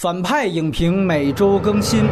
反派影评每周更新。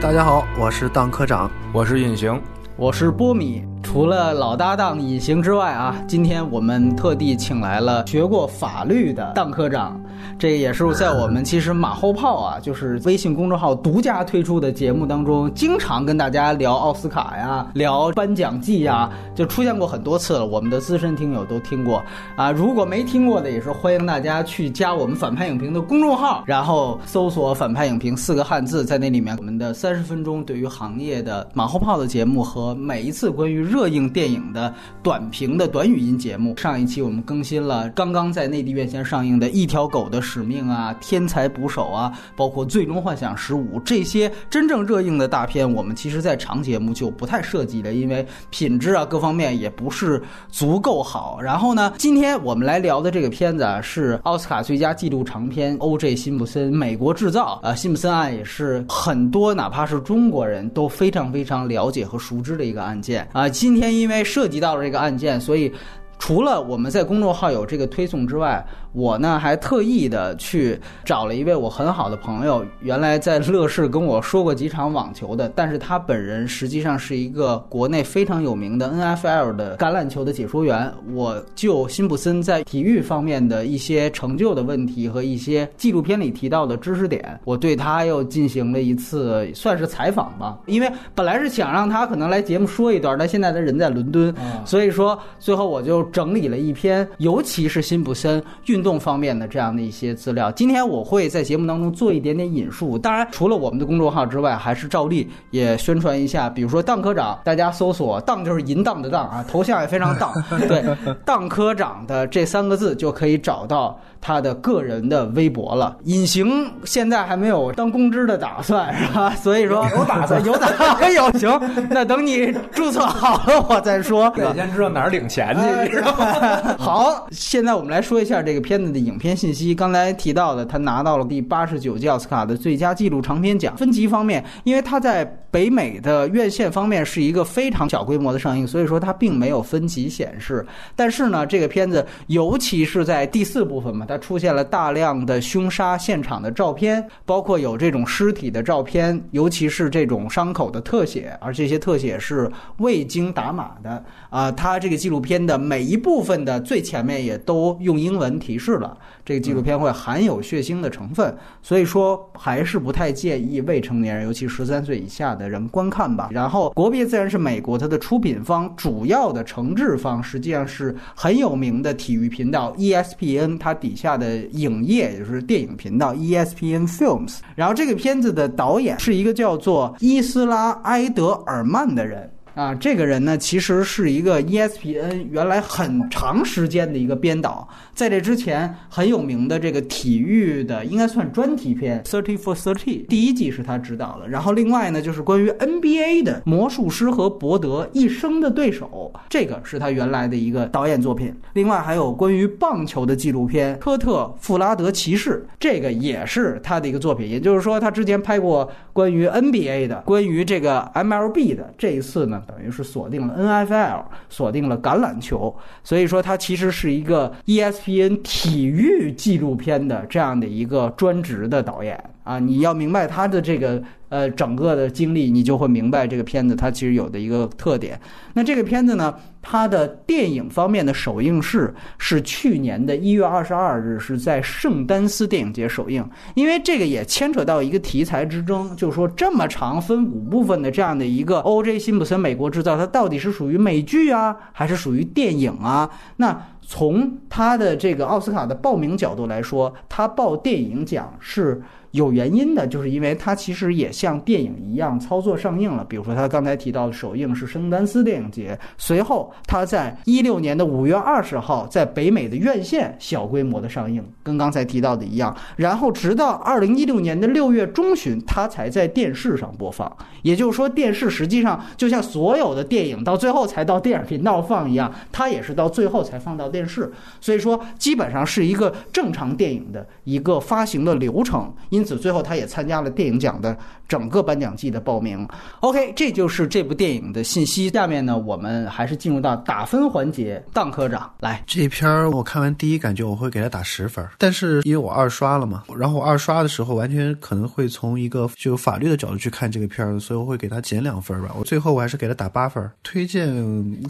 大家好，我是当科长，我是隐形，我是波米。除了老搭档隐形之外啊，今天我们特地请来了学过法律的当科长。这也是在我们其实马后炮啊，就是微信公众号独家推出的节目当中，经常跟大家聊奥斯卡呀，聊颁奖季呀，就出现过很多次了。我们的资深听友都听过啊，如果没听过的，也是欢迎大家去加我们反派影评的公众号，然后搜索“反派影评”四个汉字，在那里面我们的三十分钟对于行业的马后炮的节目和每一次关于热映电影的短评的短语音节目。上一期我们更新了刚刚在内地院线上映的一条狗的。使命啊，天才捕手啊，包括最终幻想十五这些真正热映的大片，我们其实在长节目就不太涉及了，因为品质啊各方面也不是足够好。然后呢，今天我们来聊的这个片子啊，是奥斯卡最佳纪录长片《O.J. 辛普森：美国制造》啊，辛普森案也是很多哪怕是中国人都非常非常了解和熟知的一个案件啊。今天因为涉及到了这个案件，所以除了我们在公众号有这个推送之外。我呢还特意的去找了一位我很好的朋友，原来在乐视跟我说过几场网球的，但是他本人实际上是一个国内非常有名的 NFL 的橄榄球的解说员。我就辛普森在体育方面的一些成就的问题和一些纪录片里提到的知识点，我对他又进行了一次算是采访吧。因为本来是想让他可能来节目说一段，但现在他人在伦敦，所以说最后我就整理了一篇，尤其是辛普森运。运动方面的这样的一些资料，今天我会在节目当中做一点点引述。当然，除了我们的公众号之外，还是照例也宣传一下。比如说，当科长，大家搜索“当”就是淫荡的“荡”啊，头像也非常荡。对，当科长的这三个字就可以找到。他的个人的微博了，隐形现在还没有当公知的打算，是吧？所以说有打算，有打算，有行。那等你注册好了，我再说。得先知道哪儿领钱去。知道吗好，现在我们来说一下这个片子的影片信息。刚才提到的，他拿到了第八十九届奥斯卡的最佳纪录长片奖。分级方面，因为他在北美的院线方面是一个非常小规模的上映，所以说它并没有分级显示。但是呢，这个片子尤其是在第四部分嘛。它出现了大量的凶杀现场的照片，包括有这种尸体的照片，尤其是这种伤口的特写，而这些特写是未经打码的啊。它这个纪录片的每一部分的最前面也都用英文提示了，这个纪录片会含有血腥的成分，所以说还是不太建议未成年人，尤其十三岁以下的人观看吧。然后国别自然是美国，它的出品方主要的承制方实际上是很有名的体育频道 ESPN，它底。下的影业，也就是电影频道 ESPN Films。然后这个片子的导演是一个叫做伊斯拉埃德尔曼的人。啊，这个人呢，其实是一个 ESPN 原来很长时间的一个编导，在这之前很有名的这个体育的，应该算专题片《Thirty for Thirty》，第一季是他指导的。然后另外呢，就是关于 NBA 的《魔术师和伯德一生的对手》，这个是他原来的一个导演作品。另外还有关于棒球的纪录片《科特富拉德骑士》，这个也是他的一个作品。也就是说，他之前拍过关于 NBA 的、关于这个 MLB 的，这一次呢。等于是锁定了 NFL，锁定了橄榄球，所以说他其实是一个 ESPN 体育纪录片的这样的一个专职的导演啊，你要明白他的这个。呃，整个的经历你就会明白这个片子它其实有的一个特点。那这个片子呢，它的电影方面的首映式是去年的一月二十二日，是在圣丹斯电影节首映。因为这个也牵扯到一个题材之争，就是说这么长分五部分的这样的一个 O.J. 辛普森美国制造，它到底是属于美剧啊，还是属于电影啊？那从它的这个奥斯卡的报名角度来说，它报电影奖是。有原因的，就是因为它其实也像电影一样操作上映了。比如说他刚才提到的首映是圣丹斯电影节，随后他在一六年的五月二十号在北美的院线小规模的上映，跟刚才提到的一样。然后直到二零一六年的六月中旬，他才在电视上播放。也就是说，电视实际上就像所有的电影到最后才到电影频道放一样，它也是到最后才放到电视。所以说，基本上是一个正常电影的一个发行的流程。因因此，最后他也参加了电影奖的整个颁奖季的报名。OK，这就是这部电影的信息。下面呢，我们还是进入到打分环节。当科长来，这片儿我看完第一感觉我会给他打十分，但是因为我二刷了嘛，然后我二刷的时候完全可能会从一个就法律的角度去看这个片儿，所以我会给他减两分吧。我最后我还是给他打八分，推荐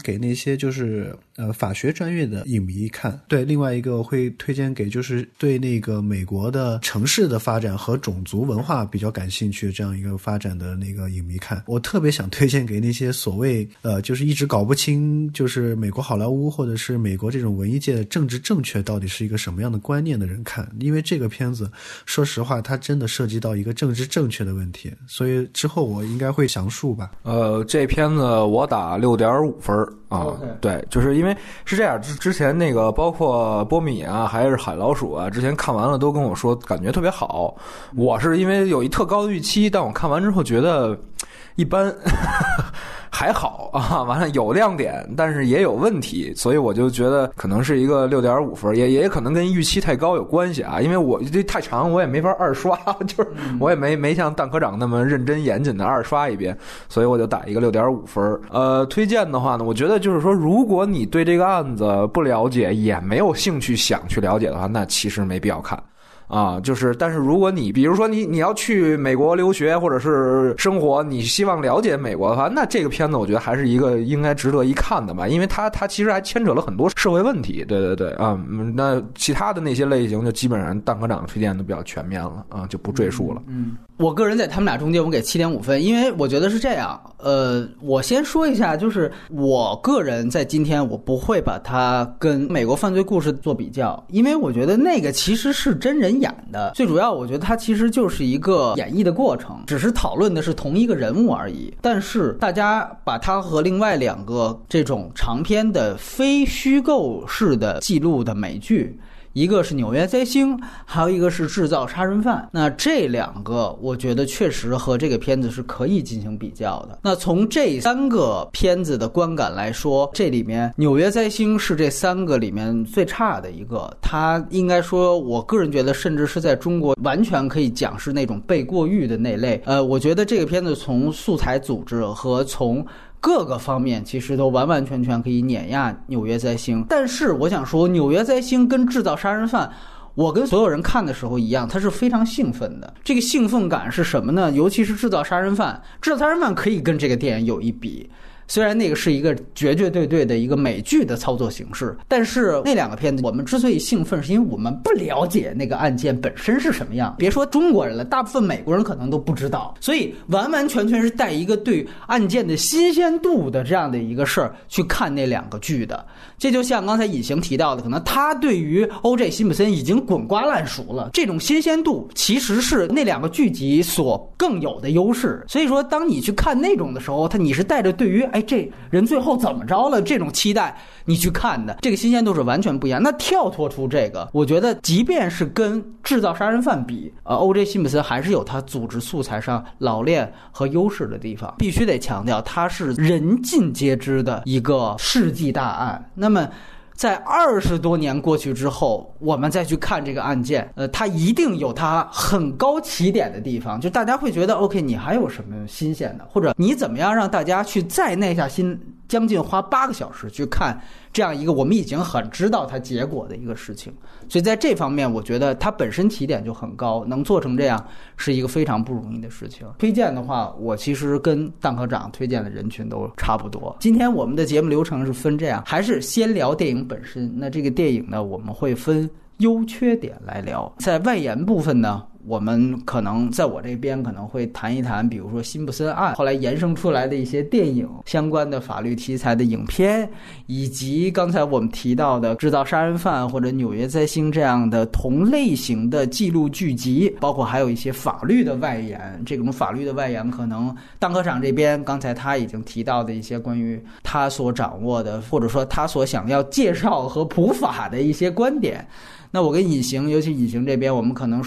给那些就是呃法学专业的影迷看。对，另外一个我会推荐给就是对那个美国的城市的发展和种族文化比较感兴趣这样一个发展的那个影迷看。我特别想推荐给那些所谓呃就是一直搞不清就是美国好莱坞或者是美国这种文艺界的政治正确到底是一个什么样的观念的人看，因为这个片子说实话它真的涉及到一个政治正确的问题，所以之后我应该会详述吧。呃，这片子我打六点五分啊。对，就是因为是这样，之之前那个包括波米啊，还是海老鼠啊，之前看完了都跟我说感觉特别好。我是因为有一特高的预期，但我看完之后觉得一般。还好啊，完了有亮点，但是也有问题，所以我就觉得可能是一个六点五分，也也可能跟预期太高有关系啊。因为我这太长，我也没法二刷，就是我也没没像蛋科长那么认真严谨的二刷一遍，所以我就打一个六点五分。呃，推荐的话呢，我觉得就是说，如果你对这个案子不了解，也没有兴趣想去了解的话，那其实没必要看。啊，就是，但是如果你比如说你你要去美国留学或者是生活，你希望了解美国的话，那这个片子我觉得还是一个应该值得一看的吧，因为它它其实还牵扯了很多社会问题。对对对，啊，那其他的那些类型就基本上蛋科长推荐的比较全面了啊，就不赘述了。嗯。我个人在他们俩中间，我给七点五分，因为我觉得是这样。呃，我先说一下，就是我个人在今天我不会把它跟美国犯罪故事做比较，因为我觉得那个其实是真人演的。最主要，我觉得它其实就是一个演绎的过程，只是讨论的是同一个人物而已。但是大家把它和另外两个这种长篇的非虚构式的记录的美剧。一个是纽约灾星，还有一个是制造杀人犯。那这两个，我觉得确实和这个片子是可以进行比较的。那从这三个片子的观感来说，这里面纽约灾星是这三个里面最差的一个。它应该说，我个人觉得，甚至是在中国完全可以讲是那种被过誉的那类。呃，我觉得这个片子从素材组织和从各个方面其实都完完全全可以碾压《纽约灾星》，但是我想说，《纽约灾星》跟《制造杀人犯》，我跟所有人看的时候一样，他是非常兴奋的。这个兴奋感是什么呢？尤其是《制造杀人犯》，《制造杀人犯》可以跟这个电影有一比。虽然那个是一个绝绝对对的一个美剧的操作形式，但是那两个片子我们之所以兴奋，是因为我们不了解那个案件本身是什么样。别说中国人了，大部分美国人可能都不知道，所以完完全全是带一个对案件的新鲜度的这样的一个事儿去看那两个剧的。这就像刚才隐形提到的，可能他对于 O.J. 辛普森已经滚瓜烂熟了，这种新鲜度其实是那两个剧集所更有的优势。所以说，当你去看那种的时候，他你是带着对于哎。这人最后怎么着了？这种期待你去看的，这个新鲜度是完全不一样。那跳脱出这个，我觉得即便是跟制造杀人犯比，呃，O.J. 辛普森还是有他组织素材上老练和优势的地方。必须得强调，他是人尽皆知的一个世纪大案。那么。在二十多年过去之后，我们再去看这个案件，呃，它一定有它很高起点的地方，就大家会觉得，OK，你还有什么新鲜的，或者你怎么样让大家去再耐下心，将近花八个小时去看。这样一个我们已经很知道它结果的一个事情，所以在这方面，我觉得它本身起点就很高，能做成这样是一个非常不容易的事情。推荐的话，我其实跟蛋科长推荐的人群都差不多。今天我们的节目流程是分这样，还是先聊电影本身？那这个电影呢，我们会分优缺点来聊。在外延部分呢，我们可能在我这边可能会谈一谈，比如说辛普森案后来延伸出来的一些电影相关的法律题材的影片，以及刚才我们提到的制造杀人犯或者纽约灾星这样的同类型的记录剧集，包括还有一些法律的外延。这种法律的外延，可能当科长这边刚才他已经提到的一些关于他所掌握的，或者说他所想要介绍和普法的一些观点。那我跟隐形，尤其隐形这边，我们可能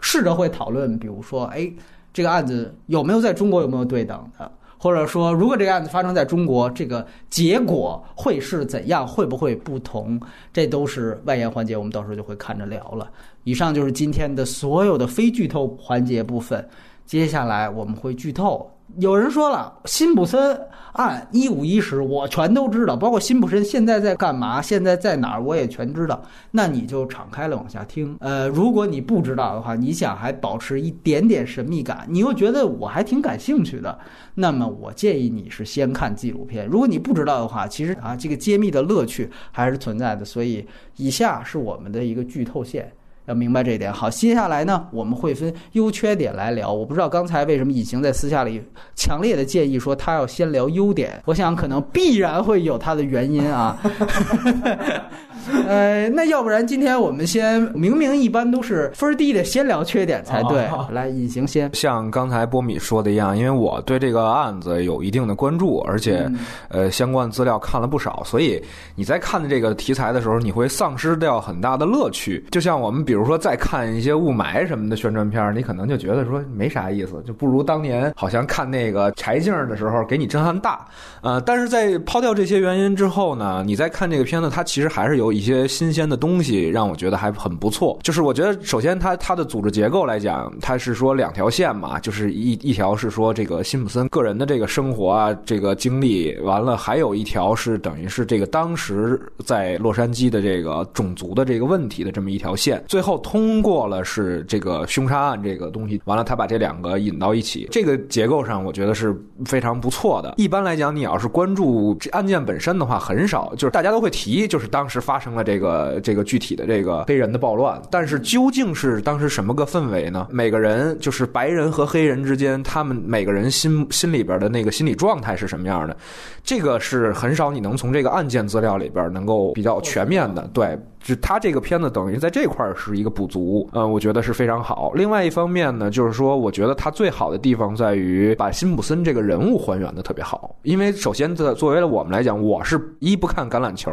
试着会讨论，比如说，哎，这个案子有没有在中国有没有对等的，或者说，如果这个案子发生在中国，这个结果会是怎样，会不会不同？这都是外延环节，我们到时候就会看着聊了。以上就是今天的所有的非剧透环节部分，接下来我们会剧透。有人说了，辛普森案一五一十，我全都知道，包括辛普森现在在干嘛，现在在哪儿，我也全知道。那你就敞开了往下听。呃，如果你不知道的话，你想还保持一点点神秘感，你又觉得我还挺感兴趣的，那么我建议你是先看纪录片。如果你不知道的话，其实啊，这个揭秘的乐趣还是存在的。所以，以下是我们的一个剧透线。要明白这一点。好，接下来呢，我们会分优缺点来聊。我不知道刚才为什么隐形在私下里强烈的建议说他要先聊优点，我想可能必然会有他的原因啊。呃，那要不然今天我们先，明明一般都是分低的先聊缺点才对。来，隐形先。像刚才波米说的一样，因为我对这个案子有一定的关注，而且呃相关资料看了不少，所以你在看这个题材的时候，你会丧失掉很大的乐趣。就像我们比如比如说再看一些雾霾什么的宣传片，你可能就觉得说没啥意思，就不如当年好像看那个柴静的时候给你震撼大。呃，但是在抛掉这些原因之后呢，你再看这个片子，它其实还是有。一些新鲜的东西让我觉得还很不错。就是我觉得，首先它它的组织结构来讲，它是说两条线嘛，就是一一条是说这个辛普森个人的这个生活啊，这个经历，完了还有一条是等于是这个当时在洛杉矶的这个种族的这个问题的这么一条线。最后后通过了是这个凶杀案这个东西，完了他把这两个引到一起，这个结构上我觉得是非常不错的。一般来讲，你要是关注这案件本身的话，很少就是大家都会提，就是当时发。生了这个这个具体的这个黑人的暴乱，但是究竟是当时什么个氛围呢？每个人就是白人和黑人之间，他们每个人心心里边的那个心理状态是什么样的？这个是很少你能从这个案件资料里边能够比较全面的，对。就他这个片子等于在这块是一个补足，嗯，我觉得是非常好。另外一方面呢，就是说，我觉得他最好的地方在于把辛普森这个人物还原的特别好。因为首先，作作为了我们来讲，我是一不看橄榄球，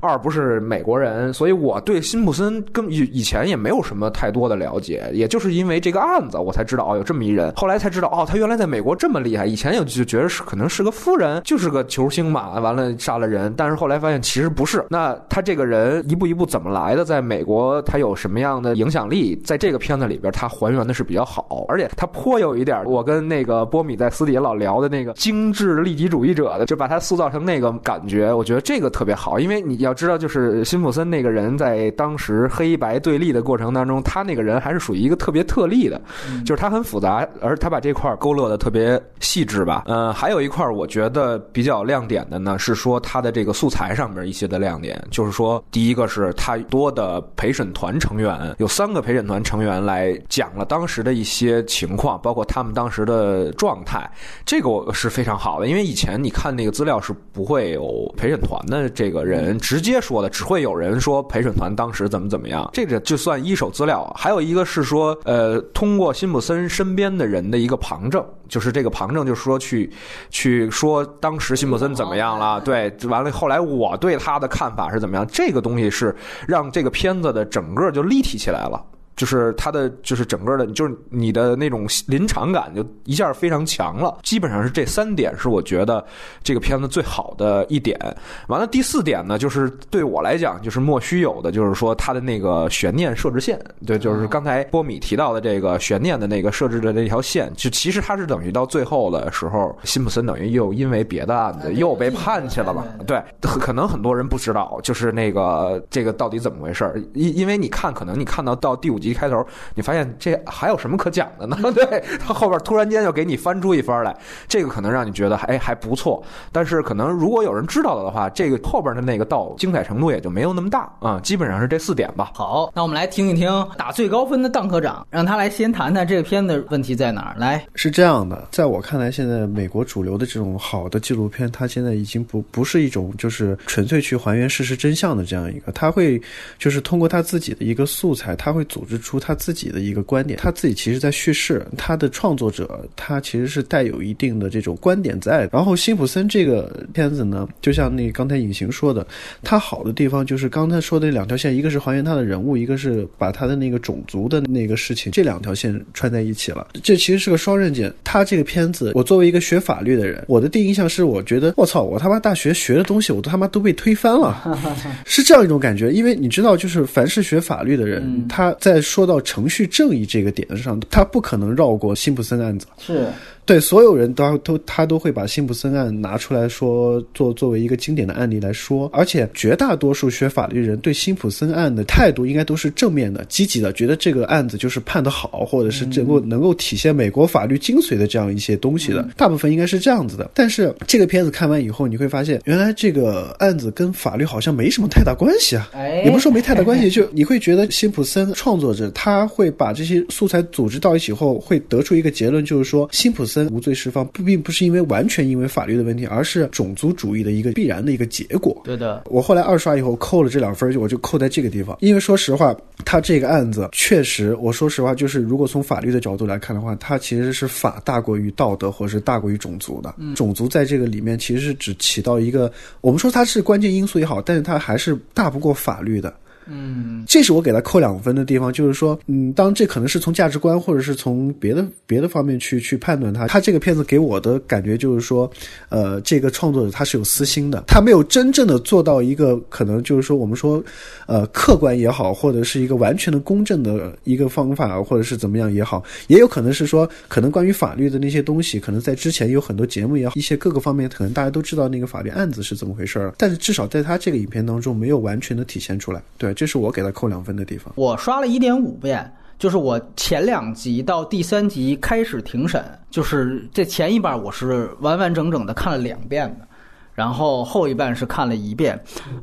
二不是美国人，所以我对辛普森跟以以前也没有什么太多的了解。也就是因为这个案子，我才知道哦，有这么一人。后来才知道哦，他原来在美国这么厉害。以前有就觉得是可能是个富人，就是个球星嘛，完了杀了人。但是后来发现其实不是。那他这个人一步一步。不怎么来的，在美国他有什么样的影响力？在这个片子里边，他还原的是比较好，而且他颇有一点我跟那个波米在私底下老聊的那个精致利己主义者的，就把他塑造成那个感觉。我觉得这个特别好，因为你要知道，就是辛普森那个人在当时黑白对立的过程当中，他那个人还是属于一个特别特例的，就是他很复杂，而他把这块勾勒的特别细致吧。嗯，还有一块我觉得比较亮点的呢，是说他的这个素材上面一些的亮点，就是说第一个是。他多的陪审团成员有三个陪审团成员来讲了当时的一些情况，包括他们当时的状态，这个我是非常好的。因为以前你看那个资料是不会有陪审团的这个人直接说的，只会有人说陪审团当时怎么怎么样，这个就算一手资料。还有一个是说，呃，通过辛普森身边的人的一个旁证，就是这个旁证就是说去去说当时辛普森怎么样了，对，完了后来我对他的看法是怎么样，这个东西是。让这个片子的整个就立体起来了。就是它的，就是整个的，就是你的那种临场感就一下非常强了。基本上是这三点是我觉得这个片子最好的一点。完了，第四点呢，就是对我来讲就是莫须有的，就是说它的那个悬念设置线，对，就是刚才波米提到的这个悬念的那个设置的那条线，就其实它是等于到最后的时候，辛普森等于又因为别的案子又被判去了嘛？对，可能很多人不知道，就是那个这个到底怎么回事？因因为你看，可能你看到到第五集。集开头，你发现这还有什么可讲的呢？对他后边突然间就给你翻出一番来，这个可能让你觉得哎还不错。但是可能如果有人知道了的话，这个后边的那个道精彩程度也就没有那么大啊。基本上是这四点吧。好，那我们来听一听打最高分的当科长，让他来先谈谈这个片的问题在哪儿。来，是这样的，在我看来，现在美国主流的这种好的纪录片，它现在已经不不是一种就是纯粹去还原事实真相的这样一个，他会就是通过他自己的一个素材，他会组织出他自己的一个观点，他自己其实在叙事，他的创作者他其实是带有一定的这种观点在。然后辛普森这个片子呢，就像那刚才隐形说的，他好的地方就是刚才说的两条线，一个是还原他的人物，一个是把他的那个种族的那个事情，这两条线串在一起了。这其实是个双刃剑。他这个片子，我作为一个学法律的人，我的第一印象是，我觉得我操，我他妈大学学的东西，我都他妈都被推翻了，是这样一种感觉。因为你知道，就是凡是学法律的人，他在说到程序正义这个点子上，他不可能绕过辛普森案子。是。对所有人都都他都会把辛普森案拿出来说，做作为一个经典的案例来说，而且绝大多数学法律人对辛普森案的态度应该都是正面的、积极的，觉得这个案子就是判得好，或者是能够能够体现美国法律精髓的这样一些东西的，大部分应该是这样子的。但是这个片子看完以后，你会发现，原来这个案子跟法律好像没什么太大关系啊。也不是说没太大关系，就你会觉得辛普森创作者他会把这些素材组织到一起后，会得出一个结论，就是说辛普森。无罪释放不并不是因为完全因为法律的问题，而是种族主义的一个必然的一个结果。对的，我后来二刷以后扣了这两分，我就扣在这个地方。因为说实话，他这个案子确实，我说实话，就是如果从法律的角度来看的话，他其实是法大过于道德，或者是大过于种族的。种族在这个里面其实是只起到一个，我们说它是关键因素也好，但是它还是大不过法律的。嗯，这是我给他扣两分的地方，就是说，嗯，当这可能是从价值观或者是从别的别的方面去去判断他，他这个片子给我的感觉就是说，呃，这个创作者他是有私心的，他没有真正的做到一个可能就是说我们说，呃，客观也好，或者是一个完全的公正的一个方法，或者是怎么样也好，也有可能是说，可能关于法律的那些东西，可能在之前有很多节目也好，一些各个方面，可能大家都知道那个法律案子是怎么回事儿，但是至少在他这个影片当中没有完全的体现出来，对。这是我给他扣两分的地方。我刷了一点五遍，就是我前两集到第三集开始庭审，就是这前一半我是完完整整的看了两遍的，然后后一半是看了一遍。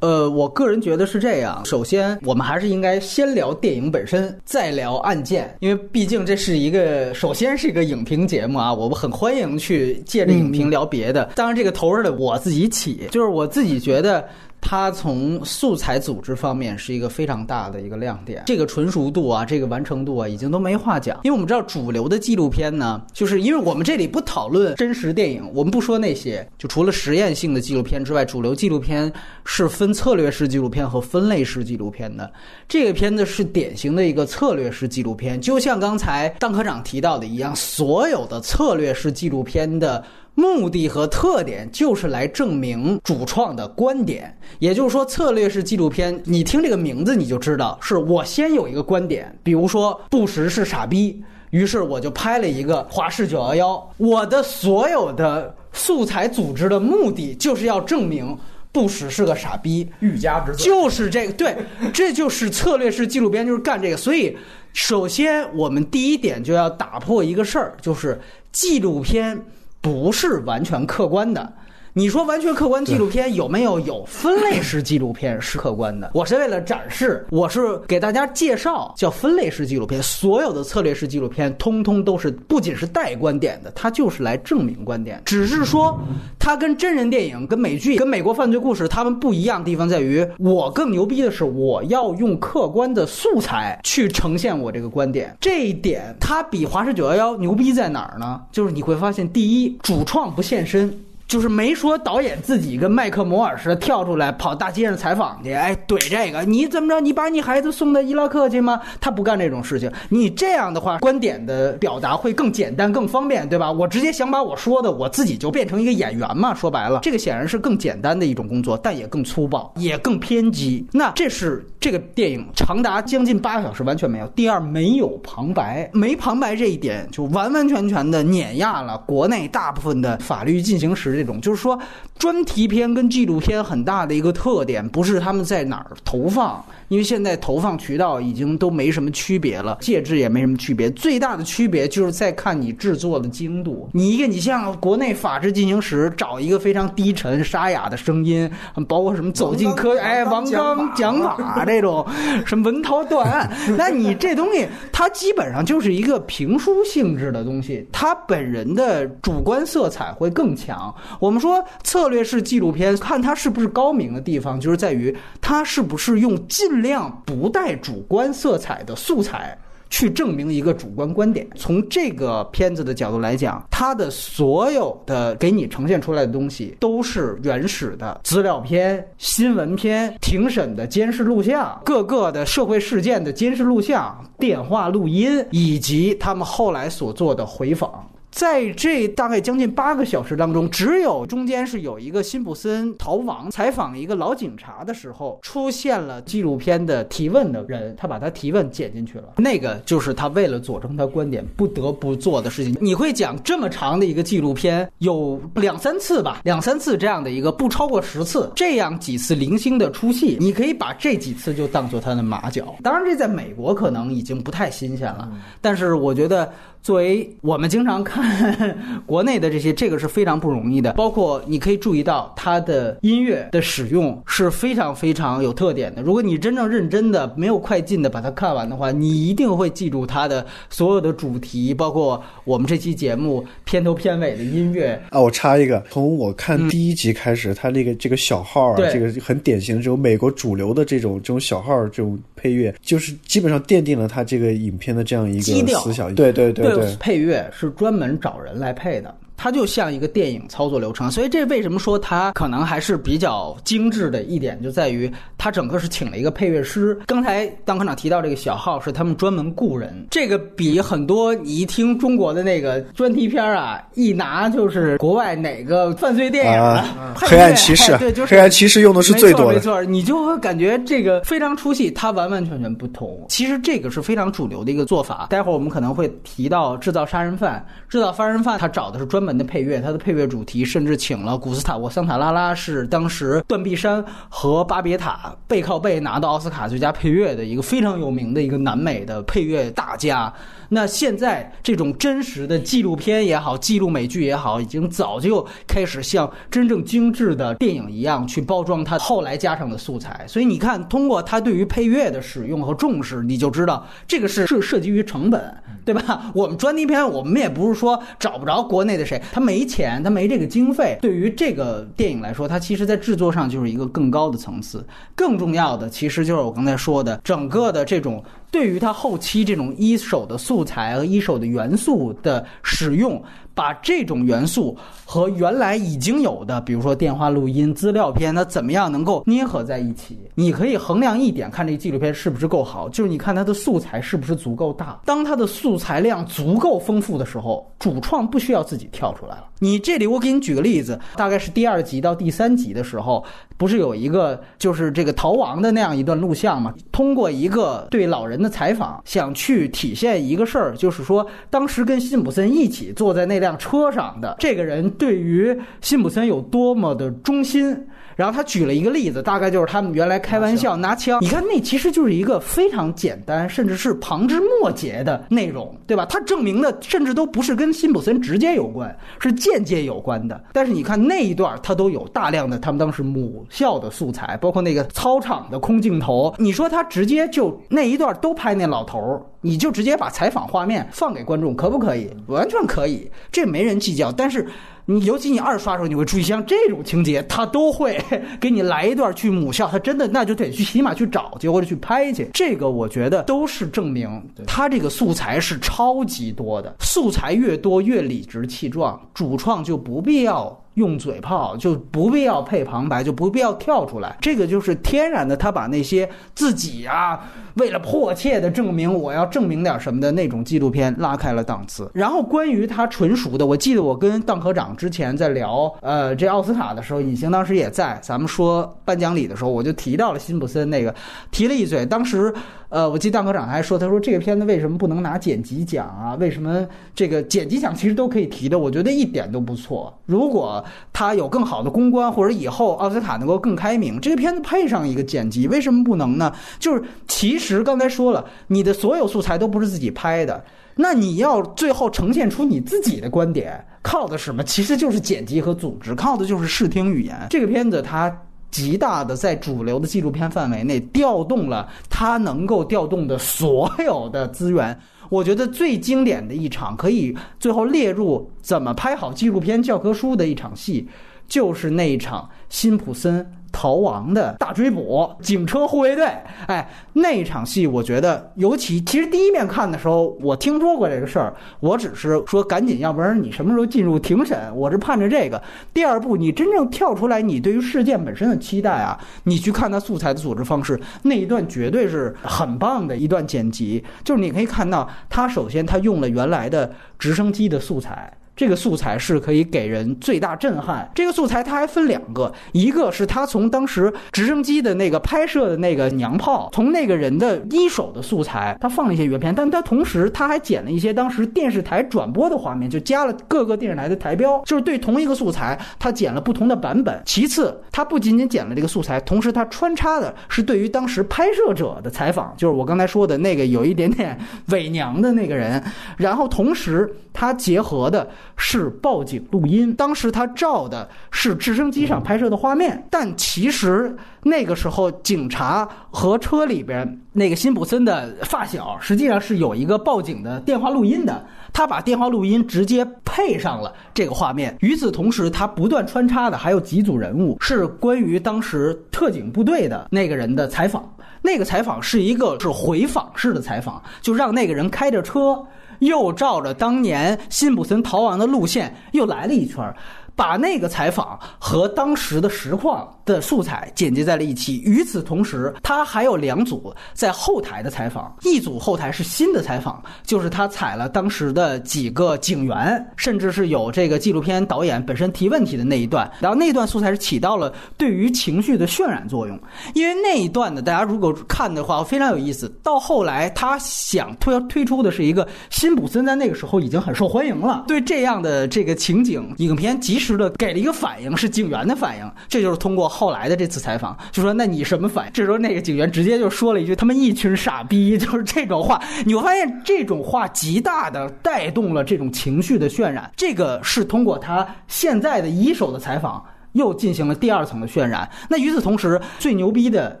呃，我个人觉得是这样。首先，我们还是应该先聊电影本身，再聊案件，因为毕竟这是一个首先是一个影评节目啊，我们很欢迎去借着影评聊别的。当然，这个头儿的我自己起，就是我自己觉得。它从素材组织方面是一个非常大的一个亮点，这个纯熟度啊，这个完成度啊，已经都没话讲。因为我们知道主流的纪录片呢，就是因为我们这里不讨论真实电影，我们不说那些，就除了实验性的纪录片之外，主流纪录片是分策略式纪录片和分类式纪录片的。这个片子是典型的一个策略式纪录片，就像刚才邓科长提到的一样，所有的策略式纪录片的。目的和特点就是来证明主创的观点，也就是说，策略式纪录片，你听这个名字你就知道，是我先有一个观点，比如说布什是傻逼，于是我就拍了一个华氏九幺幺，我的所有的素材组织的目的就是要证明布什是个傻逼，欲加之罪，就是这个，对，这就是策略式纪录片就是干这个，所以首先我们第一点就要打破一个事儿，就是纪录片。不是完全客观的。你说完全客观纪录片有没有？有分类式纪录片是客观的。我是为了展示，我是给大家介绍叫分类式纪录片。所有的策略式纪录片通通都是不仅是带观点的，它就是来证明观点。只是说它跟真人电影、跟美剧、跟美国犯罪故事他们不一样的地方在于，我更牛逼的是我要用客观的素材去呈现我这个观点。这一点它比华氏九幺幺牛逼在哪儿呢？就是你会发现，第一，主创不现身。就是没说导演自己跟麦克摩尔似的跳出来跑大街上采访去，哎，怼这个你怎么着？你把你孩子送到伊拉克去吗？他不干这种事情。你这样的话，观点的表达会更简单、更方便，对吧？我直接想把我说的，我自己就变成一个演员嘛。说白了，这个显然是更简单的一种工作，但也更粗暴，也更偏激。那这是这个电影长达将近八个小时完全没有。第二，没有旁白，没旁白这一点就完完全全的碾压了国内大部分的法律进行时。这种，就是说专题片跟纪录片很大的一个特点，不是他们在哪儿投放。因为现在投放渠道已经都没什么区别了，介质也没什么区别，最大的区别就是在看你制作的精度。你一个你像国内《法制进行时》找一个非常低沉沙哑的声音，包括什么走进科哎王刚讲法这种，什么文涛断案，那你这东西它基本上就是一个评书性质的东西，它本人的主观色彩会更强。我们说策略式纪录片，看它是不是高明的地方，就是在于它是不是用尽。量不带主观色彩的素材去证明一个主观观点。从这个片子的角度来讲，它的所有的给你呈现出来的东西都是原始的资料片、新闻片、庭审的监视录像、各个的社会事件的监视录像、电话录音，以及他们后来所做的回访。在这大概将近八个小时当中，只有中间是有一个辛普森逃亡采访一个老警察的时候，出现了纪录片的提问的人，他把他提问剪进去了。那个就是他为了佐证他观点不得不做的事情。你会讲这么长的一个纪录片，有两三次吧，两三次这样的一个不超过十次，这样几次零星的出戏，你可以把这几次就当做他的马脚。当然，这在美国可能已经不太新鲜了，但是我觉得。作为我们经常看国内的这些，这个是非常不容易的。包括你可以注意到它的音乐的使用是非常非常有特点的。如果你真正认真的、没有快进的把它看完的话，你一定会记住它的所有的主题，包括我们这期节目片头片尾的音乐。啊，我插一个，从我看第一集开始，它那个这个小号啊，这个很典型的这种美国主流的这种这种小号这种配乐，就是基本上奠定了他这个影片的这样一个思想。对对对。配乐是专门找人来配的。它就像一个电影操作流程，所以这为什么说它可能还是比较精致的一点，就在于它整个是请了一个配乐师。刚才当科长提到这个小号是他们专门雇人，这个比很多你一听中国的那个专题片啊，一拿就是国外哪个犯罪电影啊，黑暗骑士，对，就是黑暗骑士用的是最多的，没错，你就会感觉这个非常出戏，它完完全全不同。其实这个是非常主流的一个做法。待会儿我们可能会提到制造杀人犯，制造杀人犯他找的是专门。的配乐，它的配乐主题甚至请了古斯塔沃·桑塔拉拉，是当时断臂山和巴别塔背靠背拿到奥斯卡最佳配乐的一个非常有名的一个南美的配乐大家。那现在这种真实的纪录片也好，记录美剧也好，已经早就开始像真正精致的电影一样去包装它后来加上的素材。所以你看，通过它对于配乐的使用和重视，你就知道这个是是涉及于成本，对吧？我们专题片，我们也不是说找不着国内的谁，他没钱，他没这个经费。对于这个电影来说，它其实在制作上就是一个更高的层次。更重要的，其实就是我刚才说的，整个的这种。对于他后期这种一手的素材和一手的元素的使用。把这种元素和原来已经有的，比如说电话录音、资料片，它怎么样能够捏合在一起？你可以衡量一点，看这个纪录片是不是够好，就是你看它的素材是不是足够大。当它的素材量足够丰富的时候，主创不需要自己跳出来了。你这里我给你举个例子，大概是第二集到第三集的时候，不是有一个就是这个逃亡的那样一段录像吗？通过一个对老人的采访，想去体现一个事儿，就是说当时跟辛普森一起坐在那。辆车上的这个人对于辛普森有多么的忠心？然后他举了一个例子，大概就是他们原来开玩笑拿枪。你看，那其实就是一个非常简单，甚至是旁枝末节的内容，对吧？他证明的甚至都不是跟辛普森直接有关，是间接有关的。但是你看那一段，他都有大量的他们当时母校的素材，包括那个操场的空镜头。你说他直接就那一段都拍那老头儿，你就直接把采访画面放给观众，可不可以？完全可以，这没人计较。但是。你尤其你二刷的时候，你会注意像这种情节，他都会给你来一段去母校，他真的那就得去起码去找去或者去拍去。这个我觉得都是证明 他这个素材是超级多的，素材越多越理直气壮，主创就不必要。用嘴炮就不必要配旁白，就不必要跳出来，这个就是天然的。他把那些自己啊，为了迫切的证明我要证明点什么的那种纪录片拉开了档次。然后关于他纯熟的，我记得我跟邓科长之前在聊呃这奥斯卡的时候，隐形当时也在，咱们说颁奖礼的时候，我就提到了辛普森那个，提了一嘴。当时呃，我记得邓科长还说，他说这个片子为什么不能拿剪辑奖啊？为什么这个剪辑奖其实都可以提的？我觉得一点都不错。如果他有更好的公关，或者以后奥斯卡能够更开明，这个片子配上一个剪辑，为什么不能呢？就是其实其实刚才说了，你的所有素材都不是自己拍的，那你要最后呈现出你自己的观点，靠的什么？其实就是剪辑和组织，靠的就是视听语言。这个片子它。极大的在主流的纪录片范围内调动了它能够调动的所有的资源。我觉得最经典的一场可以最后列入怎么拍好纪录片教科书的一场戏，就是那一场辛普森。逃亡的大追捕，警车护卫队，哎，那场戏我觉得，尤其其实第一面看的时候，我听说过这个事儿，我只是说赶紧，要不然你什么时候进入庭审？我是盼着这个。第二部，你真正跳出来，你对于事件本身的期待啊，你去看它素材的组织方式，那一段绝对是很棒的一段剪辑，就是你可以看到，他首先他用了原来的直升机的素材。这个素材是可以给人最大震撼。这个素材它还分两个，一个是他从当时直升机的那个拍摄的那个娘炮，从那个人的一手的素材，他放了一些原片，但他同时他还剪了一些当时电视台转播的画面，就加了各个电视台的台标，就是对同一个素材，他剪了不同的版本。其次，他不仅仅剪了这个素材，同时他穿插的是对于当时拍摄者的采访，就是我刚才说的那个有一点点伪娘的那个人，然后同时他结合的。是报警录音，当时他照的是直升机上拍摄的画面，但其实那个时候警察和车里边那个辛普森的发小，实际上是有一个报警的电话录音的，他把电话录音直接配上了这个画面。与此同时，他不断穿插的还有几组人物，是关于当时特警部队的那个人的采访。那个采访是一个是回访式的采访，就让那个人开着车。又照着当年辛普森逃亡的路线又来了一圈。把那个采访和当时的实况的素材剪辑在了一起。与此同时，他还有两组在后台的采访，一组后台是新的采访，就是他采了当时的几个警员，甚至是有这个纪录片导演本身提问题的那一段。然后那段素材是起到了对于情绪的渲染作用，因为那一段呢，大家如果看的话非常有意思。到后来，他想推推出的是一个辛普森在那个时候已经很受欢迎了，对这样的这个情景影片即使。时的给了一个反应，是警员的反应，这就是通过后来的这次采访，就说那你什么反应？这时候那个警员直接就说了一句：“他们一群傻逼。”就是这种话，你会发现这种话极大的带动了这种情绪的渲染。这个是通过他现在的一手的采访。又进行了第二层的渲染。那与此同时，最牛逼的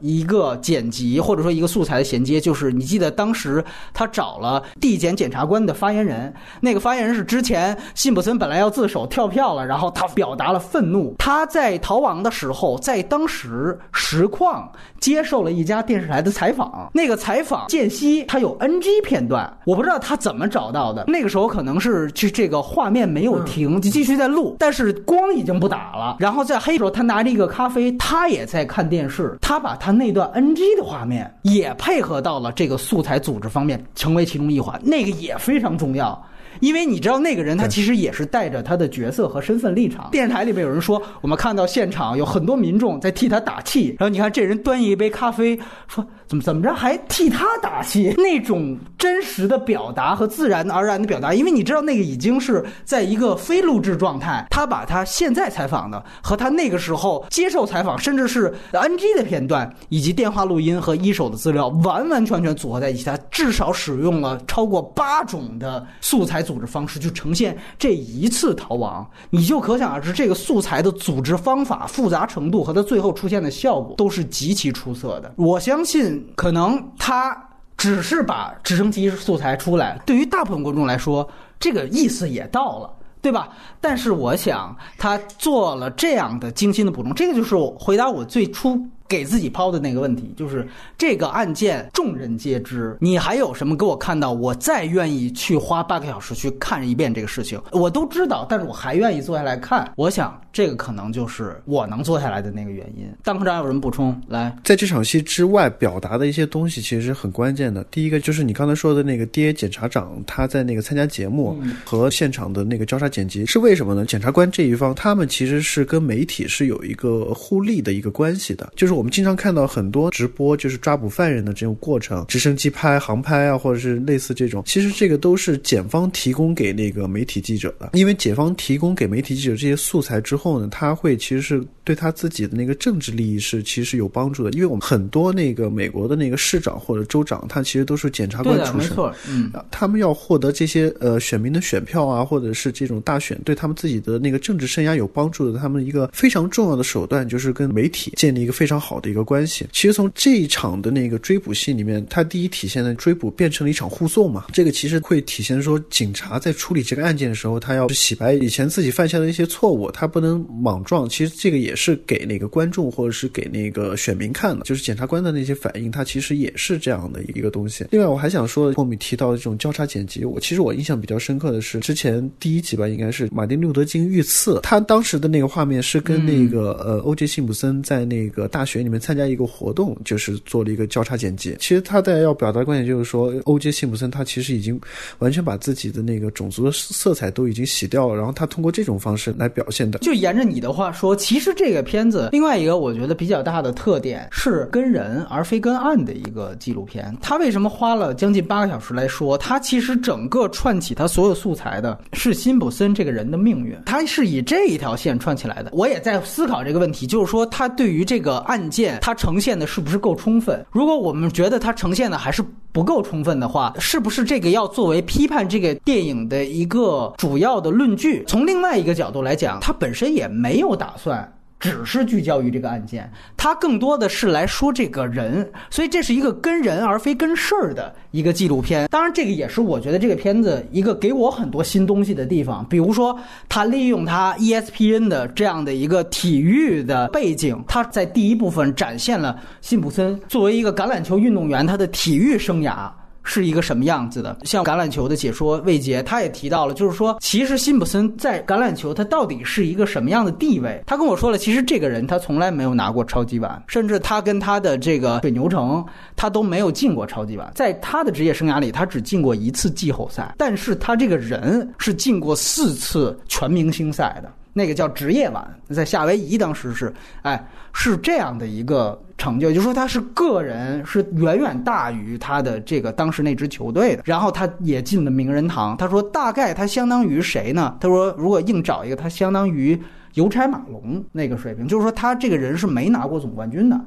一个剪辑或者说一个素材的衔接，就是你记得当时他找了地检检察官的发言人，那个发言人是之前辛普森本来要自首跳票了，然后他表达了愤怒。他在逃亡的时候，在当时实况接受了一家电视台的采访，那个采访间隙他有 NG 片段，我不知道他怎么找到的。那个时候可能是这这个画面没有停，就继续在录，但是光已经不打了，然后。在黑的时候，他拿着一个咖啡，他也在看电视。他把他那段 NG 的画面也配合到了这个素材组织方面，成为其中一环。那个也非常重要，因为你知道那个人他其实也是带着他的角色和身份立场。电视台里面有人说，我们看到现场有很多民众在替他打气。然后你看这人端一杯咖啡，说。怎么怎么着还替他打气？那种真实的表达和自然而然的表达，因为你知道那个已经是在一个非录制状态。他把他现在采访的和他那个时候接受采访，甚至是 NG 的片段，以及电话录音和一手的资料，完完全全组合在一起。他至少使用了超过八种的素材组织方式去呈现这一次逃亡。你就可想而知，这个素材的组织方法复杂程度和他最后出现的效果都是极其出色的。我相信。可能他只是把直升机素材出来，对于大部分观众来说，这个意思也到了，对吧？但是我想他做了这样的精心的补充，这个就是我回答我最初给自己抛的那个问题，就是这个案件众人皆知，你还有什么给我看到？我再愿意去花八个小时去看一遍这个事情，我都知道，但是我还愿意坐下来看。我想这个可能就是我能坐下来的那个原因。当科长有什么补充？来，在这场戏之外表达的一些东西其实是很关键的。第一个就是你刚才说的那个 DA 检察长，他在那个参加节目和现场的那个交叉剪辑是为什么呢？检察官这一方他们其实是跟媒体是有一个互利的一个关系的，就是我们经常看到很多直播，就是抓捕犯人的这种过程，直升机拍、航拍啊，或者是类似这种，其实这个都是检方提供给那个媒体记者的。因为检方提供给媒体记者这些素材之后呢，他会其实是对他自己的那个政治利益是其实是有帮助的。因为我们很多那个美国的那个市长或者州长，他其实都是检察官出身，没错，嗯，他们要获得这些呃选民的选票啊，或者是这种大选对他们自己的那个政治生涯有帮助的，他们一个非常重要的手段就是跟媒体建立一个非常好。好的一个关系。其实从这一场的那个追捕戏里面，它第一体现的追捕变成了一场护送嘛。这个其实会体现说，警察在处理这个案件的时候，他要洗白以前自己犯下的一些错误，他不能莽撞。其实这个也是给那个观众或者是给那个选民看的，就是检察官的那些反应，他其实也是这样的一个东西。另外，我还想说，后面提到的这种交叉剪辑，我其实我印象比较深刻的是之前第一集吧，应该是马丁·路德·金遇刺，他当时的那个画面是跟那个呃欧杰·辛普森在那个大学。里面参加一个活动，就是做了一个交叉剪辑。其实他在要表达观点，就是说，欧杰辛普森他其实已经完全把自己的那个种族的色彩都已经洗掉了，然后他通过这种方式来表现的。就沿着你的话说，其实这个片子另外一个我觉得比较大的特点是跟人而非跟案的一个纪录片。他为什么花了将近八个小时来说？他其实整个串起他所有素材的是辛普森这个人的命运，他是以这一条线串起来的。我也在思考这个问题，就是说他对于这个案。件它呈现的是不是够充分？如果我们觉得它呈现的还是不够充分的话，是不是这个要作为批判这个电影的一个主要的论据？从另外一个角度来讲，它本身也没有打算。只是聚焦于这个案件，他更多的是来说这个人，所以这是一个跟人而非跟事儿的一个纪录片。当然，这个也是我觉得这个片子一个给我很多新东西的地方。比如说，他利用他 ESPN 的这样的一个体育的背景，他在第一部分展现了辛普森作为一个橄榄球运动员他的体育生涯。是一个什么样子的？像橄榄球的解说魏杰，他也提到了，就是说，其实辛普森在橄榄球他到底是一个什么样的地位？他跟我说了，其实这个人他从来没有拿过超级碗，甚至他跟他的这个水牛城，他都没有进过超级碗。在他的职业生涯里，他只进过一次季后赛，但是他这个人是进过四次全明星赛的。那个叫职业碗，在夏威夷当时是，哎，是这样的一个成就，就说他是个人是远远大于他的这个当时那支球队的。然后他也进了名人堂。他说大概他相当于谁呢？他说如果硬找一个，他相当于邮差马龙那个水平，就是说他这个人是没拿过总冠军的。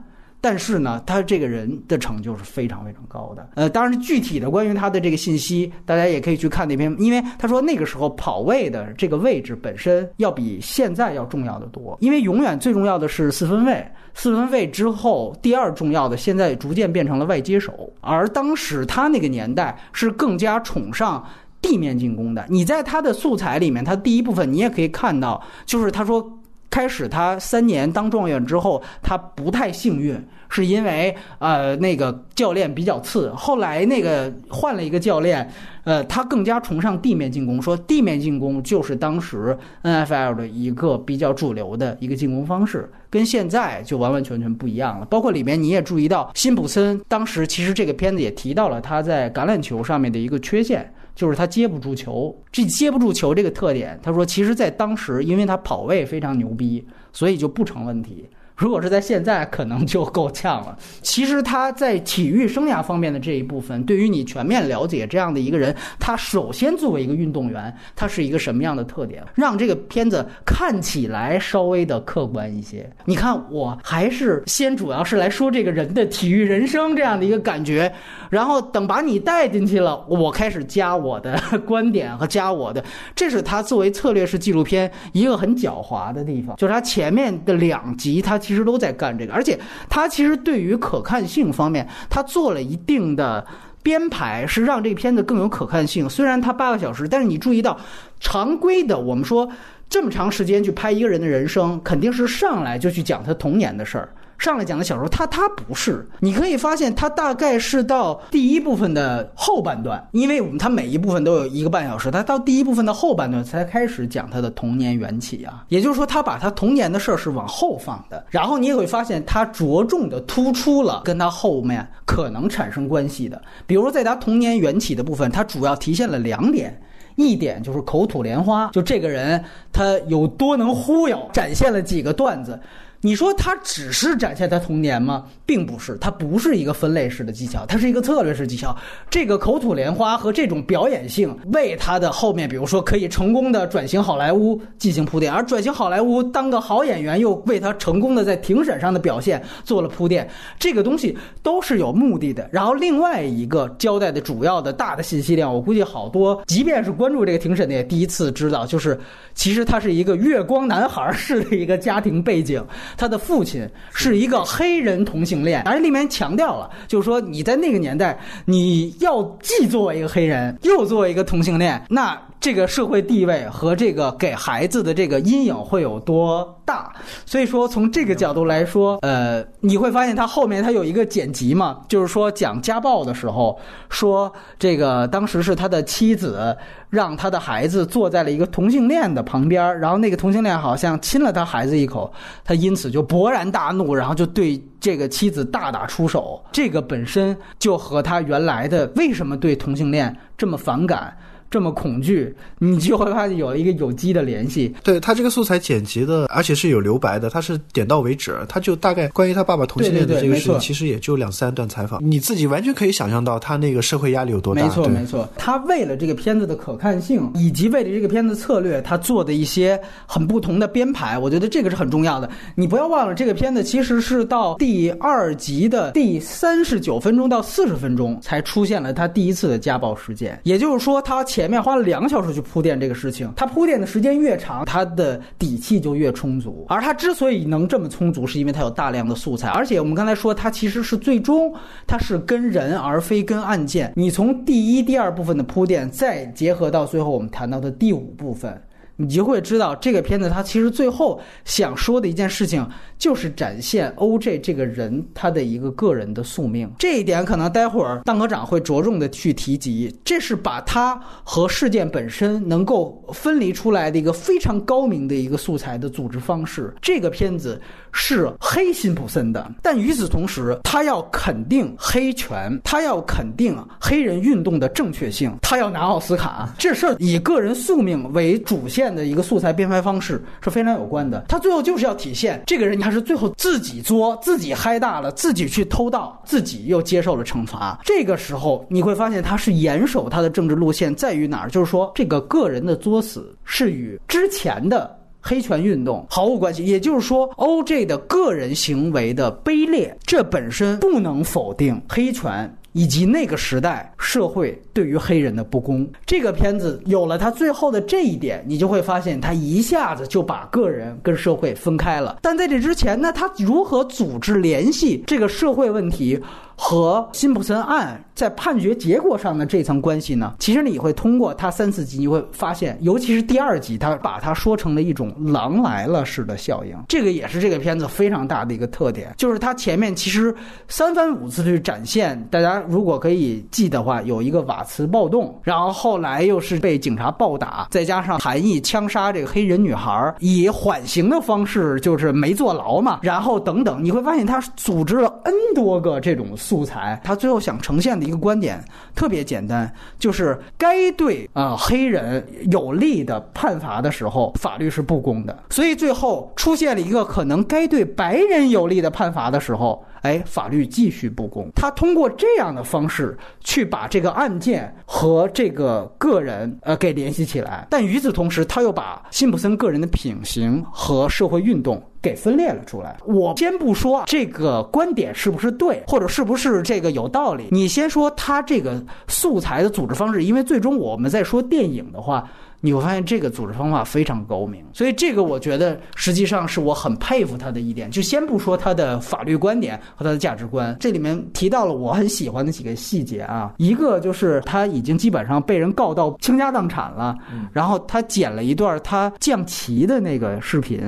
但是呢，他这个人的成就是非常非常高的。呃，当然具体的关于他的这个信息，大家也可以去看那篇，因为他说那个时候跑位的这个位置本身要比现在要重要的多，因为永远最重要的是四分卫，四分卫之后第二重要的现在逐渐变成了外接手，而当时他那个年代是更加崇尚地面进攻的。你在他的素材里面，他第一部分你也可以看到，就是他说。开始他三年当状元之后，他不太幸运，是因为呃那个教练比较次。后来那个换了一个教练，呃，他更加崇尚地面进攻，说地面进攻就是当时 NFL 的一个比较主流的一个进攻方式，跟现在就完完全全不一样了。包括里面你也注意到，辛普森当时其实这个片子也提到了他在橄榄球上面的一个缺陷。就是他接不住球，这接不住球这个特点，他说，其实，在当时，因为他跑位非常牛逼，所以就不成问题。如果是在现在，可能就够呛了。其实他在体育生涯方面的这一部分，对于你全面了解这样的一个人，他首先作为一个运动员，他是一个什么样的特点，让这个片子看起来稍微的客观一些。你看，我还是先主要是来说这个人的体育人生这样的一个感觉，然后等把你带进去了，我开始加我的观点和加我的。这是他作为策略式纪录片一个很狡猾的地方，就是他前面的两集他。其其实都在干这个，而且他其实对于可看性方面，他做了一定的编排，是让这片子更有可看性。虽然它八个小时，但是你注意到，常规的我们说这么长时间去拍一个人的人生，肯定是上来就去讲他童年的事儿。上来讲的小说，他他不是。你可以发现，他大概是到第一部分的后半段，因为我们他每一部分都有一个半小时，他到第一部分的后半段才开始讲他的童年缘起啊。也就是说，他把他童年的事儿是往后放的。然后你也会发现，他着重的突出了跟他后面可能产生关系的，比如说在他童年缘起的部分，他主要体现了两点。一点就是口吐莲花，就这个人他有多能忽悠，展现了几个段子。你说他只是展现他童年吗？并不是，它不是一个分类式的技巧，它是一个策略式技巧。这个口吐莲花和这种表演性，为他的后面，比如说可以成功的转型好莱坞进行铺垫，而转型好莱坞当个好演员，又为他成功的在庭审上的表现做了铺垫。这个东西都是有目的的。然后另外一个交代的主要的大的信息量，我估计好多，即便是关注这个庭审的，也第一次知道，就是其实他是一个月光男孩式的一个家庭背景。他的父亲是一个黑人同性恋，而里面强调了，就是说你在那个年代，你要既作为一个黑人，又作为一个同性恋，那。这个社会地位和这个给孩子的这个阴影会有多大？所以说，从这个角度来说，呃，你会发现他后面他有一个剪辑嘛，就是说讲家暴的时候，说这个当时是他的妻子让他的孩子坐在了一个同性恋的旁边，然后那个同性恋好像亲了他孩子一口，他因此就勃然大怒，然后就对这个妻子大打出手。这个本身就和他原来的为什么对同性恋这么反感。这么恐惧，你就会发现有了一个有机的联系。对他这个素材剪辑的，而且是有留白的，他是点到为止，他就大概关于他爸爸同性恋的这个事情，其实也就两三段采访，你自己完全可以想象到他那个社会压力有多大。没错，没错。他为了这个片子的可看性，以及为了这个片子策略，他做的一些很不同的编排，我觉得这个是很重要的。你不要忘了，这个片子其实是到第二集的第三十九分钟到四十分钟才出现了他第一次的家暴事件，也就是说，他前。前面花了两个小时去铺垫这个事情，他铺垫的时间越长，他的底气就越充足。而他之所以能这么充足，是因为他有大量的素材，而且我们刚才说，他其实是最终他是跟人而非跟案件。你从第一、第二部分的铺垫，再结合到最后我们谈到的第五部分。你就会知道，这个片子它其实最后想说的一件事情，就是展现 O.J. 这个人他的一个个人的宿命。这一点可能待会儿当科长会着重的去提及。这是把他和事件本身能够分离出来的一个非常高明的一个素材的组织方式。这个片子。是黑辛普森的，但与此同时，他要肯定黑权，他要肯定黑人运动的正确性，他要拿奥斯卡。这事儿以个人宿命为主线的一个素材编排方式是非常有关的。他最后就是要体现这个人，他是最后自己作，自己嗨大了，自己去偷盗，自己又接受了惩罚。这个时候你会发现，他是严守他的政治路线，在于哪儿？就是说，这个个人的作死是与之前的。黑权运动毫无关系，也就是说，O.J. 的个人行为的卑劣，这本身不能否定黑权以及那个时代社会对于黑人的不公。这个片子有了它最后的这一点，你就会发现，它一下子就把个人跟社会分开了。但在这之前呢，他如何组织联系这个社会问题？和辛普森案在判决结果上的这层关系呢？其实你会通过他三四集，你会发现，尤其是第二集，他把它说成了一种“狼来了”式的效应。这个也是这个片子非常大的一个特点，就是它前面其实三番五次去展现。大家如果可以记的话，有一个瓦茨暴动，然后后来又是被警察暴打，再加上韩裔枪杀这个黑人女孩，以缓刑的方式就是没坐牢嘛，然后等等，你会发现他组织了 N 多个这种。素材，他最后想呈现的一个观点特别简单，就是该对啊黑人有利的判罚的时候，法律是不公的。所以最后出现了一个可能该对白人有利的判罚的时候。哎，法律继续不公。他通过这样的方式去把这个案件和这个个人呃给联系起来，但与此同时，他又把辛普森个人的品行和社会运动给分裂了出来。我先不说这个观点是不是对，或者是不是这个有道理，你先说他这个素材的组织方式，因为最终我们在说电影的话。你会发现这个组织方法非常高明。所以这个我觉得实际上是我很佩服他的一点。就先不说他的法律观点和他的价值观，这里面提到了我很喜欢的几个细节啊，一个就是他已经基本上被人告到倾家荡产了，然后他剪了一段他降旗的那个视频，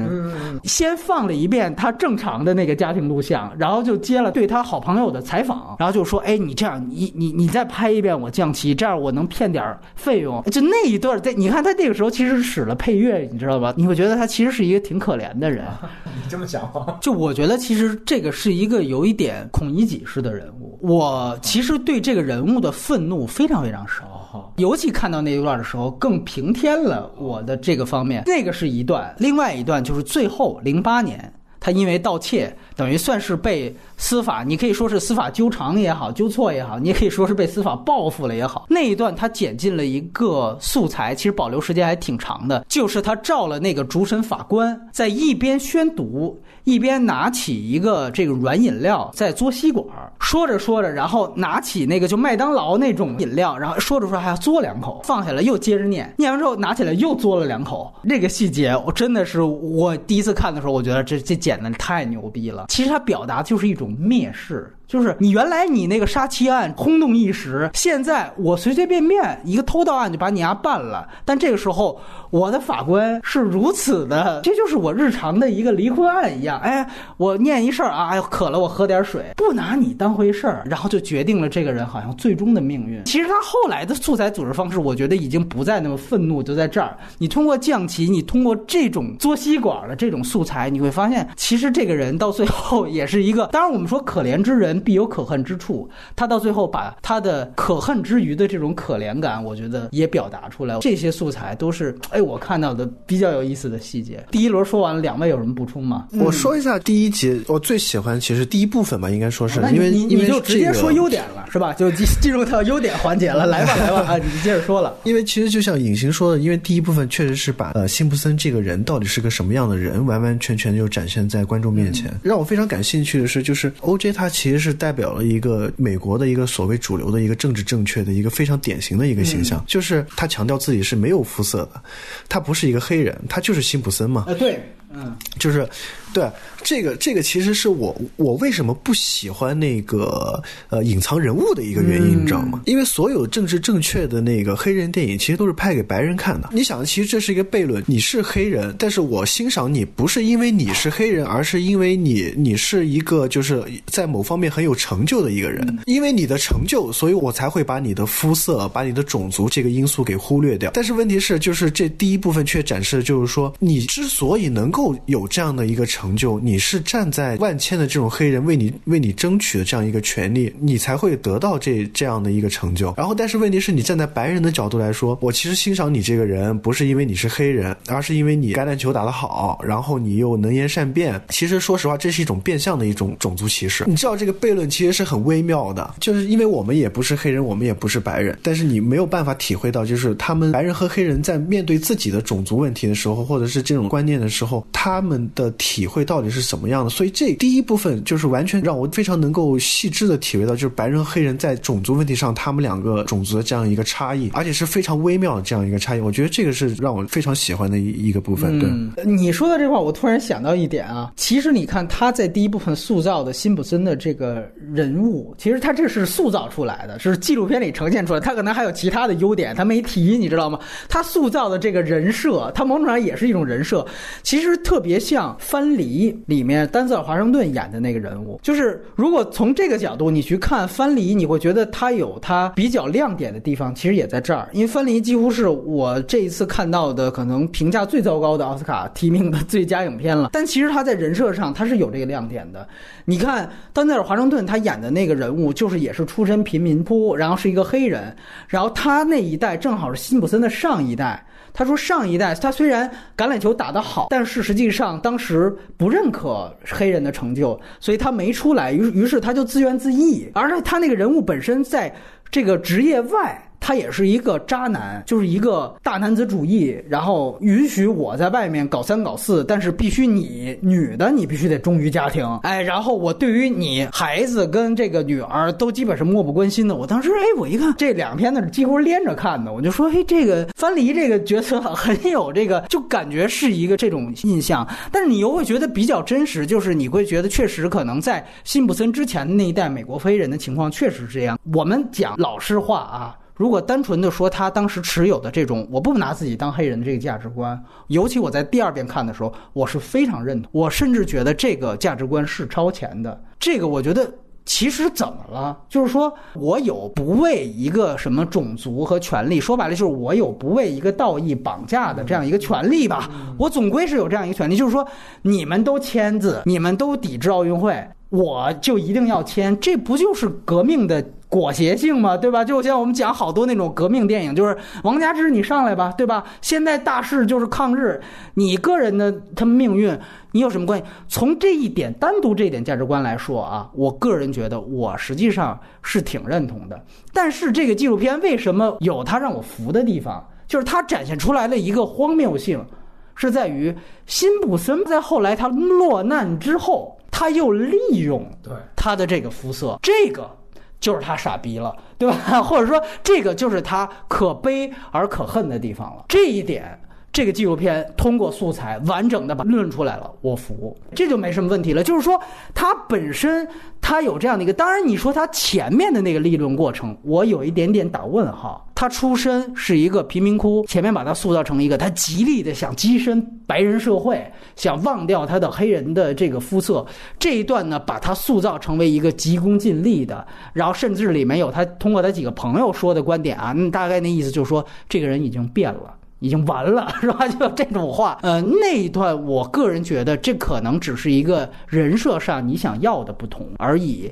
先放了一遍他正常的那个家庭录像，然后就接了对他好朋友的采访，然后就说：“哎，你这样，你你你再拍一遍我降旗，这样我能骗点费用。”就那一段，在你看他那个时候其实使了配乐，你知道吧？你会觉得他其实是一个挺可怜的人。你这么想吗？就我觉得其实这个是一个有一点孔乙己式的人物。我其实对这个人物的愤怒非常非常少，尤其看到那一段的时候，更平添了我的这个方面。那个是一段，另外一段就是最后零八年，他因为盗窃，等于算是被。司法，你可以说是司法纠偿也好，纠错也好，你也可以说是被司法报复了也好。那一段他剪进了一个素材，其实保留时间还挺长的，就是他照了那个主审法官在一边宣读，一边拿起一个这个软饮料在嘬吸管，说着说着，然后拿起那个就麦当劳那种饮料，然后说着说还要嘬两口，放下来又接着念，念完之后拿起来又嘬了两口。这个细节我真的是我第一次看的时候，我觉得这这剪的太牛逼了。其实他表达就是一种。蔑视。就是你原来你那个杀妻案轰动一时，现在我随随便便一个偷盗案就把你丫办了。但这个时候我的法官是如此的，这就是我日常的一个离婚案一样。哎，我念一事儿啊，哎，渴了我喝点水，不拿你当回事儿，然后就决定了这个人好像最终的命运。其实他后来的素材组织方式，我觉得已经不再那么愤怒，就在这儿。你通过降旗，你通过这种嘬吸管的这种素材，你会发现，其实这个人到最后也是一个。当然，我们说可怜之人。必有可恨之处，他到最后把他的可恨之余的这种可怜感，我觉得也表达出来。这些素材都是 哎，我看到的比较有意思的细节。第一轮说完了，两位有什么补充吗？我说一下第一集，我最喜欢其实第一部分吧，应该说是因为你你就直接说优点了，是吧？就进进入到优点环节了，来吧来吧啊，你接着说了。因为其实就像隐形说的，因为第一部分确实是把呃辛普森这个人到底是个什么样的人，完完全全就展现在观众面前。让我非常感兴趣的是，就是 O.J. 他其实。是代表了一个美国的一个所谓主流的一个政治正确的一个非常典型的一个形象，就是他强调自己是没有肤色的，他不是一个黑人，他就是辛普森嘛。啊，对，嗯，就是，对。这个这个其实是我我为什么不喜欢那个呃隐藏人物的一个原因，你知道吗？因为所有政治正确的那个黑人电影，其实都是拍给白人看的。你想，其实这是一个悖论。你是黑人，但是我欣赏你不是因为你是黑人，而是因为你你是一个就是在某方面很有成就的一个人。因为你的成就，所以我才会把你的肤色、把你的种族这个因素给忽略掉。但是问题是，就是这第一部分却展示，就是说你之所以能够有这样的一个成就，你。你是站在万千的这种黑人为你为你争取的这样一个权利，你才会得到这这样的一个成就。然后，但是问题是你站在白人的角度来说，我其实欣赏你这个人，不是因为你是黑人，而是因为你橄榄球打得好，然后你又能言善辩。其实说实话，这是一种变相的一种种族歧视。你知道这个悖论其实是很微妙的，就是因为我们也不是黑人，我们也不是白人，但是你没有办法体会到，就是他们白人和黑人在面对自己的种族问题的时候，或者是这种观念的时候，他们的体会到底是。怎么样的？所以这第一部分就是完全让我非常能够细致的体会到，就是白人和黑人在种族问题上，他们两个种族的这样一个差异，而且是非常微妙的这样一个差异。我觉得这个是让我非常喜欢的一一个部分。对，你说的这话，我突然想到一点啊，其实你看他在第一部分塑造的辛普森的这个人物，其实他这是塑造出来的，是纪录片里呈现出来，他可能还有其他的优点，他没提，你知道吗？他塑造的这个人设，他某种上也是一种人设，其实特别像藩篱。里面丹泽尔华盛顿演的那个人物，就是如果从这个角度你去看藩篱，你会觉得他有他比较亮点的地方，其实也在这儿。因为藩篱几乎是我这一次看到的可能评价最糟糕的奥斯卡提名的最佳影片了。但其实他在人设上他是有这个亮点的。你看丹泽尔华盛顿他演的那个人物，就是也是出身贫民窟，然后是一个黑人，然后他那一代正好是辛普森的上一代。他说：“上一代他虽然橄榄球打得好，但是实际上当时不认可黑人的成就，所以他没出来。于于是他就自怨自艾。而且他那个人物本身在这个职业外。”他也是一个渣男，就是一个大男子主义，然后允许我在外面搞三搞四，但是必须你女的你必须得忠于家庭，哎，然后我对于你孩子跟这个女儿都基本是漠不关心的。我当时哎，我一看这两篇呢几乎连着看的，我就说，嘿，这个樊梨这个角色很有这个，就感觉是一个这种印象，但是你又会觉得比较真实，就是你会觉得确实可能在辛普森之前的那一代美国黑人的情况确实是这样。我们讲老实话啊。如果单纯的说他当时持有的这种，我不拿自己当黑人的这个价值观，尤其我在第二遍看的时候，我是非常认同。我甚至觉得这个价值观是超前的。这个我觉得其实怎么了？就是说我有不为一个什么种族和权利，说白了就是我有不为一个道义绑架的这样一个权利吧。我总归是有这样一个权利，就是说你们都签字，你们都抵制奥运会，我就一定要签，这不就是革命的？裹挟性嘛，对吧？就像我们讲好多那种革命电影，就是王家之，你上来吧，对吧？现在大势就是抗日，你个人的他命运，你有什么关系？从这一点单独这一点价值观来说啊，我个人觉得我实际上是挺认同的。但是这个纪录片为什么有它让我服的地方？就是它展现出来的一个荒谬性，是在于辛普森在后来他落难之后，他又利用对他的这个肤色，这个。就是他傻逼了，对吧？或者说，这个就是他可悲而可恨的地方了。这一点。这个纪录片通过素材完整的把论出来了，我服，这就没什么问题了。就是说，它本身它有这样的一个，当然你说它前面的那个立论过程，我有一点点打问号。他出身是一个贫民窟，前面把他塑造成一个他极力的想跻身白人社会，想忘掉他的黑人的这个肤色。这一段呢，把他塑造成为一个急功近利的，然后甚至里面有他通过他几个朋友说的观点啊，那大概那意思就是说，这个人已经变了。已经完了，是吧？就这种话，呃，那一段，我个人觉得这可能只是一个人设上你想要的不同而已，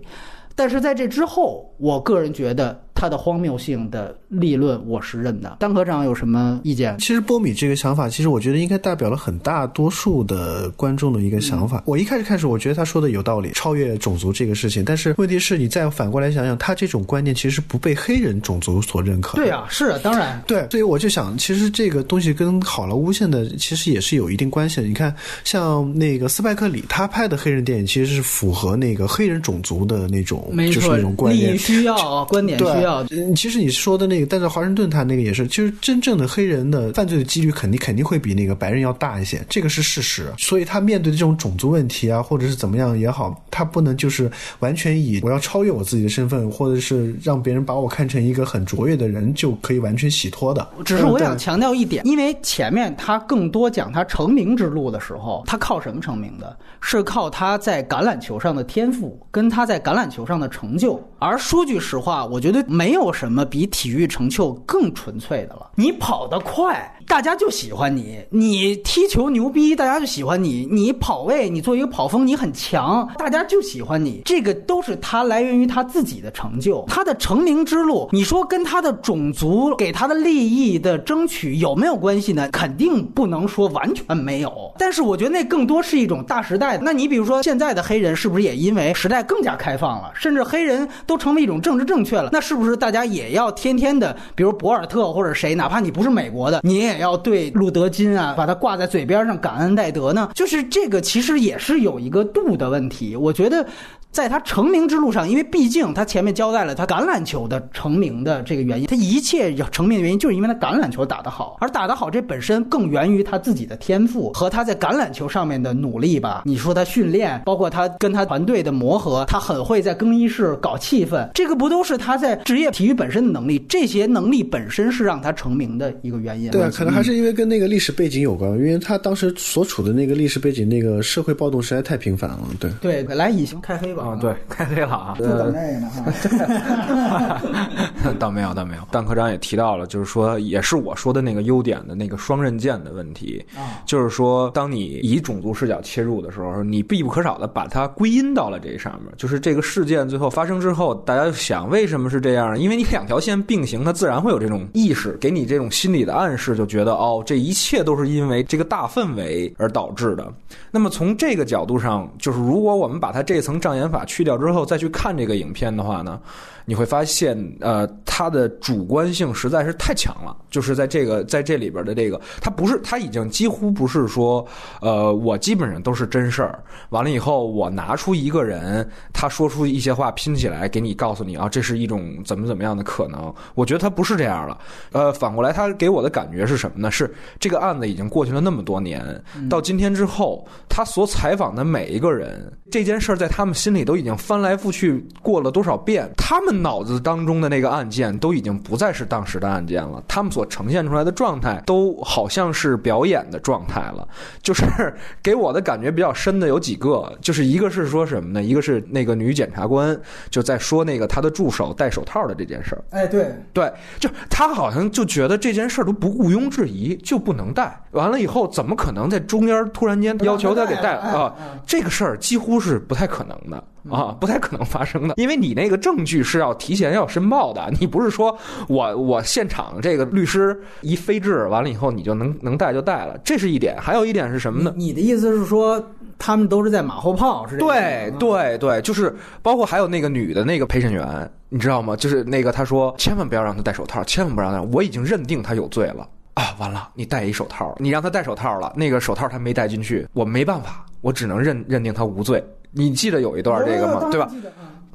但是在这之后，我个人觉得。他的荒谬性的立论，我是认的。丹科长有什么意见？其实波米这个想法，其实我觉得应该代表了很大多数的观众的一个想法。我一开始开始，我觉得他说的有道理，超越种族这个事情。但是问题是你再反过来想想，他这种观念其实是不被黑人种族所认可。对啊，是啊，当然。对，所以我就想，其实这个东西跟好莱坞现在其实也是有一定关系的。你看，像那个斯派克里他拍的黑人电影，其实是符合那个黑人种族的那种，就是那种观念需要观点需。要，其实你说的那个，但是华盛顿他那个也是，就是真正的黑人的犯罪的几率肯定肯定会比那个白人要大一些，这个是事实。所以他面对这种种族问题啊，或者是怎么样也好，他不能就是完全以我要超越我自己的身份，或者是让别人把我看成一个很卓越的人就可以完全洗脱的。只是我想强调一点，因为前面他更多讲他成名之路的时候，他靠什么成名的？是靠他在橄榄球上的天赋，跟他在橄榄球上的成就。而说句实话，我觉得没有。什么比体育成就更纯粹的了？你跑得快。大家就喜欢你，你踢球牛逼，大家就喜欢你。你跑位，你做一个跑锋，你很强，大家就喜欢你。这个都是他来源于他自己的成就，他的成名之路。你说跟他的种族给他的利益的争取有没有关系呢？肯定不能说完全没有。但是我觉得那更多是一种大时代的。那你比如说现在的黑人是不是也因为时代更加开放了，甚至黑人都成为一种政治正确了？那是不是大家也要天天的，比如博尔特或者谁，哪怕你不是美国的，你。也要对路德金啊，把他挂在嘴边上，感恩戴德呢？就是这个，其实也是有一个度的问题。我觉得。在他成名之路上，因为毕竟他前面交代了他橄榄球的成名的这个原因，他一切成名的原因就是因为他橄榄球打得好，而打得好这本身更源于他自己的天赋和他在橄榄球上面的努力吧。你说他训练，包括他跟他团队的磨合，他很会在更衣室搞气氛，这个不都是他在职业体育本身的能力？这些能力本身是让他成名的一个原因。对，可能还是因为跟那个历史背景有关，因为他当时所处的那个历史背景，那个社会暴动实在太频繁了。对，对，来以形开黑吧。啊，对，开黑了啊！就等那个呢哈，倒没有，倒没有。蛋科长也提到了，就是说，也是我说的那个优点的那个双刃剑的问题啊，就是说，当你以种族视角切入的时候，你必不可少的把它归因到了这上面。就是这个事件最后发生之后，大家就想为什么是这样？因为你两条线并行，它自然会有这种意识，给你这种心理的暗示，就觉得哦，这一切都是因为这个大氛围而导致的。那么从这个角度上，就是如果我们把它这层障眼。法去掉之后，再去看这个影片的话呢，你会发现，呃，他的主观性实在是太强了。就是在这个在这里边的这个，他不是，他已经几乎不是说，呃，我基本上都是真事儿。完了以后，我拿出一个人，他说出一些话拼起来给你，告诉你啊，这是一种怎么怎么样的可能。我觉得他不是这样了。呃，反过来，他给我的感觉是什么呢？是这个案子已经过去了那么多年，到今天之后，他所采访的每一个人，这件事儿在他们心里都已经翻来覆去过了多少遍，他们脑子当中的那个案件都已经不再是当时的案件了，他们所呈现出来的状态都好像是表演的状态了。就是给我的感觉比较深的有几个，就是一个是说什么呢？一个是那个女检察官就在说那个她的助手戴手套的这件事儿。哎，对对，就她好像就觉得这件事儿都不毋庸置疑，就不能戴。完了以后，怎么可能在中间突然间要求她给戴啊？这个事儿几乎是不太可能的啊，不太可能发生的。因为你那个证据是要提前要申报的，你不是说我我现场这个律师一飞制完了以后你就能能带就带了，这是一点。还有一点是什么呢？你的意思是说他们都是在马后炮？是对对对，就是包括还有那个女的那个陪审员，你知道吗？就是那个他说千万不要让他戴手套，千万不让他，我已经认定他有罪了。啊，完了！你戴一手套，你让他戴手套了，那个手套他没戴进去，我没办法，我只能认认定他无罪。你记得有一段这个吗？对吧？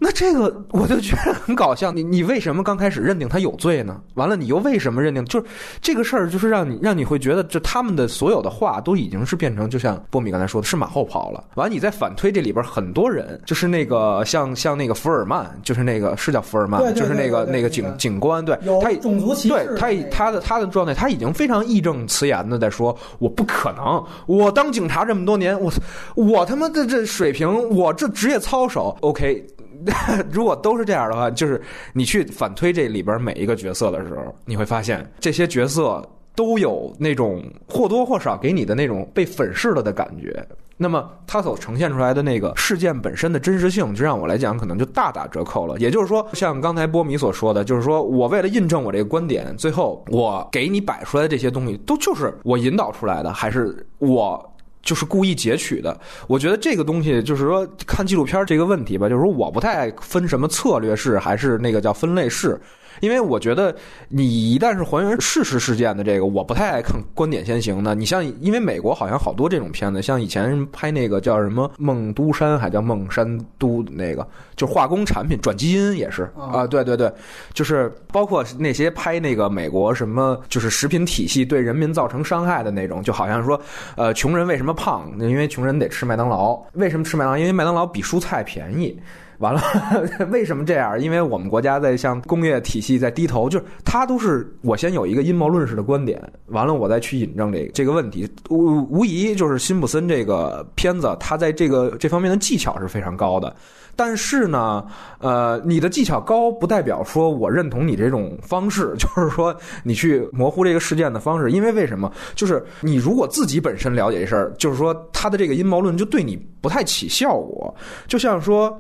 那这个我就觉得很搞笑，你你为什么刚开始认定他有罪呢？完了，你又为什么认定？就是这个事儿，就是让你让你会觉得，就他们的所有的话都已经是变成，就像波米刚才说的，是马后炮了。完了，你再反推这里边很多人，就是那个像像那个福尔曼，就是那个是叫福尔曼，就是那个那个警警官，对，他种族歧视，对他他的他的状态，他已经非常义正辞严的在说，我不可能，我当警察这么多年，我我他妈的这水平，我这职业操守，OK。如果都是这样的话，就是你去反推这里边每一个角色的时候，你会发现这些角色都有那种或多或少给你的那种被粉饰了的感觉。那么他所呈现出来的那个事件本身的真实性，就让我来讲，可能就大打折扣了。也就是说，像刚才波米所说的，就是说我为了印证我这个观点，最后我给你摆出来这些东西，都就是我引导出来的，还是我。就是故意截取的，我觉得这个东西就是说看纪录片这个问题吧，就是说我不太分什么策略式还是那个叫分类式。因为我觉得，你一旦是还原事实事件的这个，我不太爱看观点先行的。你像，因为美国好像好多这种片子，像以前拍那个叫什么《梦都山》，还叫《梦山都》那个，就化工产品转基因也是啊，对对对，就是包括那些拍那个美国什么，就是食品体系对人民造成伤害的那种，就好像说，呃，穷人为什么胖？因为穷人得吃麦当劳。为什么吃麦当劳？因为麦当劳比蔬菜便宜。完了，为什么这样？因为我们国家在向工业体系在低头，就是它都是我先有一个阴谋论式的观点，完了我再去引证这个这个问题。无无疑就是辛普森这个片子，他在这个这方面的技巧是非常高的。但是呢，呃，你的技巧高不代表说我认同你这种方式，就是说你去模糊这个事件的方式。因为为什么？就是你如果自己本身了解这事儿，就是说他的这个阴谋论就对你不太起效果，就像说。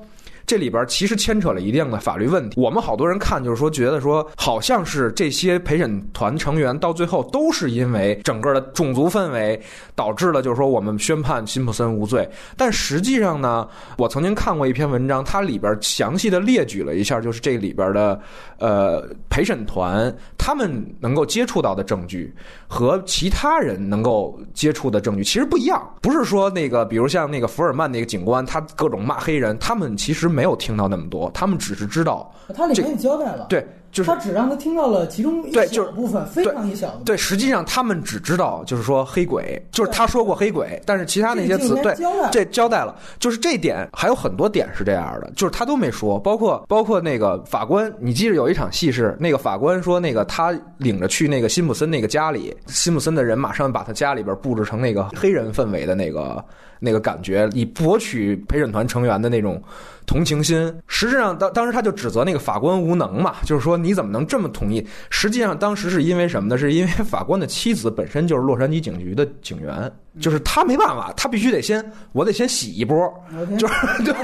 这里边其实牵扯了一定的法律问题。我们好多人看就是说，觉得说好像是这些陪审团成员到最后都是因为整个的种族氛围导致了，就是说我们宣判辛普森无罪。但实际上呢，我曾经看过一篇文章，它里边详细的列举了一下，就是这里边的呃陪审团他们能够接触到的证据和其他人能够接触的证据其实不一样。不是说那个，比如像那个福尔曼那个警官，他各种骂黑人，他们其实。没有听到那么多，他们只是知道，他里面也交代了，对，就是他只让他听到了其中一小部分，非常一小对，实际上他们只知道就是说黑鬼，就是他说过黑鬼，但是其他那些词，对，这交代了，就是这点还有很多点是这样的，就是他都没说，包括包括那个法官，你记得有一场戏是那个法官说那个他领着去那个辛普森那个家里，辛普森的人马上把他家里边布置成那个黑人氛围的那个。那个感觉，以博取陪审团成员的那种同情心。实质上，当当时他就指责那个法官无能嘛，就是说你怎么能这么同意？实际上，当时是因为什么呢？是因为法官的妻子本身就是洛杉矶警局的警员，就是他没办法，他必须得先，我得先洗一波，就是对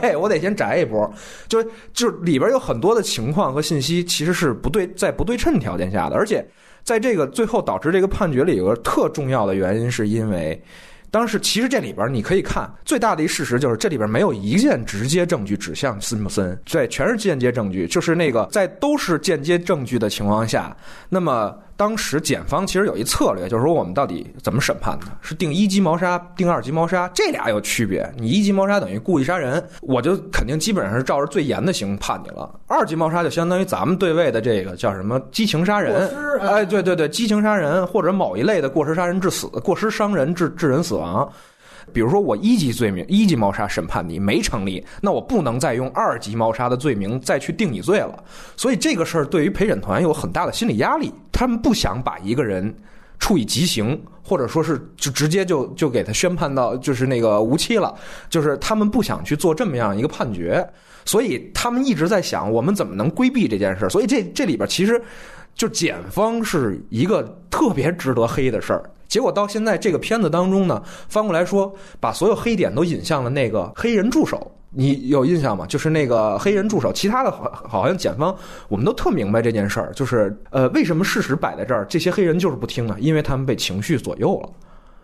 对，我得先摘一波，就就里边有很多的情况和信息其实是不对，在不对称条件下的，而且在这个最后导致这个判决里有个特重要的原因，是因为。当时其实这里边你可以看最大的一事实就是这里边没有一件直接证据指向辛普森，对，全是间接证据。就是那个在都是间接证据的情况下，那么。当时检方其实有一策略，就是说我们到底怎么审判呢？是定一级谋杀，定二级谋杀，这俩有区别。你一级谋杀等于故意杀人，我就肯定基本上是照着最严的刑判你了。二级谋杀就相当于咱们对位的这个叫什么激情杀人？哎，对对对，激情杀人或者某一类的过失杀人致死、过失伤人致致人死亡。比如说，我一级罪名一级谋杀审判你没成立，那我不能再用二级谋杀的罪名再去定你罪了。所以这个事儿对于陪审团有很大的心理压力，他们不想把一个人处以极刑，或者说是就直接就就给他宣判到就是那个无期了，就是他们不想去做这么样一个判决，所以他们一直在想我们怎么能规避这件事儿。所以这这里边其实就检方是一个特别值得黑的事儿。结果到现在这个片子当中呢，翻过来说，把所有黑点都引向了那个黑人助手。你有印象吗？就是那个黑人助手，其他的好好像检方我们都特明白这件事儿，就是呃，为什么事实摆在这儿，这些黑人就是不听呢？因为他们被情绪左右了。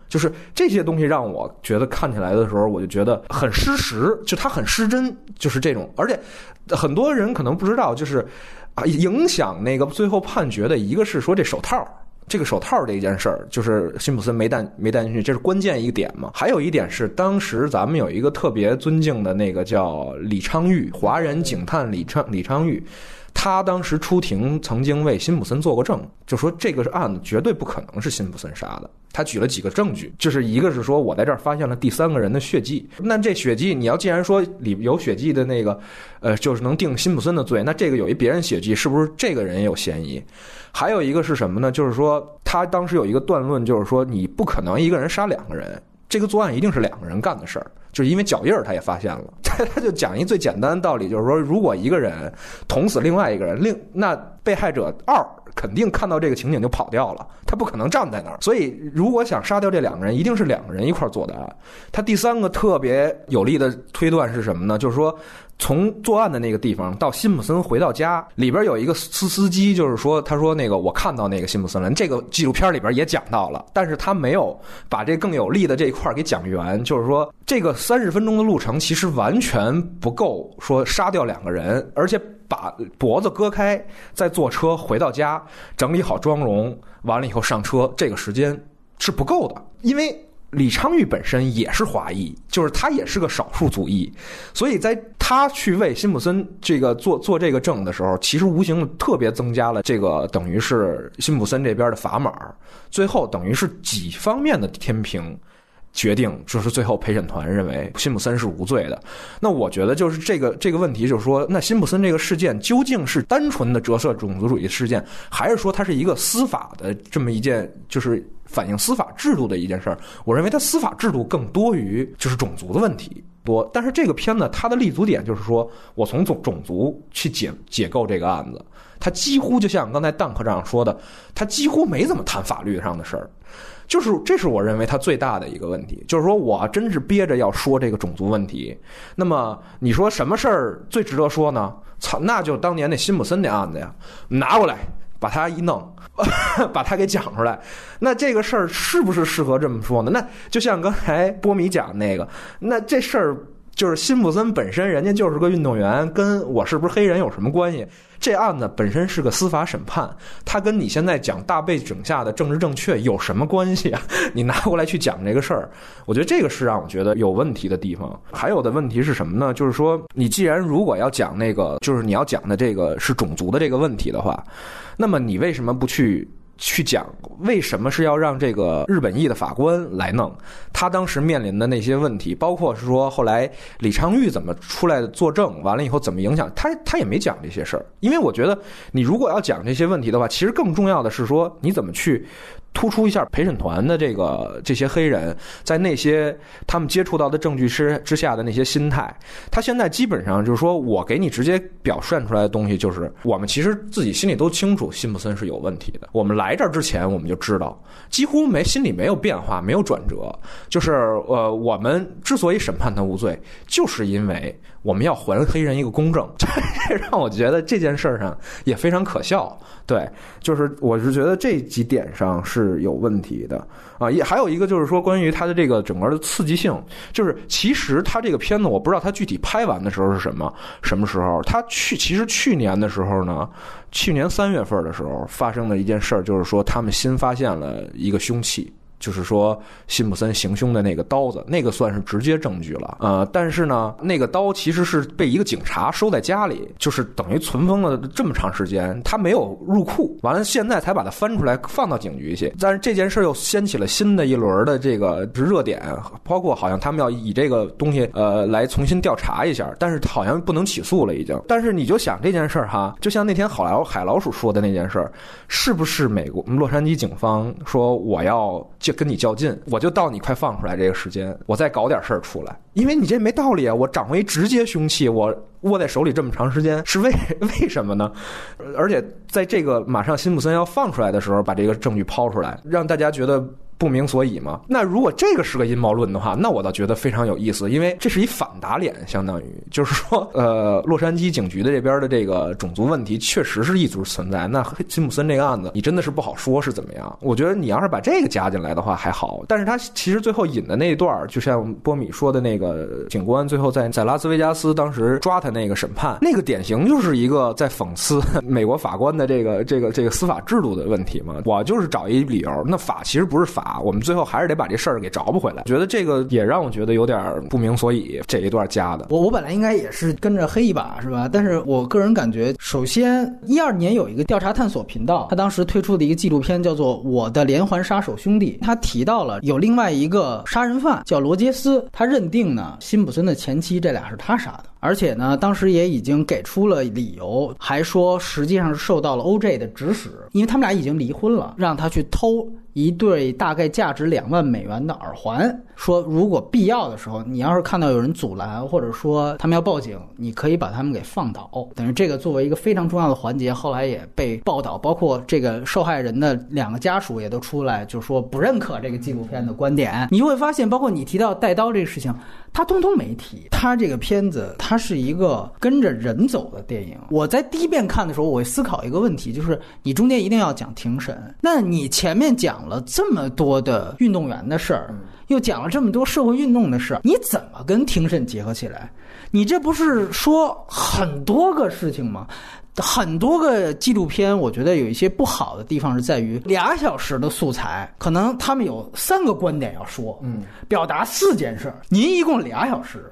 就是这些东西让我觉得看起来的时候，我就觉得很失实，就他很失真，就是这种。而且很多人可能不知道，就是啊，影响那个最后判决的一个是说这手套。这个手套这一件事儿，就是辛普森没带没带进去，这是关键一点嘛。还有一点是，当时咱们有一个特别尊敬的那个叫李昌钰，华人警探李昌李昌钰。他当时出庭曾经为辛普森做过证，就说这个案子绝对不可能是辛普森杀的。他举了几个证据，就是一个是说我在这儿发现了第三个人的血迹，那这血迹你要既然说里有血迹的那个，呃，就是能定辛普森的罪，那这个有一别人血迹，是不是这个人也有嫌疑？还有一个是什么呢？就是说他当时有一个断论，就是说你不可能一个人杀两个人。这个作案一定是两个人干的事儿，就是因为脚印儿他也发现了，他 他就讲一最简单的道理，就是说，如果一个人捅死另外一个人，另那被害者二肯定看到这个情景就跑掉了，他不可能站在那儿，所以如果想杀掉这两个人，一定是两个人一块儿做的案。他第三个特别有力的推断是什么呢？就是说。从作案的那个地方到辛普森回到家，里边有一个司司机，就是说，他说那个我看到那个辛普森了。这个纪录片里边也讲到了，但是他没有把这更有利的这一块给讲圆，就是说，这个三十分钟的路程其实完全不够说杀掉两个人，而且把脖子割开，再坐车回到家，整理好妆容，完了以后上车，这个时间是不够的，因为。李昌钰本身也是华裔，就是他也是个少数族裔，所以在他去为辛普森这个做做这个证的时候，其实无形特别增加了这个等于是辛普森这边的砝码，最后等于是几方面的天平。决定就是最后陪审团认为辛普森是无罪的。那我觉得就是这个这个问题，就是说，那辛普森这个事件究竟是单纯的折射种族主义事件，还是说它是一个司法的这么一件，就是反映司法制度的一件事儿？我认为它司法制度更多于就是种族的问题多。但是这个片子它的立足点就是说我从种种族去解解构这个案子，它几乎就像刚才邓科长说的，他几乎没怎么谈法律上的事儿。就是，这是我认为他最大的一个问题。就是说我真是憋着要说这个种族问题。那么你说什么事儿最值得说呢？操，那就当年那辛普森那案子呀，拿过来把它一弄，把它给讲出来。那这个事儿是不是适合这么说呢？那就像刚才波米讲那个，那这事儿。就是辛普森本身，人家就是个运动员，跟我是不是黑人有什么关系？这案子本身是个司法审判，他跟你现在讲大背景下的政治正确有什么关系啊？你拿过来去讲这个事儿，我觉得这个是让我觉得有问题的地方。还有的问题是什么呢？就是说，你既然如果要讲那个，就是你要讲的这个是种族的这个问题的话，那么你为什么不去？去讲为什么是要让这个日本裔的法官来弄？他当时面临的那些问题，包括是说后来李昌钰怎么出来作证，完了以后怎么影响他，他也没讲这些事儿。因为我觉得你如果要讲这些问题的话，其实更重要的是说你怎么去。突出一下陪审团的这个这些黑人，在那些他们接触到的证据之之下的那些心态，他现在基本上就是说我给你直接表现出来的东西，就是我们其实自己心里都清楚，辛普森是有问题的。我们来这儿之前我们就知道，几乎没心里没有变化，没有转折。就是呃，我们之所以审判他无罪，就是因为我们要还黑人一个公正。这让我觉得这件事儿上也非常可笑。对，就是我是觉得这几点上是有问题的啊。也还有一个就是说，关于它的这个整个的刺激性，就是其实它这个片子，我不知道它具体拍完的时候是什么什么时候。它去其实去年的时候呢，去年三月份的时候发生的一件事儿，就是说他们新发现了一个凶器。就是说，辛普森行凶的那个刀子，那个算是直接证据了。呃，但是呢，那个刀其实是被一个警察收在家里，就是等于存封了这么长时间，他没有入库，完了现在才把它翻出来放到警局去。但是这件事又掀起了新的一轮的这个热点，包括好像他们要以这个东西呃来重新调查一下，但是好像不能起诉了已经。但是你就想这件事儿哈，就像那天好莱海老鼠说的那件事儿，是不是美国洛杉矶警方说我要？就跟你较劲，我就到你快放出来这个时间，我再搞点事儿出来，因为你这没道理啊！我掌握一直接凶器，我握在手里这么长时间，是为 为什么呢？而且在这个马上辛普森要放出来的时候，把这个证据抛出来，让大家觉得。不明所以嘛？那如果这个是个阴谋论的话，那我倒觉得非常有意思，因为这是一反打脸，相当于就是说，呃，洛杉矶警局的这边的这个种族问题确实是一直存在。那辛普森这个案子，你真的是不好说是怎么样。我觉得你要是把这个加进来的话还好，但是他其实最后引的那一段，就像波米说的那个警官最后在在拉斯维加斯当时抓他那个审判，那个典型就是一个在讽刺 美国法官的这个这个这个司法制度的问题嘛。我就是找一理由，那法其实不是法。我们最后还是得把这事儿给找不回来。我觉得这个也让我觉得有点不明所以。这一段加的，我我本来应该也是跟着黑一把，是吧？但是我个人感觉，首先一二年有一个调查探索频道，他当时推出的一个纪录片叫做《我的连环杀手兄弟》，他提到了有另外一个杀人犯叫罗杰斯，他认定呢辛普森的前妻这俩是他杀的，而且呢当时也已经给出了理由，还说实际上是受到了 OJ 的指使，因为他们俩已经离婚了，让他去偷。一对大概价值两万美元的耳环，说如果必要的时候，你要是看到有人阻拦，或者说他们要报警，你可以把他们给放倒。等于这个作为一个非常重要的环节，后来也被报道，包括这个受害人的两个家属也都出来，就说不认可这个纪录片的观点。你就会发现，包括你提到带刀这个事情，他通通没提。他这个片子，它是一个跟着人走的电影。我在第一遍看的时候，我会思考一个问题，就是你中间一定要讲庭审，那你前面讲。了这么多的运动员的事儿，又讲了这么多社会运动的事儿，你怎么跟庭审结合起来？你这不是说很多个事情吗？很多个纪录片，我觉得有一些不好的地方是在于俩小时的素材，可能他们有三个观点要说，嗯，表达四件事儿，您一共俩小时。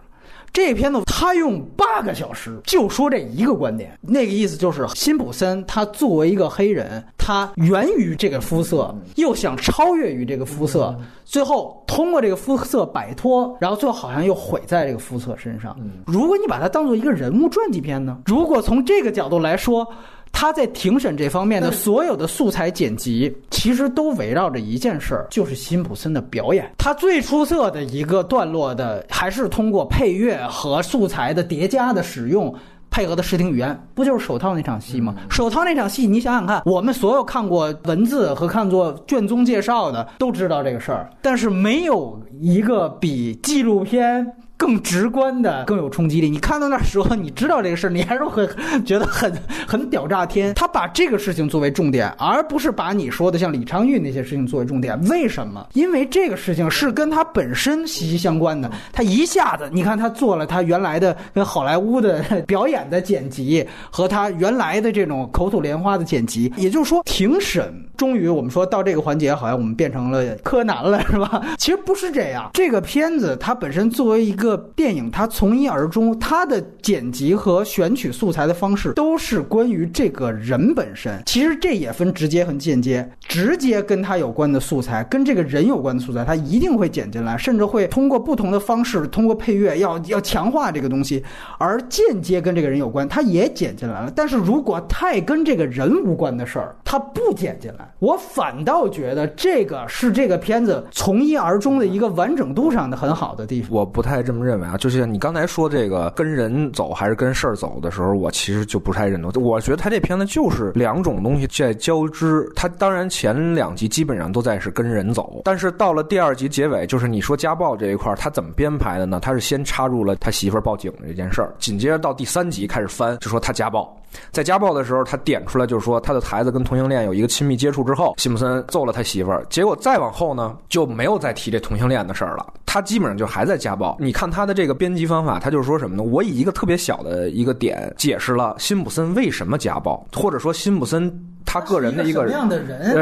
这片子他用八个小时就说这一个观点，那个意思就是辛普森他作为一个黑人，他源于这个肤色，又想超越于这个肤色，最后通过这个肤色摆脱，然后最后好像又毁在这个肤色身上。如果你把它当做一个人物传记片呢？如果从这个角度来说。他在庭审这方面的所有的素材剪辑，其实都围绕着一件事儿，就是辛普森的表演。他最出色的一个段落的，还是通过配乐和素材的叠加的使用，配合的视听语言，不就是手套那场戏吗？手套那场戏，你想想看，我们所有看过文字和看作卷宗介绍的，都知道这个事儿，但是没有一个比纪录片。更直观的，更有冲击力。你看到那时候，你知道这个事儿，你还是会觉得很很屌炸天。他把这个事情作为重点，而不是把你说的像李昌钰那些事情作为重点。为什么？因为这个事情是跟他本身息息相关的。他一下子，你看他做了他原来的跟好莱坞的表演的剪辑，和他原来的这种口吐莲花的剪辑。也就是说，庭审终于我们说到这个环节，好像我们变成了柯南了，是吧？其实不是这样。这个片子它本身作为一个。个电影，它从一而终，它的剪辑和选取素材的方式都是关于这个人本身。其实这也分直接和间接，直接跟他有关的素材，跟这个人有关的素材，他一定会剪进来，甚至会通过不同的方式，通过配乐要 要强化这个东西。而间接跟这个人有关，他也剪进来了。但是如果太跟这个人无关的事儿，他不剪进来，我反倒觉得这个是这个片子从一而终的一个完整度上的很好的地方。我不太这么。么认为啊？就是你刚才说这个跟人走还是跟事儿走的时候，我其实就不太认同。我觉得他这片子就是两种东西在交织。他当然前两集基本上都在是跟人走，但是到了第二集结尾，就是你说家暴这一块，他怎么编排的呢？他是先插入了他媳妇儿报警这件事儿，紧接着到第三集开始翻，就说他家暴。在家暴的时候，他点出来就是说他的孩子跟同性恋有一个亲密接触之后，辛普森揍了他媳妇儿。结果再往后呢，就没有再提这同性恋的事儿了。他基本上就还在家暴。你看他的这个编辑方法，他就是说什么呢？我以一个特别小的一个点解释了辛普森为什么家暴，或者说辛普森。他个人的一个人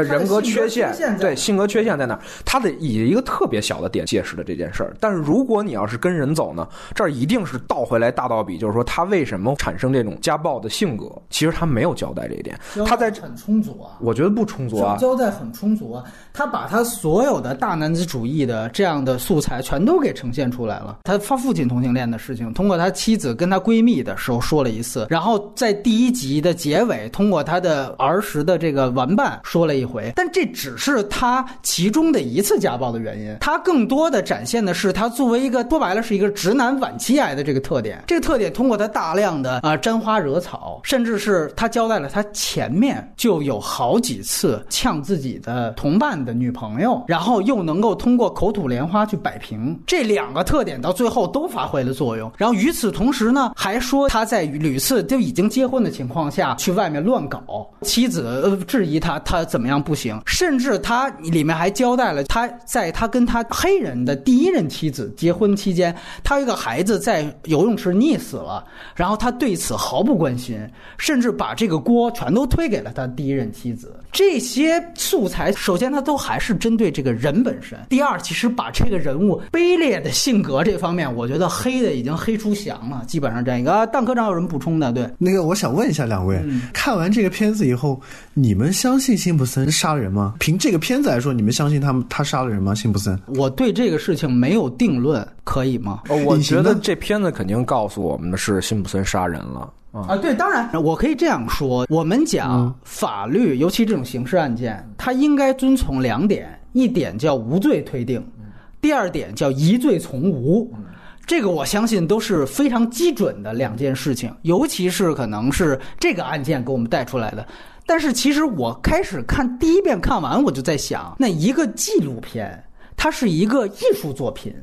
人格缺陷，对性格缺陷在哪？他得以一个特别小的点解释了这件事儿。但是如果你要是跟人走呢，这儿一定是倒回来大倒比，就是说他为什么产生这种家暴的性格？其实他没有交代这一点。他在很充足啊，我觉得不充足啊。交代很充足啊，他把他所有的大男子主义的这样的素材全都给呈现出来了。他他父亲同性恋的事情，通过他妻子跟他闺蜜的时候说了一次，然后在第一集的结尾，通过他的儿时。时的这个玩伴说了一回，但这只是他其中的一次家暴的原因。他更多的展现的是他作为一个说白了是一个直男晚期癌的这个特点。这个特点通过他大量的啊沾花惹草，甚至是他交代了他前面就有好几次呛自己的同伴的女朋友，然后又能够通过口吐莲花去摆平这两个特点，到最后都发挥了作用。然后与此同时呢，还说他在屡次都已经结婚的情况下去外面乱搞妻子。呃，质疑他他怎么样不行，甚至他里面还交代了他在他跟他黑人的第一任妻子结婚期间，他有一个孩子在游泳池溺死了，然后他对此毫不关心，甚至把这个锅全都推给了他第一任妻子。这些素材，首先它都还是针对这个人本身；第二，其实把这个人物卑劣的性格这方面，我觉得黑的已经黑出翔了，基本上这样一个。啊，蛋科长有什么补充的？对，那个我想问一下两位，看完这个片子以后。你们相信辛普森杀了人吗？凭这个片子来说，你们相信他们他杀了人吗？辛普森，我对这个事情没有定论，可以吗？我觉得这片子肯定告诉我们的是辛普森杀人了啊！对，当然我可以这样说，我们讲法律，尤其这种刑事案件，它应该遵从两点：一点叫无罪推定，第二点叫疑罪从无。这个我相信都是非常基准的两件事情，尤其是可能是这个案件给我们带出来的。但是其实我开始看第一遍看完，我就在想，那一个纪录片，它是一个艺术作品，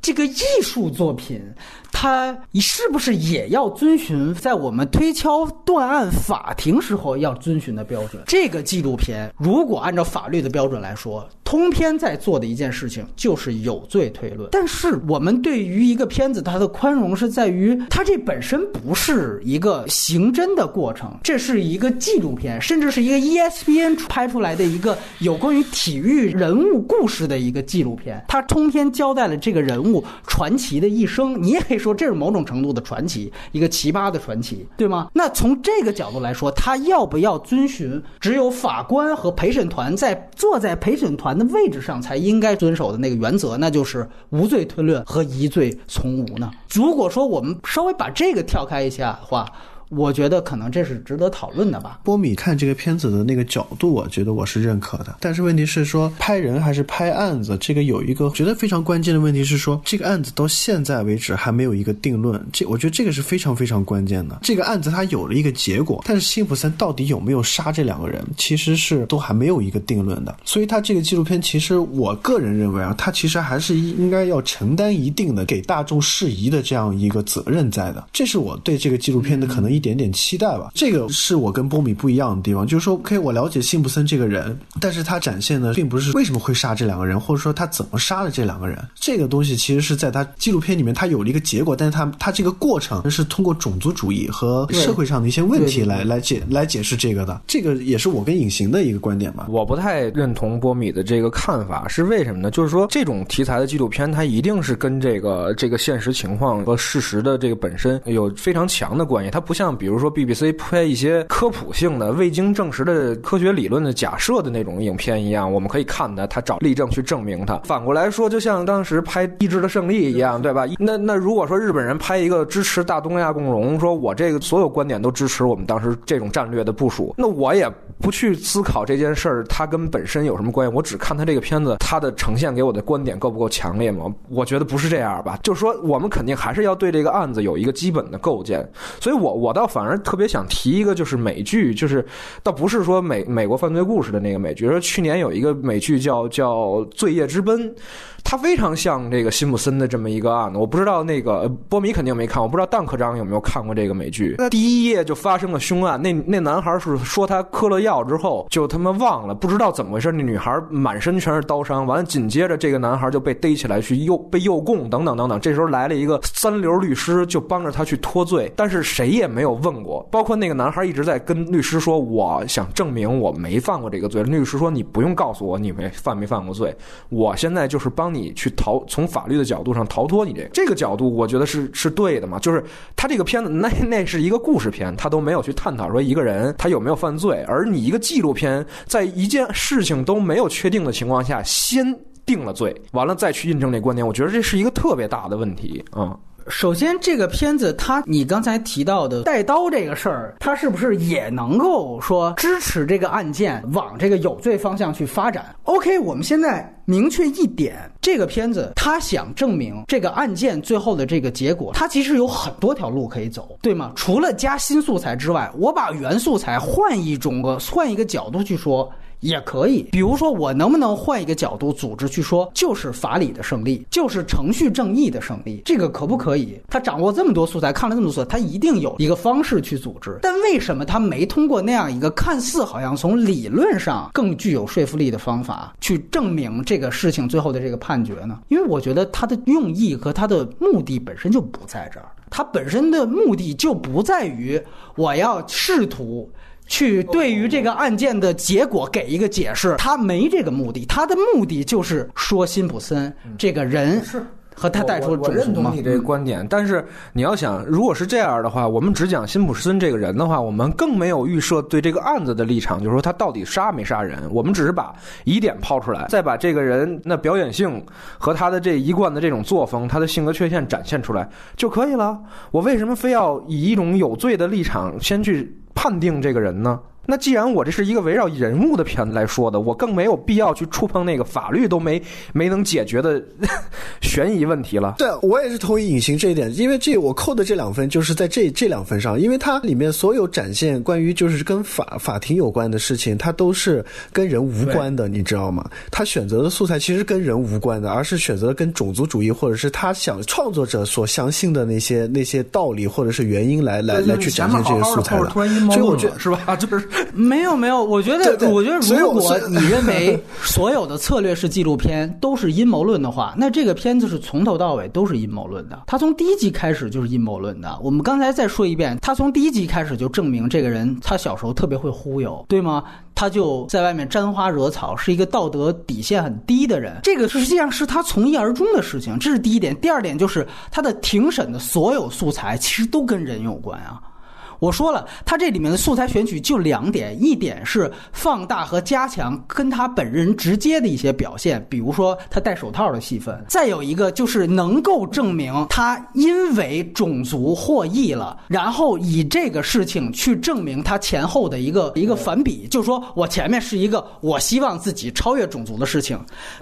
这个艺术作品。他你是不是也要遵循在我们推敲断案法庭时候要遵循的标准？这个纪录片如果按照法律的标准来说，通篇在做的一件事情就是有罪推论。但是我们对于一个片子，它的宽容是在于它这本身不是一个刑侦的过程，这是一个纪录片，甚至是一个 ESPN 拍出来的一个有关于体育人物故事的一个纪录片。它通篇交代了这个人物传奇的一生，你也可以。说这是某种程度的传奇，一个奇葩的传奇，对吗？那从这个角度来说，他要不要遵循只有法官和陪审团在坐在陪审团的位置上才应该遵守的那个原则，那就是无罪推论和疑罪从无呢？如果说我们稍微把这个跳开一下的话。我觉得可能这是值得讨论的吧。波米看这个片子的那个角度，我觉得我是认可的。但是问题是说拍人还是拍案子，这个有一个觉得非常关键的问题是说，这个案子到现在为止还没有一个定论。这我觉得这个是非常非常关键的。这个案子它有了一个结果，但是辛普森到底有没有杀这两个人，其实是都还没有一个定论的。所以他这个纪录片，其实我个人认为啊，他其实还是应该要承担一定的给大众释疑的这样一个责任在的。这是我对这个纪录片的可能。一点点期待吧，这个是我跟波米不一样的地方，就是说，OK，我了解辛普森这个人，但是他展现的并不是为什么会杀这两个人，或者说他怎么杀了这两个人，这个东西其实是在他纪录片里面，他有了一个结果，但是他他这个过程是通过种族主义和社会上的一些问题来来解来解释这个的，这个也是我跟隐形的一个观点吧。我不太认同波米的这个看法，是为什么呢？就是说，这种题材的纪录片，它一定是跟这个这个现实情况和事实的这个本身有非常强的关系，它不像。像比如说 BBC 拍一些科普性的、未经证实的科学理论的假设的那种影片一样，我们可以看的，他找例证去证明它。反过来说，就像当时拍《意志的胜利》一样，对吧？那那如果说日本人拍一个支持大东亚共荣，说我这个所有观点都支持我们当时这种战略的部署，那我也不去思考这件事儿它跟本身有什么关系，我只看他这个片子，它的呈现给我的观点够不够强烈吗？我觉得不是这样吧。就是说，我们肯定还是要对这个案子有一个基本的构建。所以我我倒反而特别想提一个，就是美剧，就是倒不是说美美国犯罪故事的那个美剧，说去年有一个美剧叫叫《罪业之奔》。他非常像这个辛普森的这么一个案子，我不知道那个波米肯定没看，我不知道邓科长有没有看过这个美剧。那第一页就发生了凶案，那那男孩是说他嗑了药之后就他妈忘了，不知道怎么回事，那女孩满身全是刀伤，完了紧接着这个男孩就被逮起来去诱被诱供等等等等。这时候来了一个三流律师，就帮着他去脱罪，但是谁也没有问过，包括那个男孩一直在跟律师说，我想证明我没犯过这个罪。律师说你不用告诉我你没犯没犯过罪，我现在就是帮。帮你去逃，从法律的角度上逃脱你这个这个角度，我觉得是是对的嘛。就是他这个片子，那 那是一个故事片，他都没有去探讨说一个人他有没有犯罪，而你一个纪录片，在一件事情都没有确定的情况下，先定了罪，完了再去印证这观点，我觉得这是一个特别大的问题啊。首先，这个片子它，你刚才提到的带刀这个事儿，它是不是也能够说支持这个案件往这个有罪方向去发展？OK，我们现在明确一点，这个片子它想证明这个案件最后的这个结果，它其实有很多条路可以走，对吗？除了加新素材之外，我把原素材换一种个换一个角度去说。也可以，比如说我能不能换一个角度组织去说，就是法理的胜利，就是程序正义的胜利，这个可不可以？他掌握这么多素材，看了这么多，他一定有一个方式去组织。但为什么他没通过那样一个看似好像从理论上更具有说服力的方法去证明这个事情最后的这个判决呢？因为我觉得他的用意和他的目的本身就不在这儿，他本身的目的就不在于我要试图。去对于这个案件的结果给一个解释，他没这个目的，他的目的就是说辛普森这个人是和他带出我认同你这个观点，但是你要想，如果是这样的话，我们只讲辛普森这个人的话，我们更没有预设对这个案子的立场，就是说他到底杀没杀人，我们只是把疑点抛出来，再把这个人那表演性和他的这一贯的这种作风，他的性格缺陷展现出来就可以了。我为什么非要以一种有罪的立场先去？判定这个人呢？那既然我这是一个围绕人物的片子来说的，我更没有必要去触碰那个法律都没没能解决的 悬疑问题了。对，我也是同意隐形这一点，因为这我扣的这两分就是在这这两分上，因为它里面所有展现关于就是跟法法庭有关的事情，它都是跟人无关的，你知道吗？他选择的素材其实跟人无关的，而是选择跟种族主义或者是他想创作者所相信的那些那些道理或者是原因来来来去展现这些素材的。所以我觉得是吧？就是。没有没有，我觉得我觉得如果你认为 所有的策略式纪录片都是阴谋论的话，那这个片子是从头到尾都是阴谋论的。他从第一集开始就是阴谋论的。我们刚才再说一遍，他从第一集开始就证明这个人他小时候特别会忽悠，对吗？他就在外面沾花惹草，是一个道德底线很低的人。这个实际上是他从一而终的事情，这是第一点。第二点就是他的庭审的所有素材其实都跟人有关啊。我说了，他这里面的素材选取就两点，一点是放大和加强跟他本人直接的一些表现，比如说他戴手套的戏份；再有一个就是能够证明他因为种族获益了，然后以这个事情去证明他前后的一个一个反比，就是说我前面是一个我希望自己超越种族的事情，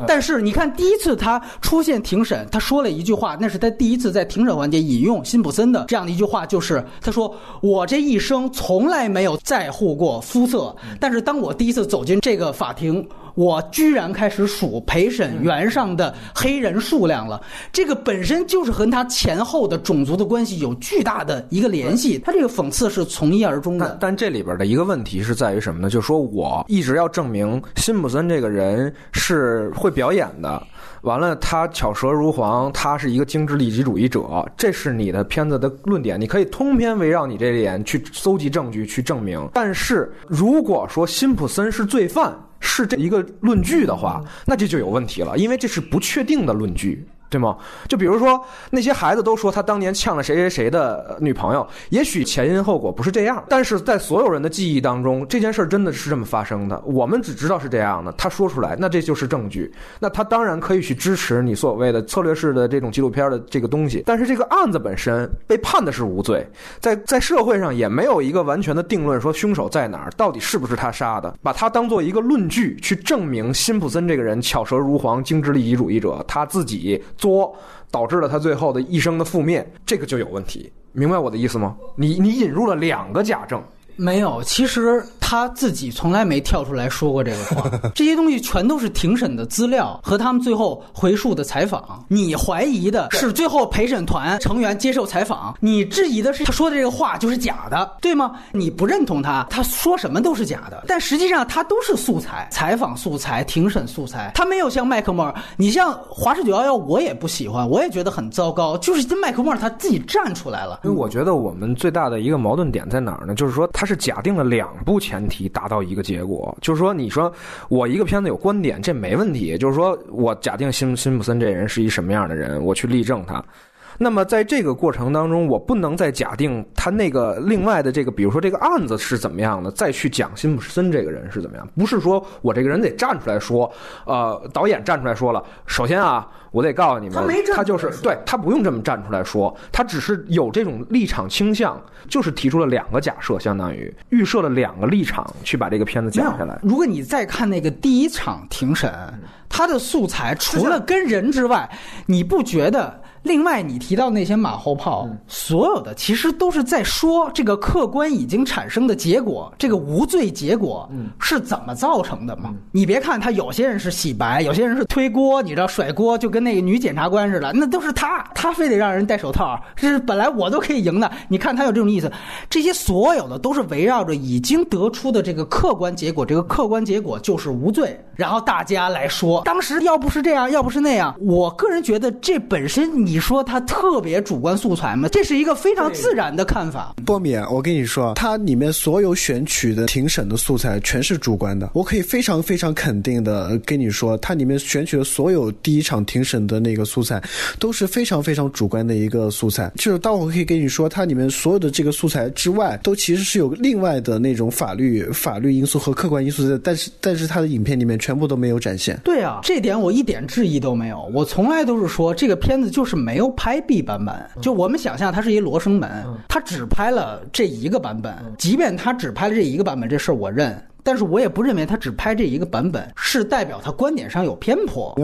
但是你看第一次他出现庭审，他说了一句话，那是他第一次在庭审环节引用辛普森的这样的一句话，就是他说我。这一生从来没有在乎过肤色，但是当我第一次走进这个法庭，我居然开始数陪审员上的黑人数量了。这个本身就是和他前后的种族的关系有巨大的一个联系。他这个讽刺是从一而终的。但这里边的一个问题是在于什么呢？就是说我一直要证明辛普森这个人是会表演的。完了，他巧舌如簧，他是一个精致利己主义者，这是你的片子的论点，你可以通篇围绕你这点去搜集证据去证明。但是如果说辛普森是罪犯，是这一个论据的话，那这就有问题了，因为这是不确定的论据。对吗？就比如说那些孩子都说他当年呛了谁谁谁的女朋友，也许前因后果不是这样，但是在所有人的记忆当中，这件事儿真的是这么发生的。我们只知道是这样的，他说出来，那这就是证据。那他当然可以去支持你所谓的策略式的这种纪录片的这个东西，但是这个案子本身被判的是无罪，在在社会上也没有一个完全的定论，说凶手在哪儿，到底是不是他杀的，把他当做一个论据去证明辛普森这个人巧舌如簧、精致利己主义者，他自己作导致了他最后的一生的覆灭，这个就有问题。明白我的意思吗？你你引入了两个假证。没有，其实他自己从来没跳出来说过这个话。这些东西全都是庭审的资料和他们最后回述的采访。你怀疑的是最后陪审团成员接受采访，你质疑的是他说的这个话就是假的，对吗？你不认同他，他说什么都是假的。但实际上他都是素材，采访素材、庭审素材。他没有像麦克莫尔，你像《华氏九幺幺》，我也不喜欢，我也觉得很糟糕。就是麦克莫尔他自己站出来了。因为我觉得我们最大的一个矛盾点在哪儿呢？就是说他。是假定了两步前提达到一个结果，就是说，你说我一个片子有观点，这没问题。就是说我假定辛辛普森这人是一什么样的人，我去例证他。那么在这个过程当中，我不能再假定他那个另外的这个，比如说这个案子是怎么样的，再去讲辛普森这个人是怎么样。不是说我这个人得站出来说，呃，导演站出来说了，首先啊。我得告诉你们，他就是对他不用这么站出来说，他只是有这种立场倾向，就是提出了两个假设，相当于预设了两个立场去把这个片子讲下来。如果你再看那个第一场庭审，他的素材除了跟人之外，你不觉得？另外，你提到那些马后炮，所有的其实都是在说这个客观已经产生的结果，这个无罪结果是怎么造成的嘛？你别看他有些人是洗白，有些人是推锅，你知道甩锅，就跟那个女检察官似的，那都是他，他非得让人戴手套，是本来我都可以赢的。你看他有这种意思，这些所有的都是围绕着已经得出的这个客观结果，这个客观结果就是无罪，然后大家来说，当时要不是这样，要不是那样，我个人觉得这本身你。你说它特别主观素材吗？这是一个非常自然的看法。波米，我跟你说，它里面所有选取的庭审的素材全是主观的。我可以非常非常肯定的跟你说，它里面选取的所有第一场庭审的那个素材都是非常非常主观的一个素材。就是当我可以跟你说，它里面所有的这个素材之外，都其实是有另外的那种法律 法律因素和客观因素在。但是但是它的影片里面全部都没有展现。对啊，这点我一点质疑都没有。我从来都是说这个片子就是。没有拍 B 版本，就我们想象它是一罗生门，它只拍了这一个版本。即便它只拍了这一个版本，这事儿我认。但是我也不认为他只拍这一个版本是代表他观点上有偏颇，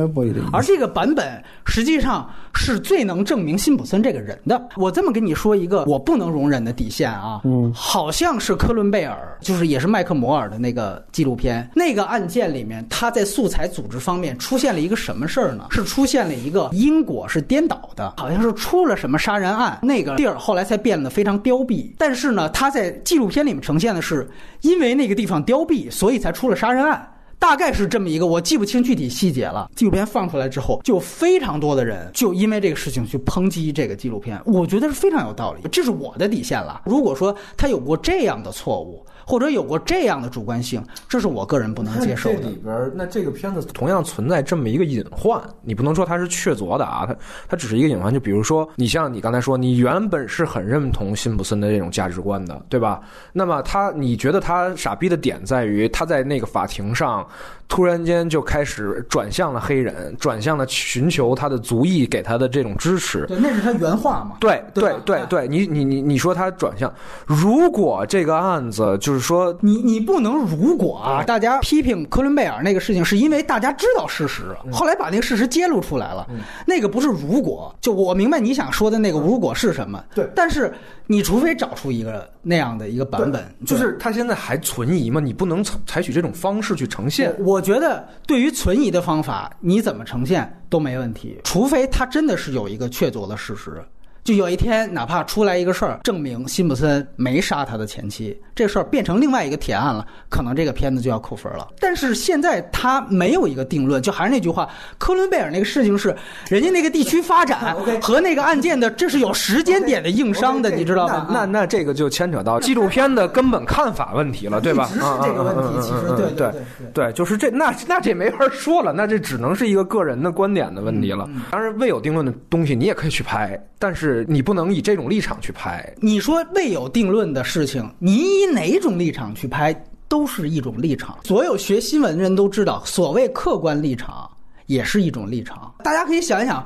而这个版本实际上是最能证明辛普森这个人的。我这么跟你说一个我不能容忍的底线啊，嗯，好像是科伦贝尔，就是也是麦克摩尔的那个纪录片，那个案件里面他在素材组织方面出现了一个什么事儿呢？是出现了一个因果是颠倒的，好像是出了什么杀人案，那个地儿后来才变得非常凋敝。但是呢，他在纪录片里面呈现的是因为那个地方凋敝。所以才出了杀人案，大概是这么一个，我记不清具体细节了。纪录片放出来之后，就非常多的人就因为这个事情去抨击这个纪录片，我觉得是非常有道理，这是我的底线了。如果说他有过这样的错误。或者有过这样的主观性，这是我个人不能接受的。这里边，那这个片子同样存在这么一个隐患，你不能说它是确凿的啊，它它只是一个隐患。就比如说，你像你刚才说，你原本是很认同辛普森的这种价值观的，对吧？那么他，你觉得他傻逼的点在于，他在那个法庭上突然间就开始转向了黑人，转向了寻求他的族裔给他的这种支持。对，那是他原话嘛？对对对对，你你你你说他转向，如果这个案子就。就是说，你你不能如果啊，大家批评科伦贝尔那个事情，是因为大家知道事实，后来把那个事实揭露出来了。那个不是如果，就我明白你想说的那个如果是什么。对，但是你除非找出一个那样的一个版本，就是他现在还存疑嘛？你不能采取这种方式去呈现。我觉得对于存疑的方法，你怎么呈现都没问题，除非他真的是有一个确凿的事实。就有一天，哪怕出来一个事儿，证明辛普森没杀他的前妻，这事儿变成另外一个铁案了，可能这个片子就要扣分了。但是现在他没有一个定论，就还是那句话，科伦贝尔那个事情是人家那个地区发展 和那个案件的，这是有时间点的硬伤的，你知道吗？那那这个就牵扯到纪录片的根本看法问题了，对吧？是这个问题，其实对对对，就是这那那这没法说了，那这只能是一个个人的观点的问题了。当然，未有定论的东西你也可以去拍，但是。你不能以这种立场去拍。你说未有定论的事情，你以哪种立场去拍，都是一种立场。所有学新闻的人都知道，所谓客观立场也是一种立场。大家可以想一想。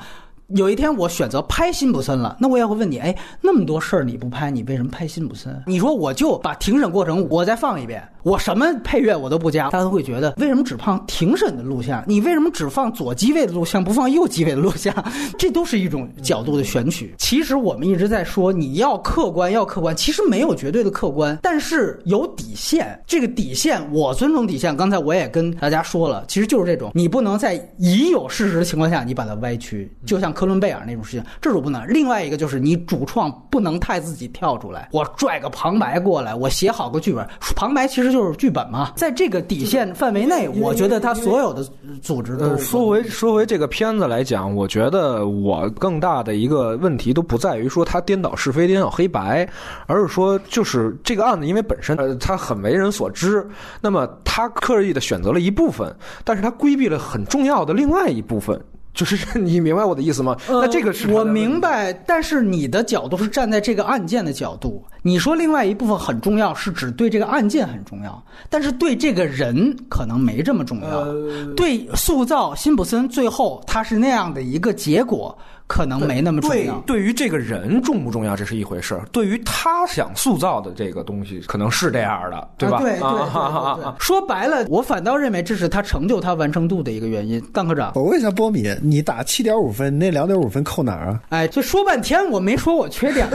有一天我选择拍辛普森了，那我也会问你，哎，那么多事儿你不拍，你为什么拍辛普森？你说我就把庭审过程我再放一遍，我什么配乐我都不加，大家都会觉得为什么只放庭审的录像？你为什么只放左机位的录像，不放右机位的录像？这都是一种角度的选取。其实我们一直在说你要客观，要客观，其实没有绝对的客观，但是有底线。这个底线我尊重底线。刚才我也跟大家说了，其实就是这种，你不能在已有事实的情况下你把它歪曲，就像。克伦贝尔那种事情，这是不能。另外一个就是你主创不能太自己跳出来，我拽个旁白过来，我写好个剧本，旁白其实就是剧本嘛。在这个底线范围内，我觉得他所有的组织都说回说回这个片子来讲，我觉得我更大的一个问题都不在于说他颠倒是非、颠倒黑白，而是说就是这个案子因为本身呃他很为人所知，那么他刻意的选择了一部分，但是他规避了很重要的另外一部分。就是 你明白我的意思吗？那这个是我明白，但是你的角度是站在这个案件的角度。你说另外一部分很重要，是指对这个案件很重要，但是对这个人可能没这么重要。对塑造辛普森最后他是那样的一个结果。可能没那么重要。对于这个人重不重要，这是一回事儿；对于他想塑造的这个东西，可能是这样的，对吧？对对对。说白了，我反倒认为这是他成就他完成度的一个原因。邓科长，我问一下波米，你打七点五分，那两点五分扣哪儿啊？哎，这说半天我没说我缺点。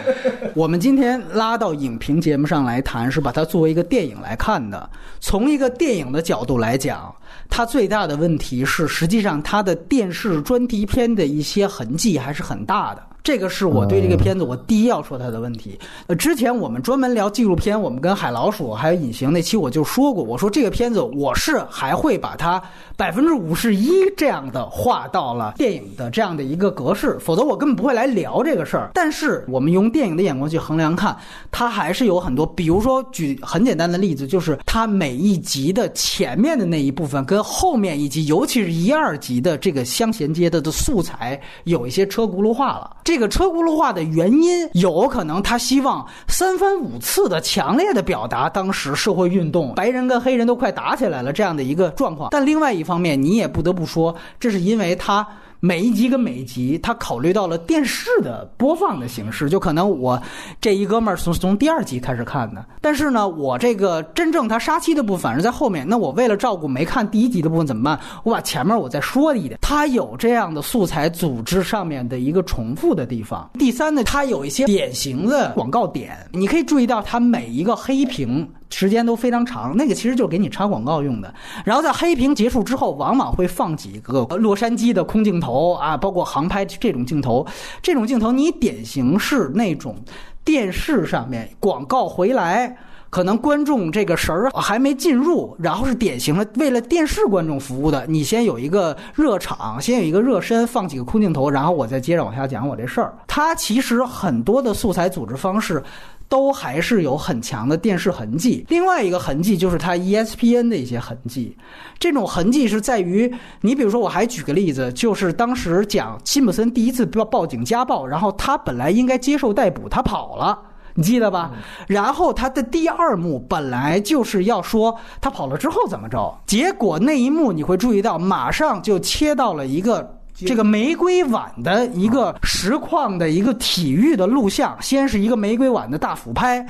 我们今天拉到影评节目上来谈，是把它作为一个电影来看的。从一个电影的角度来讲。它最大的问题是，实际上它的电视专题片的一些痕迹还是很大的。这个是我对这个片子我第一要说它的问题。呃，之前我们专门聊纪录片，我们跟海老鼠还有隐形那期我就说过，我说这个片子我是还会把它百分之五十一这样的划到了电影的这样的一个格式，否则我根本不会来聊这个事儿。但是我们用电影的眼光去衡量看，它还是有很多，比如说举很简单的例子，就是它每一集的前面的那一部分跟后面一集，尤其是一二集的这个相衔接的的素材有一些车轱辘话了。这这个车轱辘话的原因，有可能他希望三番五次的强烈的表达当时社会运动，白人跟黑人都快打起来了这样的一个状况。但另外一方面，你也不得不说，这是因为他。每一集跟每一集，他考虑到了电视的播放的形式，就可能我这一哥们儿从从第二集开始看的，但是呢，我这个真正他杀妻的部分反而在后面。那我为了照顾没看第一集的部分怎么办？我把前面我再说一点，他有这样的素材组织上面的一个重复的地方。第三呢，他有一些典型的广告点，你可以注意到他每一个黑屏。时间都非常长，那个其实就是给你插广告用的。然后在黑屏结束之后，往往会放几个洛杉矶的空镜头啊，包括航拍这种镜头。这种镜头你典型是那种电视上面广告回来，可能观众这个神儿还没进入，然后是典型的为了电视观众服务的。你先有一个热场，先有一个热身，放几个空镜头，然后我再接着往下讲我这事儿。它其实很多的素材组织方式。都还是有很强的电视痕迹。另外一个痕迹就是它 ESPN 的一些痕迹。这种痕迹是在于，你比如说，我还举个例子，就是当时讲辛普森第一次报报警家暴，然后他本来应该接受逮捕，他跑了，你记得吧？然后他的第二幕本来就是要说他跑了之后怎么着，结果那一幕你会注意到，马上就切到了一个。这个玫瑰碗的一个实况的一个体育的录像，先是一个玫瑰碗的大俯拍，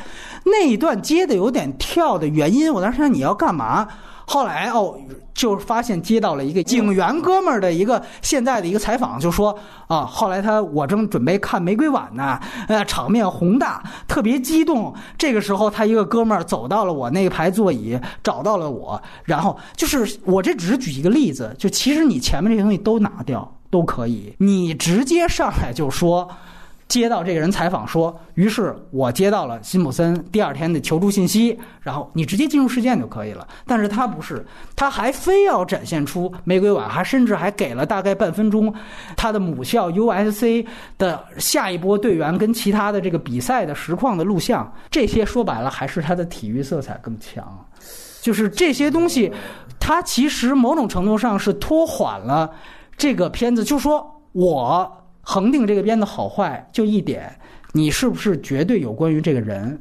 那一段接的有点跳的原因，我当时想你要干嘛？后来哦，就发现接到了一个警员哥们儿的一个现在的一个采访，就说啊，后来他我正准备看玫瑰碗呢，呃，场面宏大，特别激动。这个时候，他一个哥们儿走到了我那排座椅，找到了我，然后就是我这只是举一个例子，就其实你前面这些东西都拿掉。都可以，你直接上来就说，接到这个人采访说，于是我接到了辛普森第二天的求助信息，然后你直接进入事件就可以了。但是他不是，他还非要展现出玫瑰碗，还甚至还给了大概半分钟他的母校 USC 的下一波队员跟其他的这个比赛的实况的录像。这些说白了还是他的体育色彩更强，就是这些东西，他其实某种程度上是拖缓了这个片子，就说我。恒定这个片子好坏就一点，你是不是绝对有关于这个人？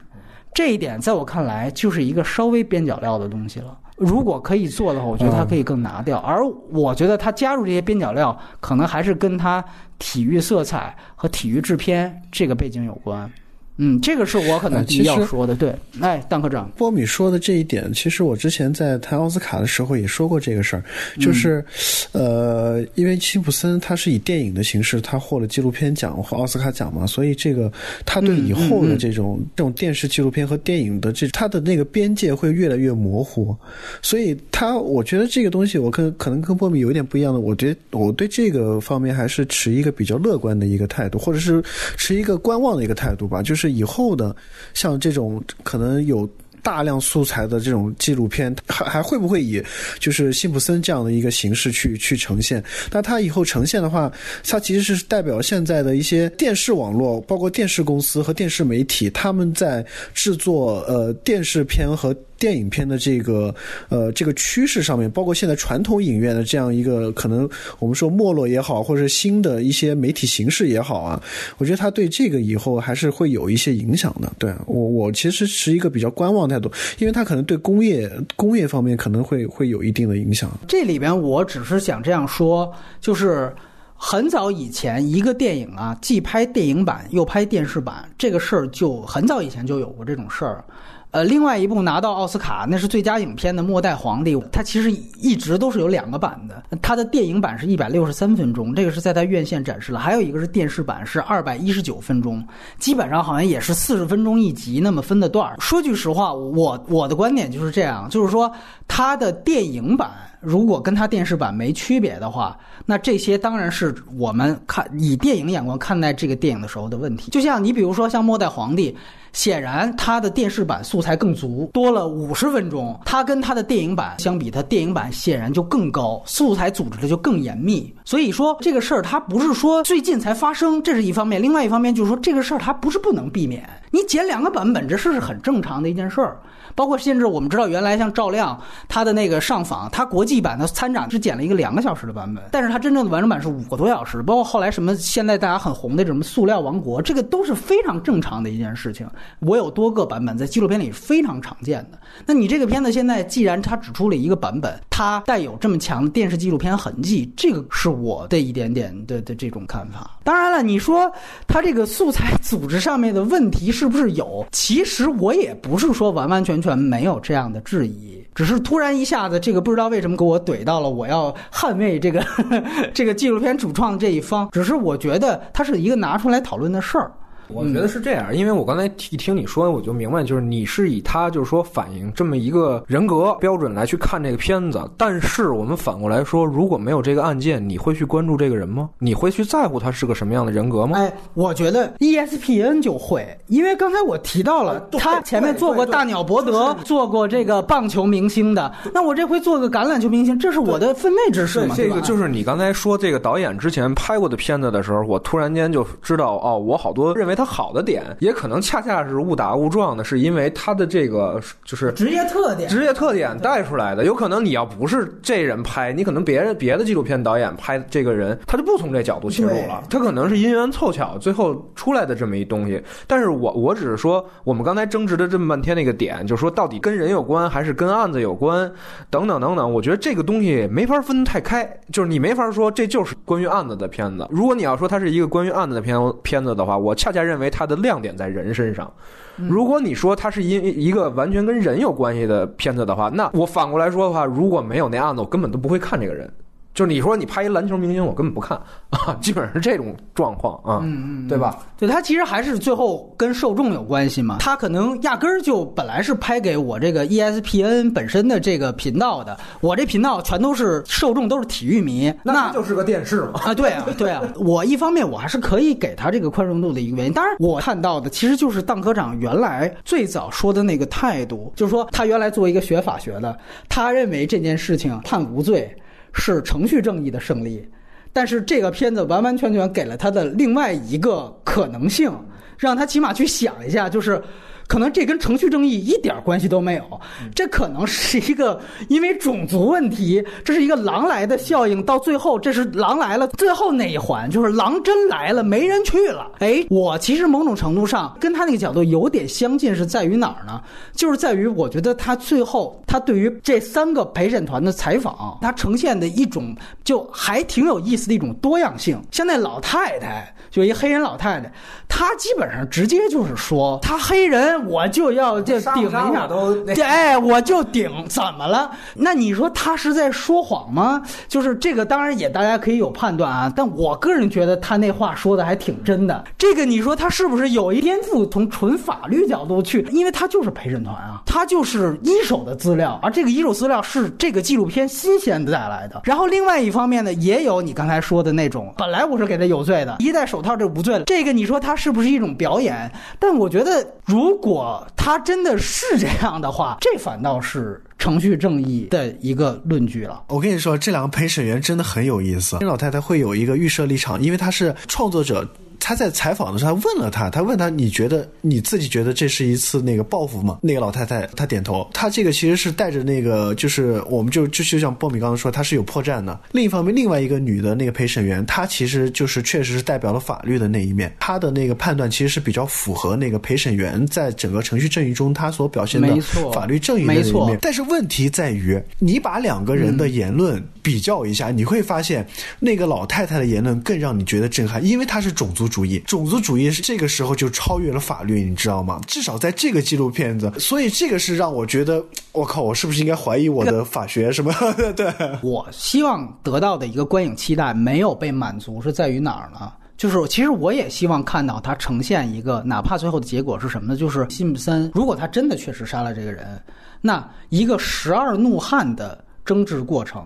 这一点在我看来就是一个稍微边角料的东西了。如果可以做的话，我觉得他可以更拿掉。而我觉得他加入这些边角料，可能还是跟他体育色彩和体育制片这个背景有关。嗯，这个是我可能第一要说的。对，哎，邓科长，波米说的这一点，其实我之前在谈奥斯卡的时候也说过这个事儿，就是，呃，因为辛普森他是以电影的形式，他获了纪录片奖或奥斯卡奖嘛，所以这个他对以后的这种这种电视纪录片和电影的这他的那个边界会越来越模糊，所以他我觉得这个东西我跟可能跟波米有一点不一样的，我觉得我对这个方面还是持一个比较乐观的一个态度，或者是持一个观望的一个态度吧，就是。以后的像这种可能有大量素材的这种纪录片，还还会不会以就是辛普森这样的一个形式去去呈现？那它以后呈现的话，它其实是代表现在的一些电视网络，包括电视公司和电视媒体，他们在制作呃电视片和。电影片的这个呃这个趋势上面，包括现在传统影院的这样一个可能，我们说没落也好，或者是新的一些媒体形式也好啊，我觉得它对这个以后还是会有一些影响的。对我我其实是一个比较观望态度，因为它可能对工业工业方面可能会会有一定的影响。这里边我只是想这样说，就是很早以前一个电影啊，既拍电影版又拍电视版，这个事儿就很早以前就有过这种事儿。呃，另外一部拿到奥斯卡，那是最佳影片的《末代皇帝》，它其实一直都是有两个版的。它的电影版是一百六十三分钟，这个是在它院线展示了；还有一个是电视版，是二百一十九分钟，基本上好像也是四十分钟一集那么分的段儿。说句实话，我我的观点就是这样，就是说它的电影版如果跟它电视版没区别的话，那这些当然是我们看以电影眼光看待这个电影的时候的问题。就像你比如说像《末代皇帝》。显然，它的电视版素材更足，多了五十分钟。它跟它的电影版相比，它电影版显然就更高，素材组织的就更严密。所以说，这个事儿它不是说最近才发生，这是一方面；另外一方面就是说，这个事儿它不是不能避免。你剪两个版本，这事是很正常的一件事儿。包括甚至我们知道，原来像赵亮他的那个上访，他国际版的参展只剪了一个两个小时的版本，但是他真正的完整版是五个多小时。包括后来什么现在大家很红的什么塑料王国，这个都是非常正常的一件事情。我有多个版本在纪录片里是非常常见的。那你这个片子现在既然它只出了一个版本，它带有这么强的电视纪录片痕迹，这个是我的一点点的的这种看法。当然了，你说它这个素材组织上面的问题是不是有？其实我也不是说完完全全。没有这样的质疑，只是突然一下子，这个不知道为什么给我怼到了，我要捍卫这个 这个纪录片主创这一方。只是我觉得它是一个拿出来讨论的事儿。我觉得是这样，因为我刚才一听你说，我就明白，就是你是以他就是说反映这么一个人格标准来去看这个片子。但是我们反过来说，如果没有这个案件，你会去关注这个人吗？你会去在乎他是个什么样的人格吗？哎，我觉得 ESPN 就会，因为刚才我提到了他前面做过大鸟伯德，做过这个棒球明星的，那我这回做个橄榄球明星，这是我的分内之事嘛？这个就是你刚才说这个导演之前拍过的片子的时候，我突然间就知道哦，我好多认为。他好的点，也可能恰恰是误打误撞的，是因为它的这个就是职业特点，职业特点带出来的。有可能你要不是这人拍，你可能别人别的纪录片导演拍这个人，他就不从这角度切入了。他可能是因缘凑巧最后出来的这么一东西。但是我我只是说，我们刚才争执的这么半天那个点，就是说到底跟人有关还是跟案子有关，等等等等。我觉得这个东西没法分太开，就是你没法说这就是关于案子的片子。如果你要说它是一个关于案子的片片子的话，我恰恰。认为它的亮点在人身上。如果你说它是因一个完全跟人有关系的片子的话，那我反过来说的话，如果没有那案子，我根本都不会看这个人。就是你说你拍一篮球明星，我根本不看啊，基本上是这种状况啊，嗯嗯，对吧？对他其实还是最后跟受众有关系嘛，他可能压根儿就本来是拍给我这个 ESPN 本身的这个频道的，我这频道全都是受众都是体育迷，那就是个电视嘛。啊，对啊，对啊，我一方面我还是可以给他这个宽容度的一个原因。当然，我看到的其实就是邓科长原来最早说的那个态度，就是说他原来作为一个学法学的，他认为这件事情判无罪是程序正义的胜利。但是这个片子完完全全给了他的另外一个可能性，让他起码去想一下，就是。可能这跟程序正义一点关系都没有，这可能是一个因为种族问题，这是一个狼来的效应。到最后，这是狼来了，最后那一环就是狼真来了，没人去了。哎，我其实某种程度上跟他那个角度有点相近，是在于哪儿呢？就是在于我觉得他最后他对于这三个陪审团的采访，他呈现的一种就还挺有意思的一种多样性。像那老太太，就一黑人老太太，她基本上直接就是说，她黑人。我就要就顶一下，对，哎，我就顶，怎么了？那你说他是在说谎吗？就是这个，当然也大家可以有判断啊。但我个人觉得他那话说的还挺真的。这个你说他是不是有一天赋？从纯法律角度去，因为他就是陪审团啊，他就是一手的资料，而这个一手资料是这个纪录片新鲜带来的。然后另外一方面呢，也有你刚才说的那种，本来我是给他有罪的，一戴手套这无罪了。这个你说他是不是一种表演？但我觉得如果。如果他真的是这样的话，这反倒是程序正义的一个论据了。我跟你说，这两个陪审员真的很有意思。这老太太会有一个预设立场，因为她是创作者。他在采访的时候，他问了他，他问他，你觉得你自己觉得这是一次那个报复吗？那个老太太她点头。他这个其实是带着那个，就是我们就就就像波米刚刚说，他是有破绽的。另一方面，另外一个女的那个陪审员，她其实就是确实是代表了法律的那一面，她的那个判断其实是比较符合那个陪审员在整个程序正义中他所表现的法律正义的那一面。但是问题在于，你把两个人的言论比较一下，你会发现那个老太太的言论更让你觉得震撼，因为她是种族。主义，种族主义是这个时候就超越了法律，你知道吗？至少在这个纪录片子，所以这个是让我觉得，我靠，我是不是应该怀疑我的法学什么？对，我希望得到的一个观影期待没有被满足，是在于哪儿呢？就是其实我也希望看到他呈现一个，哪怕最后的结果是什么呢？就是辛普森如果他真的确实杀了这个人，那一个十二怒汉的争执过程，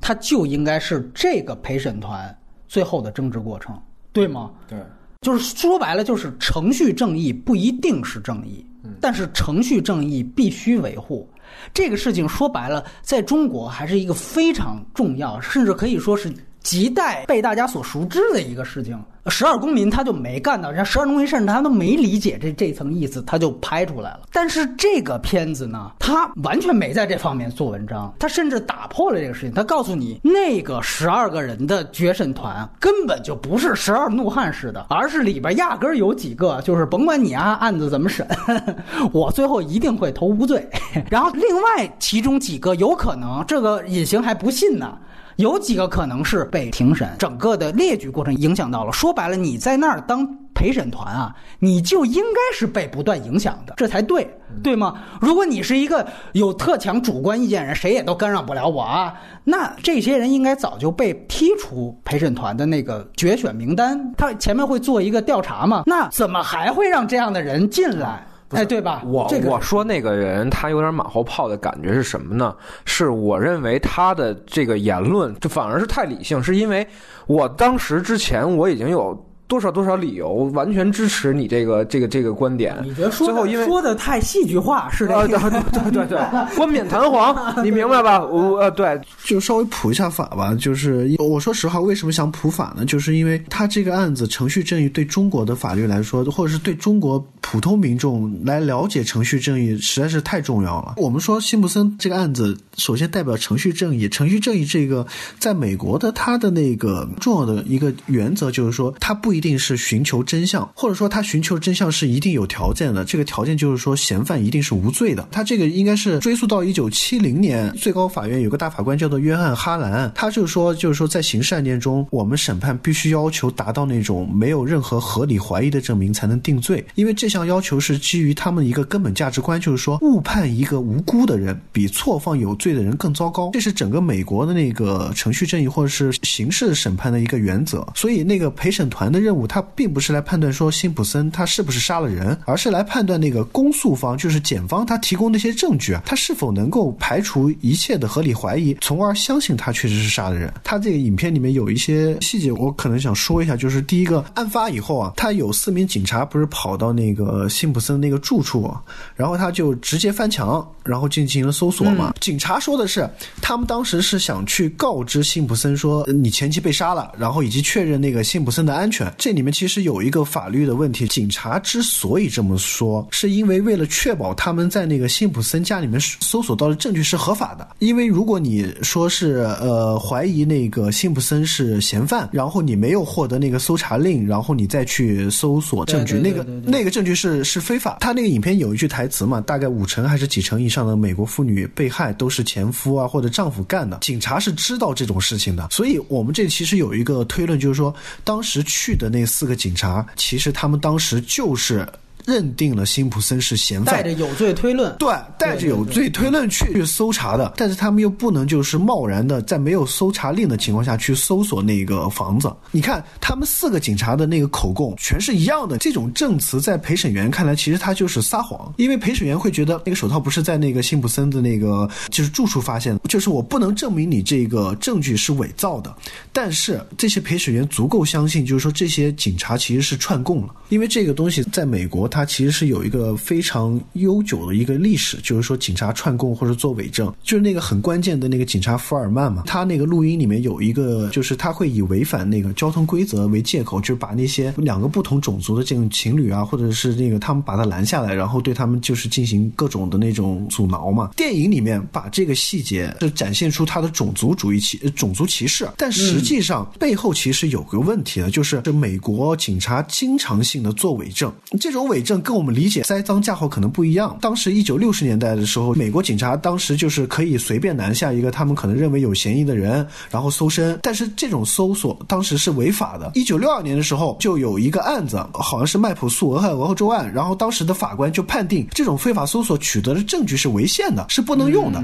他就应该是这个陪审团最后的争执过程。对吗？对，就是说白了，就是程序正义不一定是正义，但是程序正义必须维护。这个事情说白了，在中国还是一个非常重要，甚至可以说是。亟待被大家所熟知的一个事情，十二公民他就没干到，人家十二公民甚至他都没理解这这层意思，他就拍出来了。但是这个片子呢，他完全没在这方面做文章，他甚至打破了这个事情。他告诉你，那个十二个人的决审团根本就不是十二怒汉式的，而是里边压根儿有几个，就是甭管你啊案子怎么审，我最后一定会投无罪。然后另外其中几个有可能，这个隐形还不信呢。有几个可能是被庭审，整个的列举过程影响到了。说白了，你在那儿当陪审团啊，你就应该是被不断影响的，这才对，对吗？如果你是一个有特强主观意见人，谁也都干扰不了我啊，那这些人应该早就被剔除陪审团的那个决选名单。他前面会做一个调查嘛？那怎么还会让这样的人进来？哎，对吧？我我说那个人他有点马后炮的感觉是什么呢？是我认为他的这个言论，就反而是太理性，是因为我当时之前我已经有。多少多少理由完全支持你这个这个这个观点？你觉得说说的太戏剧化是这个？对对对，冠冕堂皇，你明白吧？我呃，对，就稍微普一下法吧。就是我说实话，为什么想普法呢？就是因为他这个案子程序正义对中国的法律来说，或者是对中国普通民众来了解程序正义，实在是太重要了。我们说辛普森这个案子，首先代表程序正义。程序正义这个在美国的他的那个重要的一个原则就是说，他不一。定是寻求真相，或者说他寻求真相是一定有条件的。这个条件就是说，嫌犯一定是无罪的。他这个应该是追溯到一九七零年，最高法院有个大法官叫做约翰哈兰，他就说，就是说在刑事案件中，我们审判必须要求达到那种没有任何合理怀疑的证明才能定罪，因为这项要求是基于他们一个根本价值观，就是说误判一个无辜的人比错放有罪的人更糟糕。这是整个美国的那个程序正义或者是刑事审判的一个原则。所以那个陪审团的任务，他并不是来判断说辛普森他是不是杀了人，而是来判断那个公诉方，就是检方他提供那些证据啊，他是否能够排除一切的合理怀疑，从而相信他确实是杀的人。他这个影片里面有一些细节，我可能想说一下，就是第一个，案发以后啊，他有四名警察不是跑到那个辛普森那个住处，然后他就直接翻墙，然后进行了搜索嘛。警察说的是，他们当时是想去告知辛普森说你前妻被杀了，然后以及确认那个辛普森的安全。这里面其实有一个法律的问题，警察之所以这么说，是因为为了确保他们在那个辛普森家里面搜索到的证据是合法的。因为如果你说是呃怀疑那个辛普森是嫌犯，然后你没有获得那个搜查令，然后你再去搜索证据，那个那个证据是是非法。他那个影片有一句台词嘛，大概五成还是几成以上的美国妇女被害都是前夫啊或者丈夫干的。警察是知道这种事情的，所以我们这其实有一个推论，就是说当时去的那四个警察，其实他们当时就是。认定了辛普森是嫌犯，带着有罪推论，对，带着有罪推论去搜查的。但是他们又不能就是贸然的在没有搜查令的情况下去搜索那个房子。你看他们四个警察的那个口供全是一样的，这种证词在陪审员看来其实他就是撒谎，因为陪审员会觉得那个手套不是在那个辛普森的那个就是住处发现的，就是我不能证明你这个证据是伪造的。但是这些陪审员足够相信，就是说这些警察其实是串供了，因为这个东西在美国。它其实是有一个非常悠久的一个历史，就是说警察串供或者做伪证，就是那个很关键的那个警察福尔曼嘛，他那个录音里面有一个，就是他会以违反那个交通规则为借口，就是把那些两个不同种族的这种情侣啊，或者是那个他们把他拦下来，然后对他们就是进行各种的那种阻挠嘛。电影里面把这个细节就展现出他的种族主义歧种族歧视，但实际上背后其实有个问题的，就是这美国警察经常性的做伪证，这种伪。证跟我们理解栽赃嫁祸可能不一样。当时一九六十年代的时候，美国警察当时就是可以随便拦下一个他们可能认为有嫌疑的人，然后搜身。但是这种搜索当时是违法的。一九六二年的时候，就有一个案子，好像是麦普诉俄亥俄州案，然后当时的法官就判定这种非法搜索取得的证据是违宪的，是不能用的。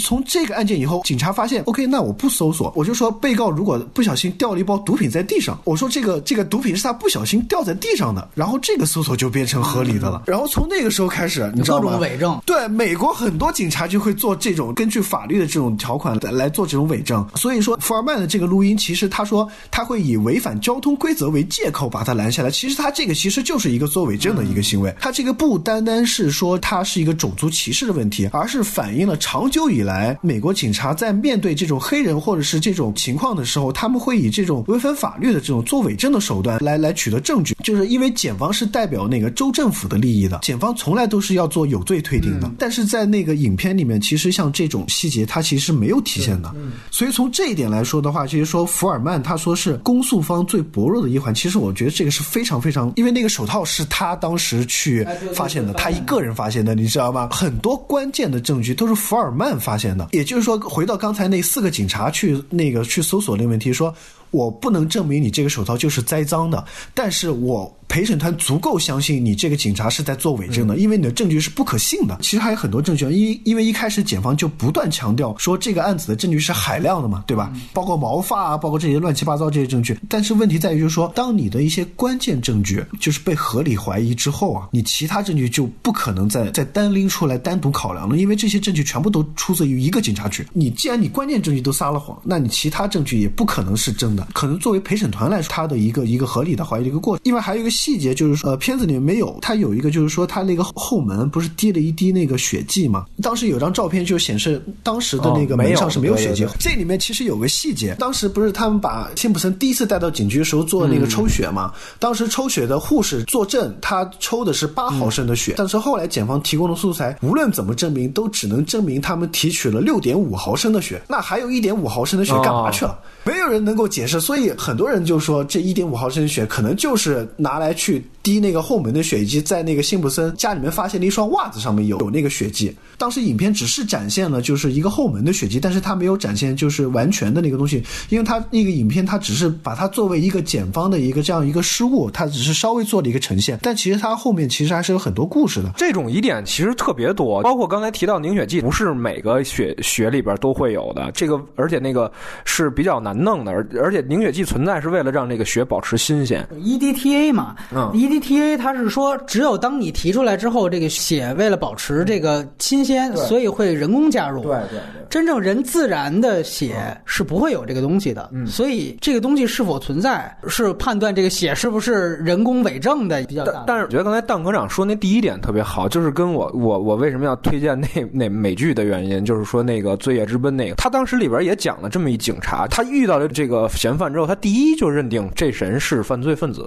从这个案件以后，警察发现，OK，那我不搜索，我就说被告如果不小心掉了一包毒品在地上，我说这个这个毒品是他不小心掉在地上的，然后这个搜索就变成合理的了。然后从那个时候开始，你知道吗？伪证。对，美国很多警察就会做这种根据法律的这种条款来来做这种伪证。所以说，福尔曼的这个录音，其实他说他会以违反交通规则为借口把他拦下来，其实他这个其实就是一个做伪证的一个行为。他这个不单单是说他是一个种族歧视的问题，而是反映了长久以来美国警察在面对这种黑人或者是这种情况的时候，他们会以这种违反法律的这种作伪证的手段来来取得证据，就是因为检方是代表那个州政府的利益的，检方从来都是要做有罪推定的。但是在那个影片里面，其实像这种细节，它其实是没有体现的。所以从这一点来说的话，其实说福尔曼他说是公诉方最薄弱的一环，其实我觉得这个是非常非常，因为那个手套是他当时去发现的，他一个人发现的，你知道吗？很多关键的证据都是福尔曼发发现的。也就是说，回到刚才那四个警察去那个去搜索那个问题，说我不能证明你这个手套就是栽赃的，但是我。陪审团足够相信你这个警察是在做伪证的，因为你的证据是不可信的。其实还有很多证据，因因为一开始检方就不断强调说这个案子的证据是海量的嘛，对吧？包括毛发啊，包括这些乱七八糟这些证据。但是问题在于，就是说，当你的一些关键证据就是被合理怀疑之后啊，你其他证据就不可能再再单拎出来单独考量了，因为这些证据全部都出自于一个警察局。你既然你关键证据都撒了谎，那你其他证据也不可能是真的。可能作为陪审团来说，他的一个一个合理的怀疑的一个过程，另外还有一个。细节就是说，呃，片子里面没有，它有一个就是说，它那个后门不是滴了一滴那个血迹吗？当时有张照片就显示当时的那个门上是没有血迹。这里面其实有个细节，当时不是他们把辛普森第一次带到警局的时候做那个抽血嘛？当时抽血的护士作证，他抽的是八毫升的血，但是后来检方提供的素材，无论怎么证明，都只能证明他们提取了六点五毫升的血。那还有一点五毫升的血干嘛去了？没有人能够解释，所以很多人就说这一点五毫升血可能就是拿来去滴那个后门的血迹，在那个辛普森家里面发现了一双袜子上面有有那个血迹。当时影片只是展现了就是一个后门的血迹，但是他没有展现就是完全的那个东西，因为他那个影片他只是把它作为一个检方的一个这样一个失误，他只是稍微做了一个呈现，但其实他后面其实还是有很多故事的。这种疑点其实特别多，包括刚才提到凝血剂，不是每个血血里边都会有的。这个而且那个是比较难弄的，而而且凝血剂存在是为了让这个血保持新鲜。EDTA 嘛，嗯，EDTA 它是说，只有当你提出来之后，这个血为了保持这个新鲜，所以会人工加入。对对。真正人自然的血是不会有这个东西的，嗯所以这个东西是否存在，是判断这个血是不是人工伪证的比较大但。但是我觉得刚才蛋科长说那第一点特别好，就是跟我我我为什么要推荐那 那美剧的原因，就是说那个《罪业之奔》那个，他当时里边也讲了这么一警察，他遇到了这个嫌犯之后，他第一就认定这人是犯罪分子，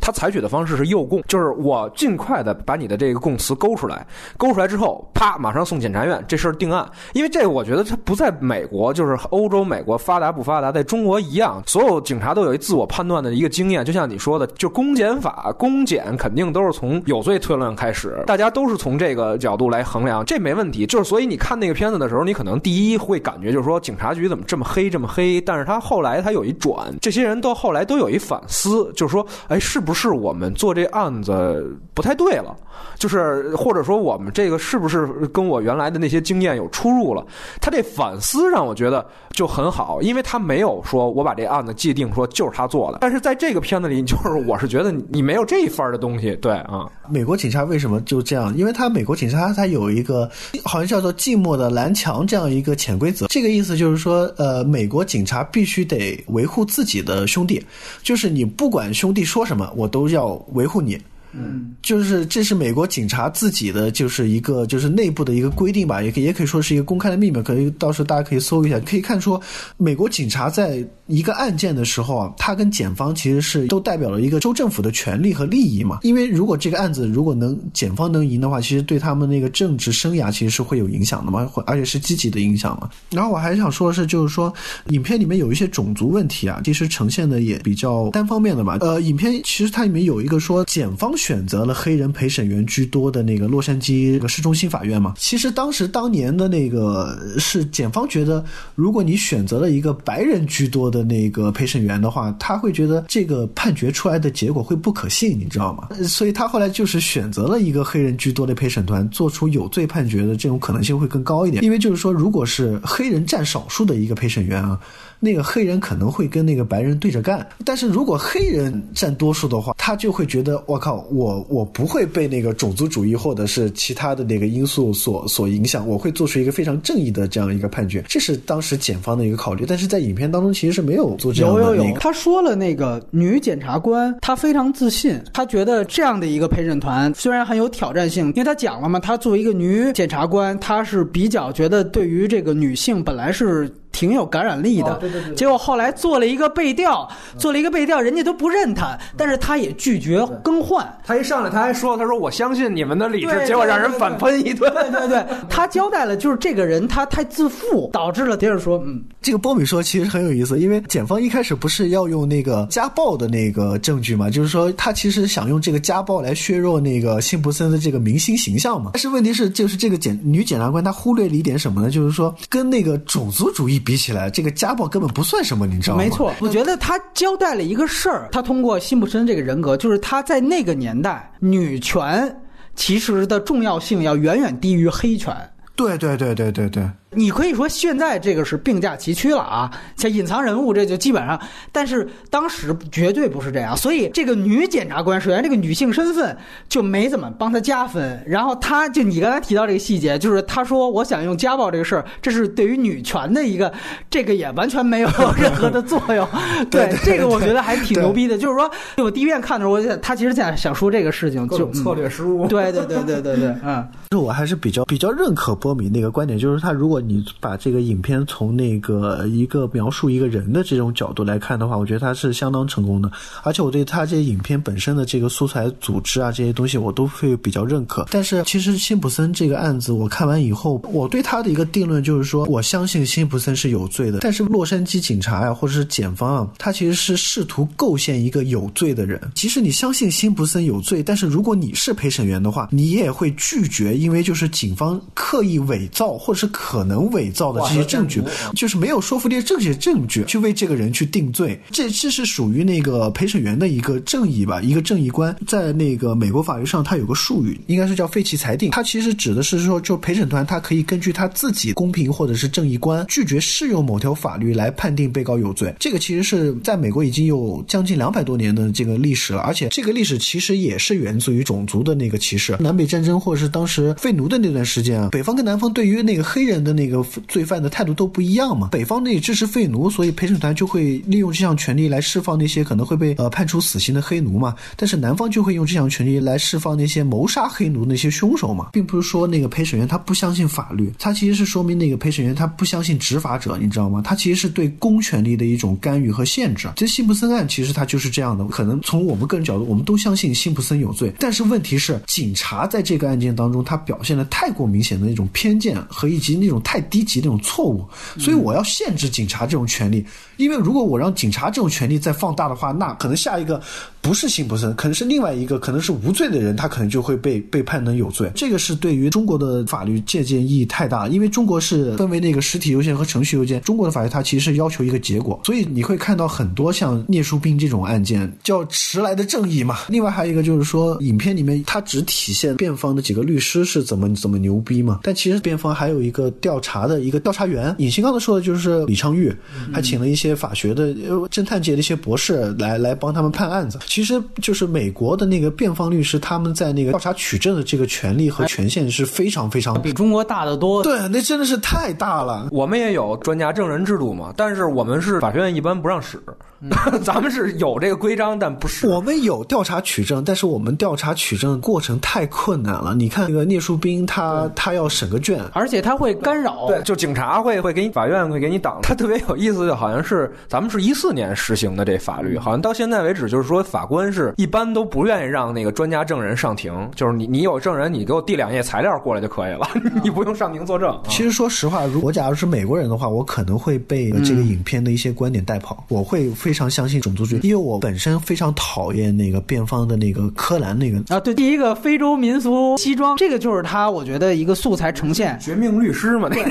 他采取的方式是诱供，就是我尽快的把你的这个供词勾出来，勾出来之后，啪，马上送检察院，这事儿定案。因为这个我觉得它不在美国，就是欧洲、美国发达不发达，在中国一样，所有警察都有一自我判断的一个经验。就像你说的，就公检法、公检肯定都是从有罪推论开始，大家都是从这个角度来衡量，这没问题。就是所以你看那个片子的时候，你可能第一会感觉就是说警察局怎么这么黑这么黑，但是他后来他有一转，这些人都后来都有一反思，就是说，哎，是不是我们做这案子不太对了？就是或者说我们这个是不是跟我原来的那些经验有出入了？他这反思让我觉得就很好，因为他没有说我把这案子界定说就是他做的，但是在这个片子里，就是我是觉得你没有这一份的东西，对啊，美国警察为什么就这样？因为他美国警察他有一个好像叫做寂寞的蓝墙这样一个潜规则，这个意思就是说，呃，美国警察必须得维护自己的兄弟，就是你不管兄弟说什么，我都要维护你。嗯，就是这是美国警察自己的，就是一个就是内部的一个规定吧，也可以也可以说是一个公开的秘密，可以到时候大家可以搜一下，可以看出美国警察在一个案件的时候啊，他跟检方其实是都代表了一个州政府的权利和利益嘛。因为如果这个案子如果能检方能赢的话，其实对他们那个政治生涯其实是会有影响的嘛，会而且是积极的影响嘛。然后我还想说的是，就是说影片里面有一些种族问题啊，其实呈现的也比较单方面的嘛。呃，影片其实它里面有一个说检方选择了黑人陪审员居多的那个洛杉矶市中心法院嘛。其实当时当年的那个是检方觉得，如果你选择了一个白人居多的那个陪审员的话，他会觉得这个判决出来的结果会不可信，你知道吗？所以他后来就是选择了一个黑人居多的陪审团，做出有罪判决的这种可能性会更高一点。因为就是说，如果是黑人占少数的一个陪审员啊，那个黑人可能会跟那个白人对着干，但是如果黑人占多数的话，他就会觉得我靠，我我不会被那个种族主义或者是其他的那个因素所所影响，我会做出一个非常正义的这样一个判决，这是当时检方的一个考虑。但是在影片当中其实是没有做这样有有有，的那个。他说了，那个女检察官她非常自信，她觉得这样的一个陪审团虽然很有挑战性，因为她讲了嘛，她作为一个女检察官，她是比较觉得对于这个女性本来是。挺有感染力的，哦对对对结果后来做了一个背调，做了一个背调，人家都不认他，但是他也拒绝更换。他一上来他还说，他说我相信你们的理智，结果让人反喷一顿。对对对，他交代了，就是 这个人他太自负，导致了接着说，嗯，这个波米说其实很有意思，因为检方一开始不是要用那个家暴的那个证据嘛，就是说他其实想用这个家暴来削弱那个辛普森的这个明星形象嘛。但是问题是，就是这个检女检察官她忽略了一点什么呢？就是说跟那个种族主义比起来，这个家暴根本不算什么，你知道吗？没错，我觉得他交代了一个事儿，他通过辛普森这个人格，就是他在那个年代，女权其实的重要性要远远低于黑权。对对对对对对。你可以说现在这个是并驾齐驱了啊，像隐藏人物这就基本上，但是当时绝对不是这样，所以这个女检察官首先这个女性身份就没怎么帮她加分，然后她就你刚才提到这个细节，就是她说我想用家暴这个事儿，这是对于女权的一个，这个也完全没有任何的作用，对对这个我觉得还挺牛逼的，就是说我第一遍看的时候，我就想她其实想想说这个事情就策略失误。嗯，对对对对对对，嗯。是我还是比较比较认可波米那个观点，就是他如果你把这个影片从那个一个描述一个人的这种角度来看的话，我觉得他是相当成功的。而且我对他这些影片本身的这个素材组织啊这些东西，我都会比较认可。但是其实辛普森这个案子我看完以后，我对他的一个定论就是说，我相信辛普森是有罪的。但是洛杉矶警察呀，或者是检方啊，他其实是试图构陷一个有罪的人。即使你相信辛普森有罪，但是如果你是陪审员的话，你也会拒绝，因为就是警方刻意伪造或者是可能伪造的这些证据，就是没有说服力这些证据去为这个人去定罪。这这是属于那个陪审员的一个正义吧，一个正义观。在那个美国法律上，它有个术语，应该是叫废弃裁定。它其实指的是说，就陪审团他可以根据他自己公平或者是正义观，拒绝适用某条法律来判定被告有罪。这个其实是在美国已经有将近两百多年的这个历史了，而且这个历史其实也是源自于种族的那个歧视，南北战争或者是当时废奴的那段时间啊，北方跟南方对于那个黑人的那那个罪犯的态度都不一样嘛。北方那支持废奴，所以陪审团就会利用这项权利来释放那些可能会被呃判处死刑的黑奴嘛。但是南方就会用这项权利来释放那些谋杀黑奴那些凶手嘛，并不是说那个陪审员他不相信法律，他其实是说明那个陪审员他不相信执法者，你知道吗？他其实是对公权力的一种干预和限制。这辛普森案其实他就是这样的，可能从我们个人角度，我们都相信辛普森有罪，但是问题是警察在这个案件当中，他表现的太过明显的那种偏见和以及那种太低级那种错误，所以我要限制警察这种权利。因为如果我让警察这种权利再放大的话，那可能下一个不是辛普森，可能是另外一个，可能是无罪的人，他可能就会被被判成有罪。这个是对于中国的法律借鉴意义太大，因为中国是分为那个实体邮件和程序邮件。中国的法律它其实是要求一个结果，所以你会看到很多像聂树斌这种案件叫迟来的正义嘛。另外还有一个就是说，影片里面它只体现辩方的几个律师是怎么怎么牛逼嘛，但其实辩方还有一个调查的一个调查员。尹新刚才说的就是李昌钰，还请了一些。法学的、侦探界的一些博士来来帮他们判案子，其实就是美国的那个辩方律师，他们在那个调查取证的这个权利和权限是非常非常比中国大得多。对，那真的是太大了。我们也有专家证人制度嘛，但是我们是法学院一般不让使。咱们是有这个规章，但不是我们有调查取证，但是我们调查取证过程太困难了。你看那个聂树斌，他他要审个卷，而且他会干扰，对，就警察会会给你，法院会给你挡。他特别有意思，就好像是咱们是一四年实行的这法律，好像到现在为止，就是说法官是一般都不愿意让那个专家证人上庭，就是你你有证人，你给我递两页材料过来就可以了，你不用上庭作证。其实说实话，如果假如是美国人的话，我可能会被这个影片的一些观点带跑，我会非。非常相信种族主义，因为我本身非常讨厌那个辩方的那个柯南那个啊，对，第一个非洲民俗西装，这个就是他，我觉得一个素材呈现，绝命律师嘛，对。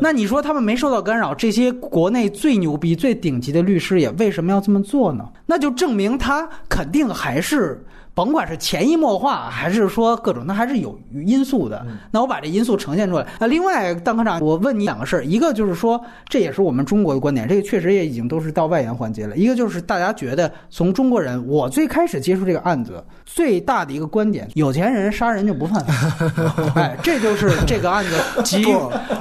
那你说他们没受到干扰，这些国内最牛逼、最顶级的律师也为什么要这么做呢？那就证明他肯定还是。甭管是潜移默化，还是说各种，那还是有因素的。那我把这因素呈现出来。那另外，邓科长，我问你两个事儿，一个就是说，这也是我们中国的观点，这个确实也已经都是到外延环节了。一个就是大家觉得，从中国人，我最开始接触这个案子，最大的一个观点，有钱人杀人就不犯法。哎，这就是这个案子 及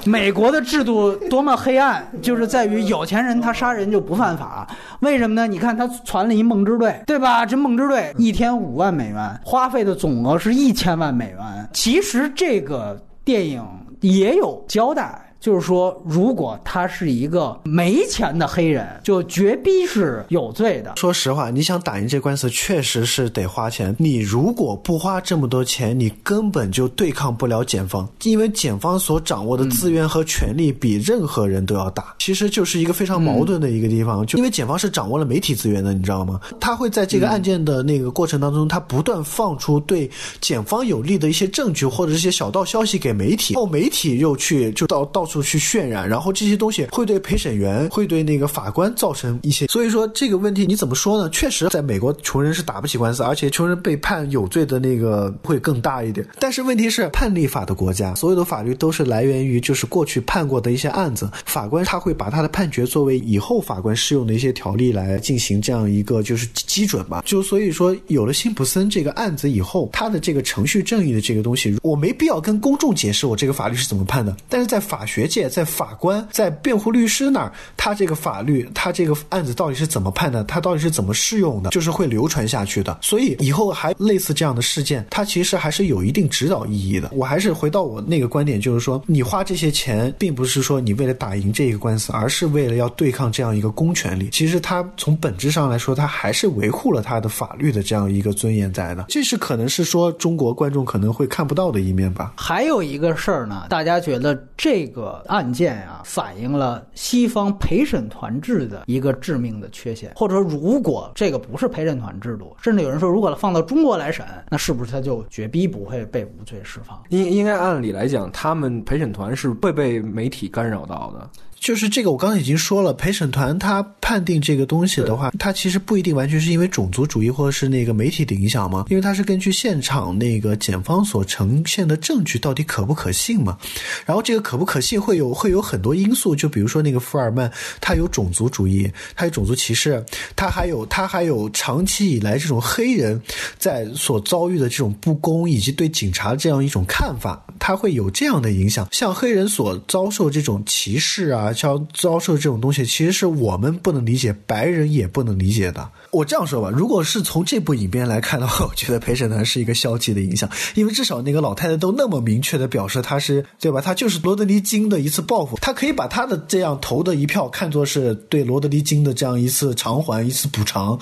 美国的制度多么黑暗，就是在于有钱人他杀人就不犯法。为什么呢？你看他传了一梦之队，对吧？这梦之队一天五。万美元花费的总额是一千万美元。其实这个电影也有交代。就是说，如果他是一个没钱的黑人，就绝逼是有罪的。说实话，你想打赢这官司，确实是得花钱。你如果不花这么多钱，你根本就对抗不了检方，因为检方所掌握的资源和权力比任何人都要大。其实就是一个非常矛盾的一个地方，就因为检方是掌握了媒体资源的，你知道吗？他会在这个案件的那个过程当中，他不断放出对检方有利的一些证据或者一些小道消息给媒体，后媒体又去就到到。处去渲染，然后这些东西会对陪审员、会对那个法官造成一些，所以说这个问题你怎么说呢？确实，在美国穷人是打不起官司，而且穷人被判有罪的那个会更大一点。但是问题是，判例法的国家，所有的法律都是来源于就是过去判过的一些案子，法官他会把他的判决作为以后法官适用的一些条例来进行这样一个就是基准吧。就所以说，有了辛普森这个案子以后，他的这个程序正义的这个东西，我没必要跟公众解释我这个法律是怎么判的，但是在法学。学界、在法官、在辩护律师那儿，他这个法律，他这个案子到底是怎么判的，他到底是怎么适用的，就是会流传下去的。所以以后还类似这样的事件，它其实还是有一定指导意义的。我还是回到我那个观点，就是说，你花这些钱，并不是说你为了打赢这个官司，而是为了要对抗这样一个公权力。其实它从本质上来说，它还是维护了他的法律的这样一个尊严在的。这是可能是说中国观众可能会看不到的一面吧。还有一个事儿呢，大家觉得这个案件啊，反映了西方陪审团制的一个致命的缺陷，或者说，如果这个不是陪审团制度，甚至有人说，如果放到中国来审，那是不是他就绝逼不会被无罪释放？应应该按理来讲，他们陪审团是会被媒体干扰到的。就是这个，我刚刚已经说了，陪审团他判定这个东西的话，他其实不一定完全是因为种族主义或者是那个媒体的影响嘛，因为他是根据现场那个检方所呈现的证据到底可不可信嘛。然后这个可不可信会有会有很多因素，就比如说那个福尔曼，他有种族主义，他有种族歧视，他还有他还有长期以来这种黑人在所遭遇的这种不公以及对警察这样一种看法，他会有这样的影响。像黑人所遭受这种歧视啊。遭遭受这种东西，其实是我们不能理解，白人也不能理解的。我这样说吧，如果是从这部影片来看的话，我觉得陪审团是一个消极的影响，因为至少那个老太太都那么明确的表示，她是对吧？她就是罗德尼金的一次报复，她可以把她的这样投的一票看作是对罗德尼金的这样一次偿还、一次补偿。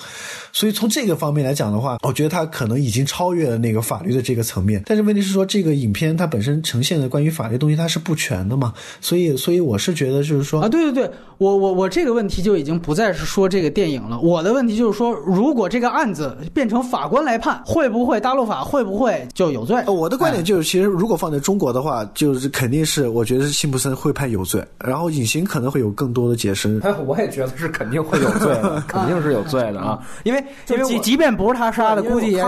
所以从这个方面来讲的话，我觉得他可能已经超越了那个法律的这个层面。但是问题是说，这个影片它本身呈现的关于法律东西，它是不全的嘛？所以，所以我是觉得就是说啊，对对对，我我我这个问题就已经不再是说这个电影了。我的问题就是说，如果这个案子变成法官来判，会不会大陆法会不会就有罪？我的观点就是，其实如果放在中国的话，就是肯定是我觉得是辛普森会判有罪，然后隐形可能会有更多的解释。我也觉得是肯定会有罪的，肯定是有罪的啊，因为。因为即即便不是他杀的，估计也。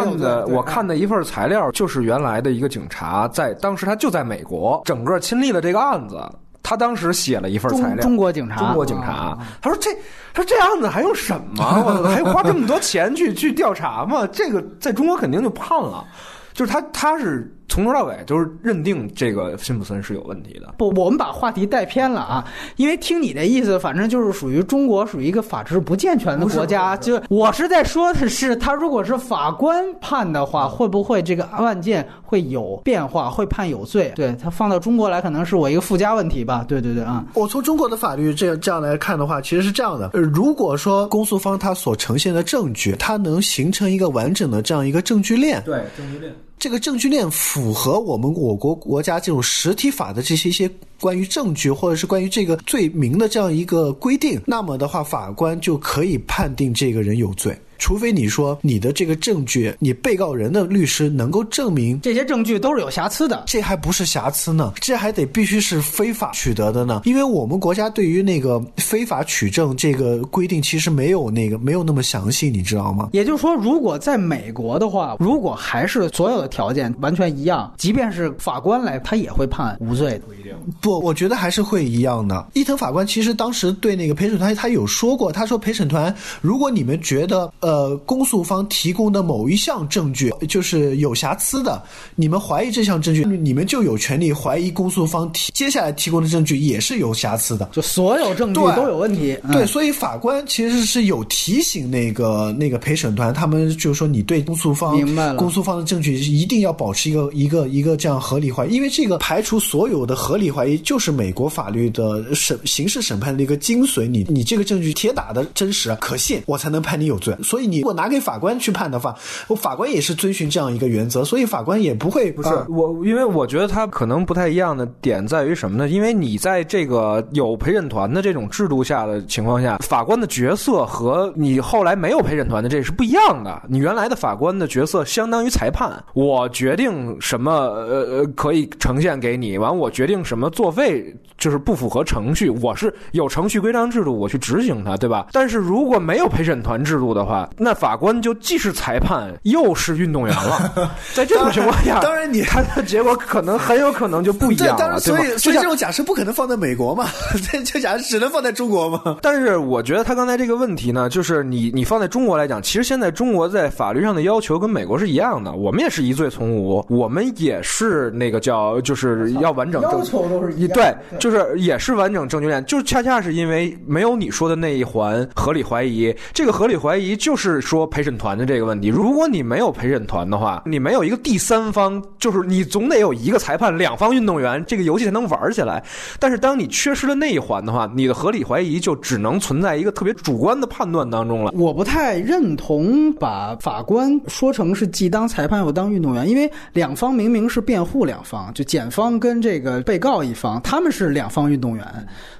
我看的一份材料，就是原来的一个警察在当时他就在美国，整个亲历了这个案子。他当时写了一份材料，中国警察，中国警察。他说这，他说这案子还用审吗？我还花这么多钱去去调查吗？这个在中国肯定就判了。就是他，他是。从头到尾就是认定这个辛普森是有问题的。不，我们把话题带偏了啊！因为听你的意思，反正就是属于中国属于一个法制不健全的国家。就我是在说的是，他如果是法官判的话，会不会这个案件会有变化，会判有罪？对他放到中国来，可能是我一个附加问题吧。对对对啊！我从中国的法律这样这样来看的话，其实是这样的：如果说公诉方他所呈现的证据，它能形成一个完整的这样一个证据链，对证据链。这个证据链符合我们我国国家这种实体法的这些一些关于证据或者是关于这个罪名的这样一个规定，那么的话，法官就可以判定这个人有罪。除非你说你的这个证据，你被告人的律师能够证明这些证据都是有瑕疵的，这还不是瑕疵呢，这还得必须是非法取得的呢。因为我们国家对于那个非法取证这个规定，其实没有那个没有那么详细，你知道吗？也就是说，如果在美国的话，如果还是所有的条件完全一样，即便是法官来，他也会判无罪。不一定，不，我觉得还是会一样的。伊藤法官其实当时对那个陪审团，他有说过，他说陪审团，如果你们觉得呃。呃，公诉方提供的某一项证据就是有瑕疵的，你们怀疑这项证据，你们就有权利怀疑公诉方提接下来提供的证据也是有瑕疵的，就所有证据都有问题。对，所以法官其实是有提醒那个那个陪审团，他们就是说你对公诉方明白了，公诉方的证据一定要保持一个一个一个这样合理怀疑，因为这个排除所有的合理怀疑就是美国法律的审刑事审判的一个精髓。你你这个证据铁打的真实可信，我才能判你有罪。所以。你如果拿给法官去判的话，我法官也是遵循这样一个原则，所以法官也不会不是我，因为我觉得他可能不太一样的点在于什么呢？因为你在这个有陪审团的这种制度下的情况下，法官的角色和你后来没有陪审团的这是不一样的。你原来的法官的角色相当于裁判，我决定什么呃呃可以呈现给你，完我决定什么作废就是不符合程序，我是有程序规章制度我去执行它，对吧？但是如果没有陪审团制度的话，那法官就既是裁判又是运动员了。在这种情况下，当然你他的结果可能很有可能就不一样了，对吧？所以这种假设不可能放在美国嘛？这这假设只能放在中国嘛？但是我觉得他刚才这个问题呢，就是你你放在中国来讲，其实现在中国在法律上的要求跟美国是一样的，我们也是疑罪从无，我们也是那个叫就是要完整要求都是一样对，就是也是完整证据链，就恰恰是因为没有你说的那一环合理怀疑，这个合理怀疑就是是说陪审团的这个问题。如果你没有陪审团的话，你没有一个第三方，就是你总得有一个裁判，两方运动员，这个游戏才能玩起来。但是当你缺失了那一环的话，你的合理怀疑就只能存在一个特别主观的判断当中了。我不太认同把法官说成是既当裁判又当运动员，因为两方明明是辩护两方，就检方跟这个被告一方，他们是两方运动员，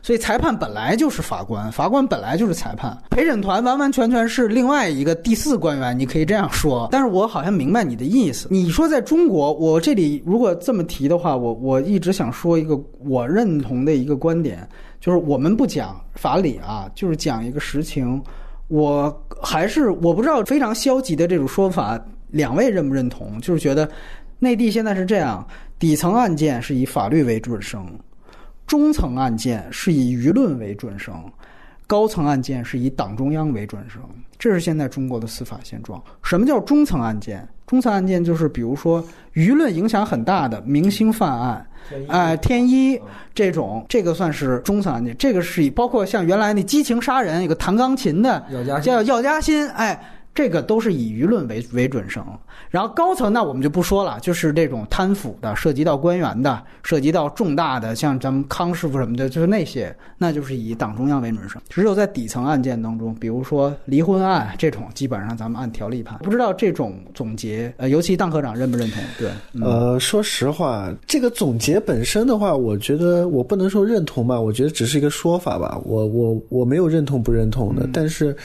所以裁判本来就是法官，法官本来就是裁判，陪审团完完全全是另外再一个第四官员，你可以这样说。但是我好像明白你的意思，你说在中国，我这里如果这么提的话，我我一直想说一个我认同的一个观点，就是我们不讲法理啊，就是讲一个实情。我还是我不知道非常消极的这种说法，两位认不认同？就是觉得内地现在是这样，底层案件是以法律为准绳，中层案件是以舆论为准绳，高层案件是以党中央为准绳。这是现在中国的司法现状。什么叫中层案件？中层案件就是比如说舆论影响很大的明星犯案。哎，天一这种，这个算是中层案件。这个是以包括像原来那激情杀人，有个弹钢琴的药家鑫叫药家鑫，哎，这个都是以舆论为为准绳。然后高层那我们就不说了，就是这种贪腐的，涉及到官员的，涉及到重大的，像咱们康师傅什么的，就是那些，那就是以党中央为准绳。只有在底层案件当中，比如说离婚案这种，基本上咱们按条例判。不知道这种总结，呃，尤其当科长认不认同？对，嗯呃，说实话，这个总结本身的话，我觉得我不能说认同吧，我觉得只是一个说法吧。我我我没有认同不认同的，但是，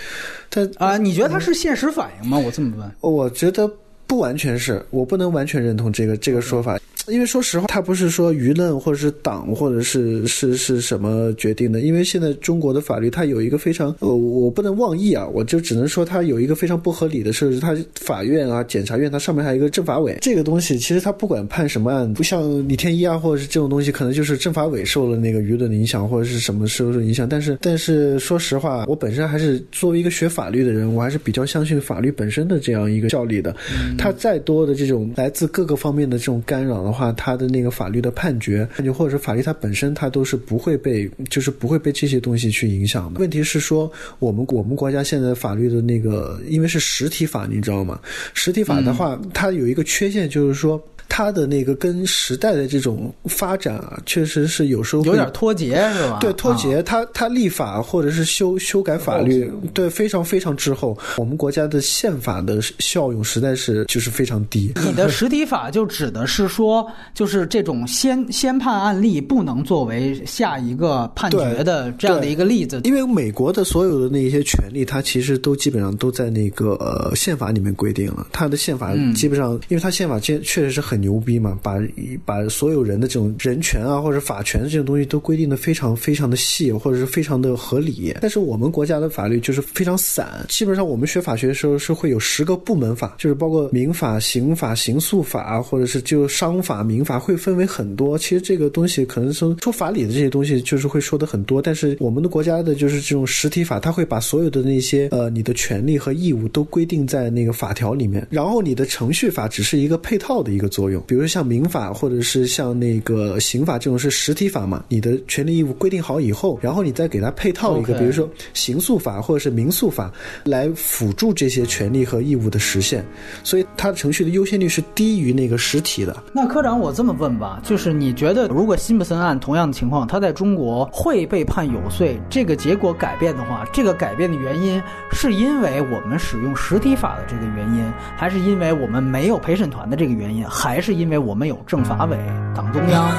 但啊、你觉得他是现实反应吗？我这么问。我觉得不完全是，我不能完全认同这个这个说法，因为说实话，它不是说舆论或者是党或者是是是什么决定的，因为现在中国的法律它有一个非常呃，我不能妄议啊，我就只能说它有一个非常不合理的设置，它法院啊、检察院它上面还有一个政法委，这个东西其实它不管判什么案，不像李天一啊或者是这种东西，可能就是政法委受了那个舆论的影响或者是什么受受影响，但是但是说实话，我本身还是作为一个学法律的人，我还是比较相信法律本身的这样一个效力的。它再多的这种来自各个方面的这种干扰的话，它的那个法律的判决，判决或者是法律它本身，它都是不会被，就是不会被这些东西去影响的。问题是说，我们我们国家现在法律的那个，因为是实体法，你知道吗？实体法的话，它有一个缺陷，就是说。它的那个跟时代的这种发展啊，确实是有时候有点脱节是吧？对脱啊节，它它立法或者是修修改法律，对非常非常滞后。我们国家的宪法的效用实在是就是非常低。你的实体法就指的是说，就是这种先先判案例不能作为下一个判决的这样的一个例子。因为美国的所有的那些权利，它其实都基本上都在那个呃宪法里面规定了。它的宪法嗯基本上，因为它宪法确确实是很牛逼嘛，把把所有人的这种人权啊或者法权这种东西都规定的非常非常的细，或者是非常的合理。但是我们国家的法律就是非常散，基本上我们学法学的时候是会有十个部门法，就是包括民法、刑法、刑诉法，或者是就商法、民法会分为很多。其实这个东西可能说说法理的这些东西就是会说的很多，但是我们的国家的就是这种实体法，它会把所有的那些呃你的权利和义务都规定在那个法条里面，然后你的程序法只是一个配套的一个作用，比如像民法或者是像那个刑法这种是实体法嘛，你的权利义务规定好以后，然后你再给它配套一个比如说刑诉法或者是民诉法来辅助这些权利和义务的实现，所以它的程序的优先率是低于那个实体的。那科长，我这么问吧，就是你觉得如果辛普森案同样的情况，他在中国会被判有罪，这个结果改变的话，这个改变的原因是因为我们使用实体法的这个原因，还是因为我们没有陪审团的这个原因，还是因为我们有政法委、党中央、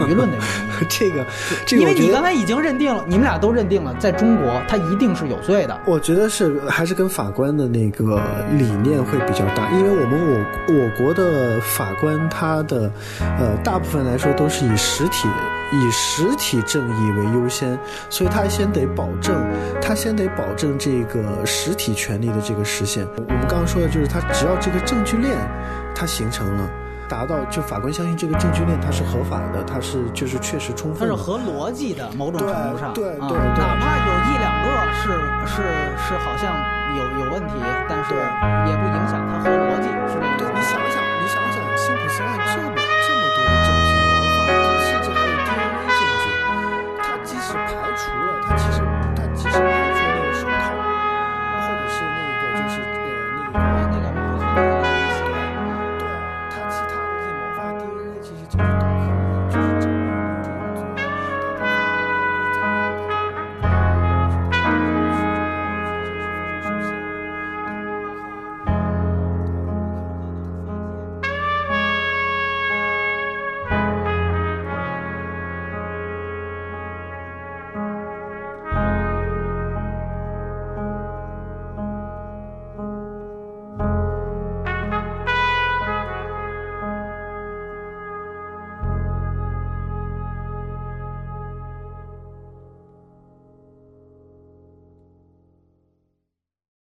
舆论的原因？这个，这个因为你刚才已经认定了，你们俩都认定了，在中国他一定是有罪的。我觉得是还是跟法官的那个理念会比较大，因为我们我我国的法官他的呃大部分来说都是以实体以实体正义为优先，所以他先得保证，他先得保证这个实体权利的这个实现。我们刚刚说的就是，他只要这个证据链它形成了。达到，就法官相信这个证据链它是合法的，它是就是确实充分，它是合逻辑的，某种程度上，对对对，哪怕有一两个是是是好像有有问题，但是也不影响它合逻辑。